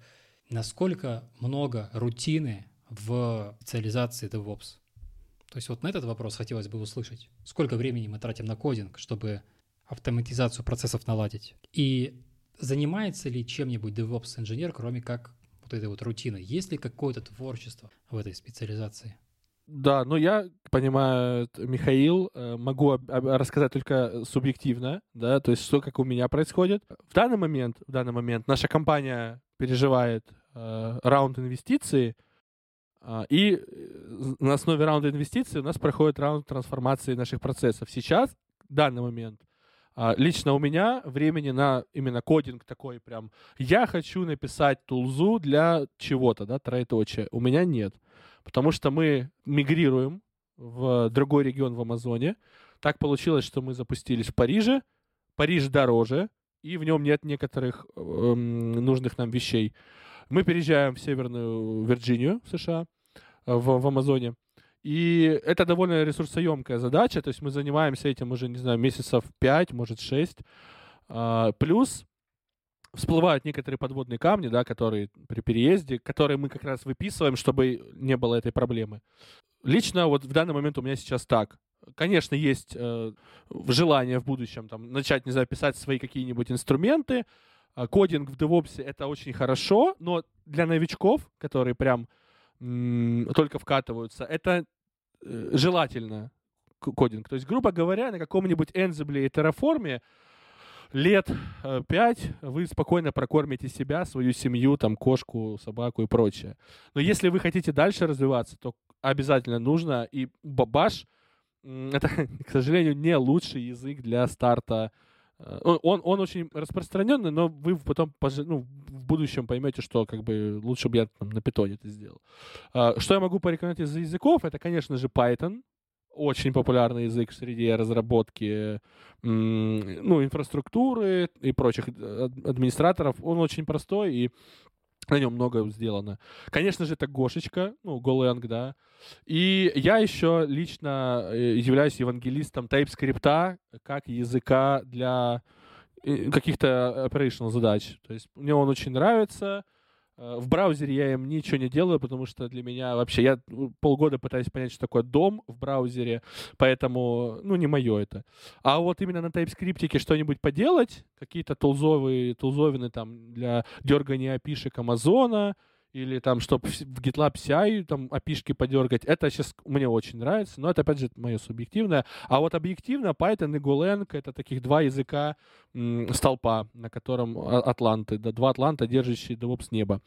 насколько много рутины в специализации DevOps. То есть вот на этот вопрос хотелось бы услышать. Сколько времени мы тратим на кодинг, чтобы автоматизацию процессов наладить? И занимается ли чем-нибудь DevOps-инженер, кроме как вот этой вот рутины. Есть ли какое-то творчество в этой специализации? Да, но я понимаю, Михаил, э, могу рассказать только субъективно, да, то есть что как у меня происходит. В данный момент, в данный момент наша компания переживает э, раунд инвестиций, э, и на основе раунда инвестиций у нас проходит раунд трансформации наших процессов. Сейчас, в данный момент, а, лично у меня времени на именно кодинг такой прям, я хочу написать тулзу для чего-то, да, троеточие, у меня нет. Потому что мы мигрируем в другой регион в Амазоне. Так получилось, что мы запустились в Париже. Париж дороже, и в нем нет некоторых э, нужных нам вещей. Мы переезжаем в Северную Вирджинию, в США, в, в Амазоне. И это довольно ресурсоемкая задача, то есть мы занимаемся этим уже, не знаю, месяцев 5, может 6. А, плюс всплывают некоторые подводные камни, да, которые при переезде, которые мы как раз выписываем, чтобы не было этой проблемы. Лично вот в данный момент у меня сейчас так. Конечно, есть э, желание в будущем там, начать, не знаю, писать свои какие-нибудь инструменты. Э, кодинг в DevOps — это очень хорошо, но для новичков, которые прям только вкатываются, это э, желательно кодинг. То есть, грубо говоря, на каком-нибудь Ansible и Terraform лет э, пять вы спокойно прокормите себя, свою семью, там, кошку, собаку и прочее. Но если вы хотите дальше развиваться, то обязательно нужно, и бабаш это, к сожалению, не лучший язык для старта. Э, он, он очень распространенный, но вы потом ну, в будущем поймете, что как бы лучше бы я там, на питоне это сделал. А, что я могу порекомендовать из языков? Это, конечно же, Python очень популярный язык среди разработки ну, инфраструктуры и прочих э, администраторов. Он очень простой и на нем много сделано. Конечно же, это Гошечка, ну, Golang, да. И я еще лично э, являюсь евангелистом TypeScript как языка для э, каких-то operational задач. То есть мне он очень нравится. Э, в браузере я им ничего не делаю, потому что для меня вообще... Я ну, полгода пытаюсь понять, что такое дом в браузере, поэтому, ну, не мое это. А вот именно на TypeScript что-нибудь поделать, какие-то тулзовые, тулзовины там для дергания опишек Амазона, или там, чтобы в GitLab CI там опишки подергать, это сейчас мне очень нравится, но это, опять же, мое субъективное. А вот объективно Python и Golang — это таких два языка м, столпа, на котором атланты, да, два атланта, держащие DevOps неба.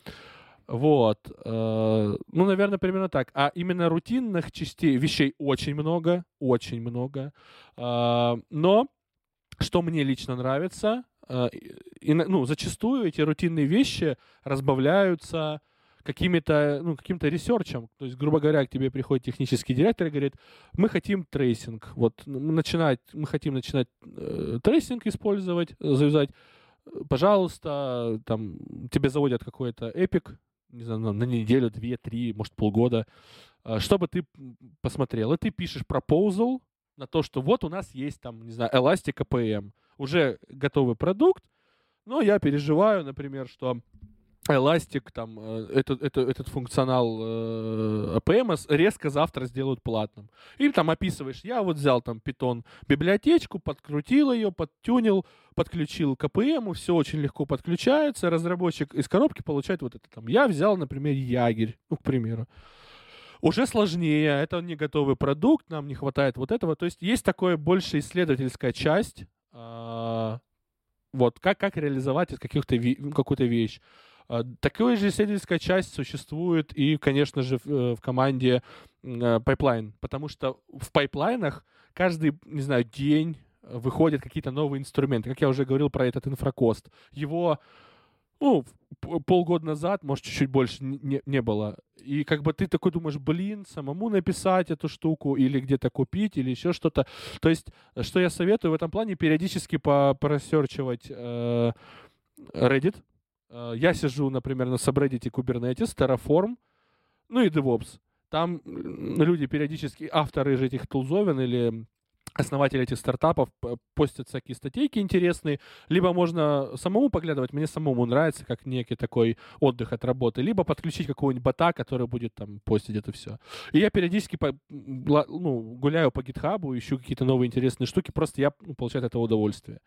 Вот. Э, ну, наверное, примерно так. А именно рутинных частей, вещей очень много, очень много. Э, но что мне лично нравится, э, и, ну, зачастую эти рутинные вещи разбавляются какими-то, ну, каким-то ресерчем. То есть, грубо говоря, к тебе приходит технический директор и говорит, мы хотим трейсинг, вот, начинать, мы хотим начинать э, трейсинг использовать, завязать, пожалуйста, там, тебе заводят какой-то эпик, не знаю, на неделю, две, три, может, полгода, э, чтобы ты посмотрел, и ты пишешь proposal на то, что вот у нас есть там, не знаю, Elastic APM, уже готовый продукт, но я переживаю, например, что Elastic, там, э, этот, этот, этот функционал э, APM резко завтра сделают платным. И там описываешь, я вот взял там Python библиотечку, подкрутил ее, подтюнил, подключил к APM, все очень легко подключается, разработчик из коробки получает вот это там. Я взял, например, Ягерь, ну, к примеру. Уже сложнее, это не готовый продукт, нам не хватает вот этого. То есть есть такое больше исследовательская часть, э, вот, как, как реализовать каких-то, какую-то вещь. А, такая же исследовательская часть существует и, конечно же, в, э, в команде Pipeline, э, потому что в пайплайнах каждый, не знаю, день выходят какие-то новые инструменты. Как я уже говорил про этот инфракост. Его ну, полгода назад, может, чуть-чуть больше не, не было. И как бы ты такой думаешь, блин, самому написать эту штуку или где-то купить, или еще что-то. То есть, что я советую в этом плане, периодически просерчивать э, Reddit, я сижу, например, на subreddit Kubernetes, Terraform, ну и DevOps. Там люди периодически, авторы же этих тулзовин или основатели этих стартапов постят всякие статейки интересные, либо можно самому поглядывать, мне самому нравится, как некий такой отдых от работы, либо подключить какого-нибудь бота, который будет там постить это все. И я периодически по, ну, гуляю по гитхабу, ищу какие-то новые интересные штуки, просто я ну, получаю от этого удовольствие.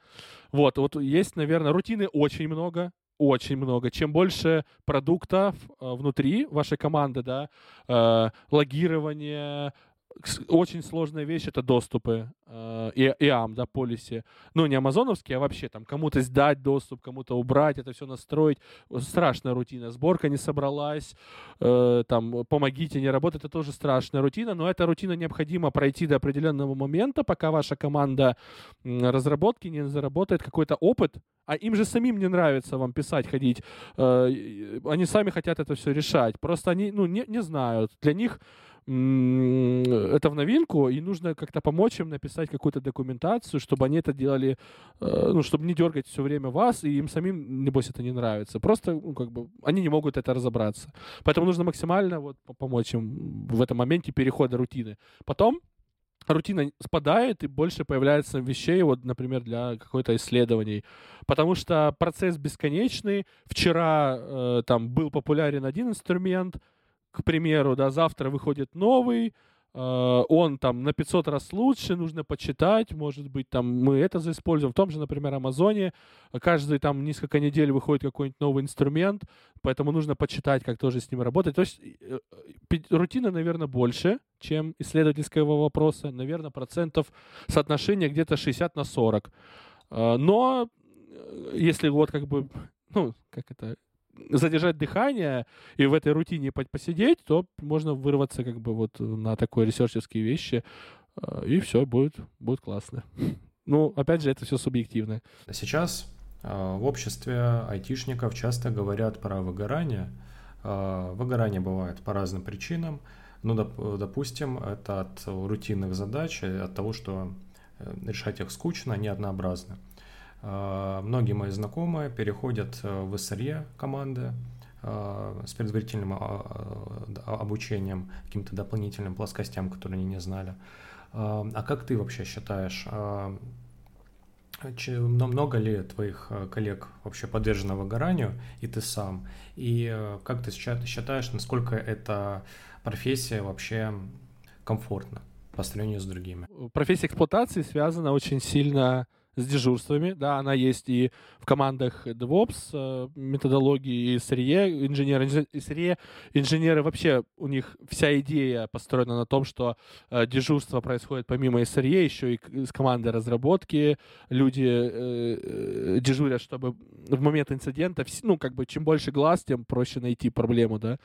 Вот, вот есть, наверное, рутины очень много, очень много. Чем больше продуктов э, внутри вашей команды, да, э, логирование, очень сложная вещь это доступы э, и IAM, да, полиси. Ну, не амазоновские, а вообще там кому-то сдать доступ, кому-то убрать, это все настроить. Страшная рутина. Сборка не собралась, э, там, помогите, не работает, это тоже страшная рутина, но эта рутина необходимо пройти до определенного момента, пока ваша команда разработки не заработает какой-то опыт, а им же самим не нравится вам писать, ходить. Э, они сами хотят это все решать. Просто они, ну, не, не знают. Для них это в новинку, и нужно как-то помочь им написать какую-то документацию, чтобы они это делали, э, ну, чтобы не дергать все время вас, и им самим, небось, это не нравится. Просто, ну, как бы, они не могут это разобраться. Поэтому нужно максимально вот помочь им в этом моменте перехода рутины. Потом рутина спадает и больше появляется вещей, вот, например, для какой-то исследований. Потому что процесс бесконечный. Вчера э, там был популярен один инструмент, к примеру, да, завтра выходит новый, э, он там на 500 раз лучше, нужно почитать, может быть, там мы это заиспользуем. В том же, например, Амазоне каждый там несколько недель выходит какой-нибудь новый инструмент, поэтому нужно почитать, как тоже с ним работать. То есть э, рутина, наверное, больше, чем исследовательского вопроса. Наверное, процентов соотношения где-то 60 на 40. Э, но если вот как бы, ну, как это, задержать дыхание и в этой рутине посидеть, то можно вырваться как бы вот на такой ресерчерские вещи, э, и все, будет, будет классно. Ну, опять же, это все субъективно. Сейчас э, в обществе айтишников часто говорят про выгорание. Э, выгорание бывает по разным причинам. Ну, доп, допустим, это от рутинных задач, от того, что решать их скучно, не однообразно. А, многие мои знакомые переходят э, в SRE команды а, с предварительным а, обучением, каким-то дополнительным плоскостям, которые они не знали. А как ты вообще считаешь, много ли твоих э, коллег вообще подвержено выгоранию, и ты сам? И э, как ты считаешь, насколько эта профессия вообще комфортна по сравнению с другими? Профессия эксплуатации связана очень сильно с дежурствами, да, она есть и в командах DevOps, э, методологии и SRE, инженеры, SRE, инженеры вообще, у них вся идея построена на том, что э, дежурство происходит помимо SRE, еще и с командой разработки, люди э, дежурят, чтобы в момент инцидента, ну, как бы, чем больше глаз, тем проще найти проблему, да,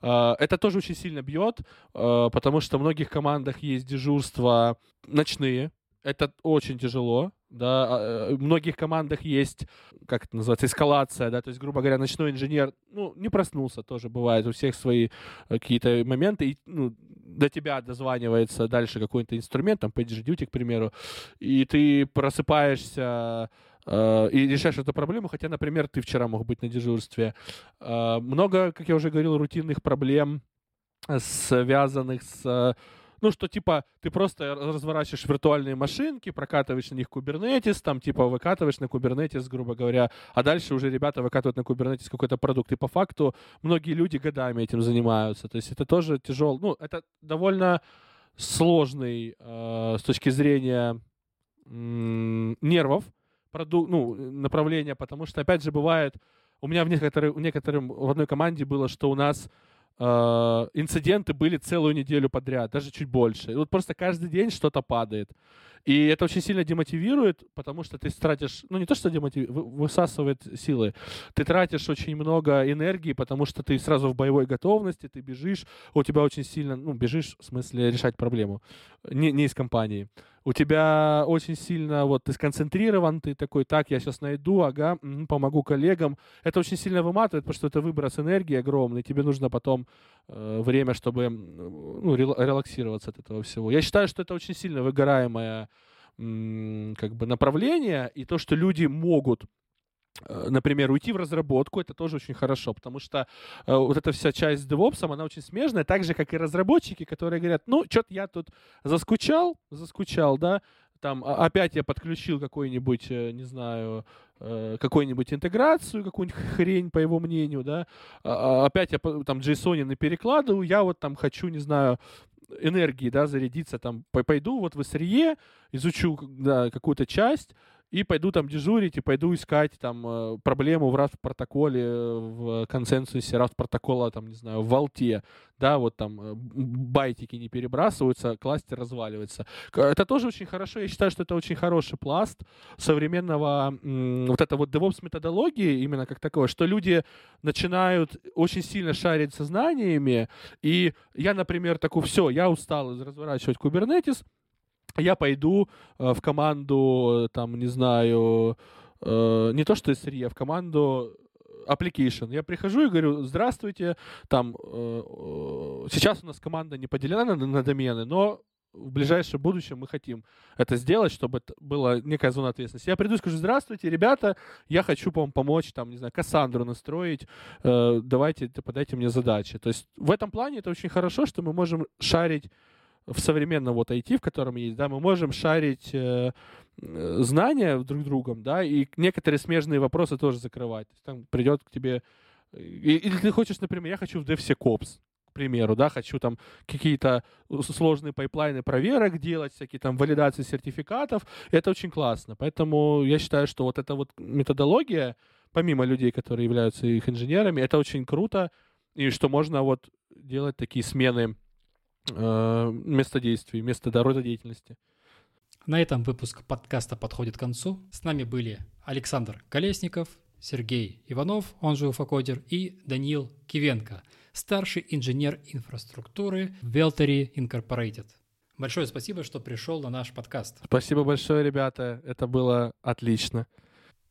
это тоже очень сильно бьет, потому что в многих командах есть дежурства ночные, это очень тяжело, да, а, э, в многих командах есть, как это называется, эскалация, да, то есть, грубо говоря, ночной инженер, ну, не проснулся, тоже бывает, у всех свои э, какие-то моменты, и, ну, до тебя дозванивается дальше какой-то инструмент, там, PagerDuty, к примеру, и ты просыпаешься э, и решаешь эту проблему, хотя, например, ты вчера мог быть на дежурстве. Много, как я уже говорил, рутинных проблем, связанных с ну, что, типа, ты просто разворачиваешь виртуальные машинки, прокатываешь на них Kubernetes, там, типа, выкатываешь на Kubernetes, грубо говоря, а дальше уже ребята выкатывают на Kubernetes какой-то продукт. И по факту многие люди годами этим занимаются. То есть это тоже тяжело. Ну, это довольно сложный э, с точки зрения э, нервов проду- ну, направления, потому что, опять же, бывает, у меня в некоторых, в некоторым в одной команде было, что у нас инциденты были целую неделю подряд, даже чуть больше. И вот просто каждый день что-то падает. И это очень сильно демотивирует, потому что ты тратишь, ну не то, что демотивирует, высасывает силы, ты тратишь очень много энергии, потому что ты сразу в боевой готовности, ты бежишь, у тебя очень сильно, ну бежишь в смысле решать проблему, не, не из компании у тебя очень сильно, вот, ты сконцентрирован, ты такой, так, я сейчас найду, ага, помогу коллегам. Это очень сильно выматывает, потому что это выброс энергии огромный, тебе нужно потом э, время, чтобы ну, релаксироваться от этого всего. Я считаю, что это очень сильно выгораемое как бы направление, и то, что люди могут например, уйти в разработку, это тоже очень хорошо, потому что э, вот эта вся часть с DevOps, она очень смежная, так же, как и разработчики, которые говорят, ну, что-то я тут заскучал, заскучал, да, там а, опять я подключил какой-нибудь, э, не знаю, э, какую-нибудь интеграцию, какую-нибудь хрень, по его мнению, да, а, а опять я там JSON перекладываю, я вот там хочу, не знаю, энергии, да, зарядиться, там, пойду вот в SRE, изучу да, какую-то часть, и пойду там дежурить, и пойду искать там э, проблему в RAST протоколе, в консенсусе RAST протокола, там, не знаю, в валте, да, вот там э, байтики не перебрасываются, кластер разваливается. Это тоже очень хорошо, я считаю, что это очень хороший пласт современного вот это вот DevOps методологии, именно как такое, что люди начинают очень сильно шарить сознаниями, и я, например, такой, все, я устал разворачивать Kubernetes, я пойду э, в команду, там, не знаю, э, не то что SRE, а в команду application. Я прихожу и говорю, здравствуйте, там, э, сейчас у нас команда не поделена на, на домены, но в ближайшем будущем мы хотим это сделать, чтобы это была некая зона ответственности. Я приду и скажу, здравствуйте, ребята, я хочу вам помочь, там, не знаю, Кассандру настроить, э, давайте, подайте мне задачи. То есть в этом плане это очень хорошо, что мы можем шарить в современном вот IT, в котором есть, да, мы можем шарить э, знания друг другом, да, и некоторые смежные вопросы тоже закрывать. То есть, там придет к тебе... Или ты хочешь, например, я хочу в DevSecOps, к примеру, да, хочу там какие-то сложные пайплайны проверок делать, всякие там валидации сертификатов, это очень классно. Поэтому я считаю, что вот эта вот методология, помимо людей, которые являются их инженерами, это очень круто, и что можно вот делать такие смены э, места действий, места рода деятельности. На этом выпуск подкаста подходит к концу. С нами были Александр Колесников, Сергей Иванов, он же Уфакодер, и Даниил Кивенко, старший инженер инфраструктуры в Velteri Incorporated. Большое спасибо, что пришел на наш подкаст. Спасибо большое, ребята. Это было отлично.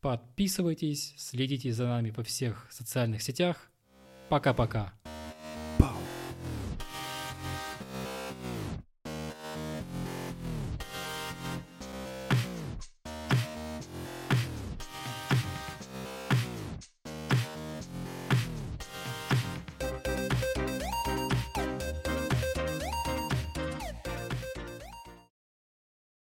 Подписывайтесь, следите за нами по всех социальных сетях. Пока-пока.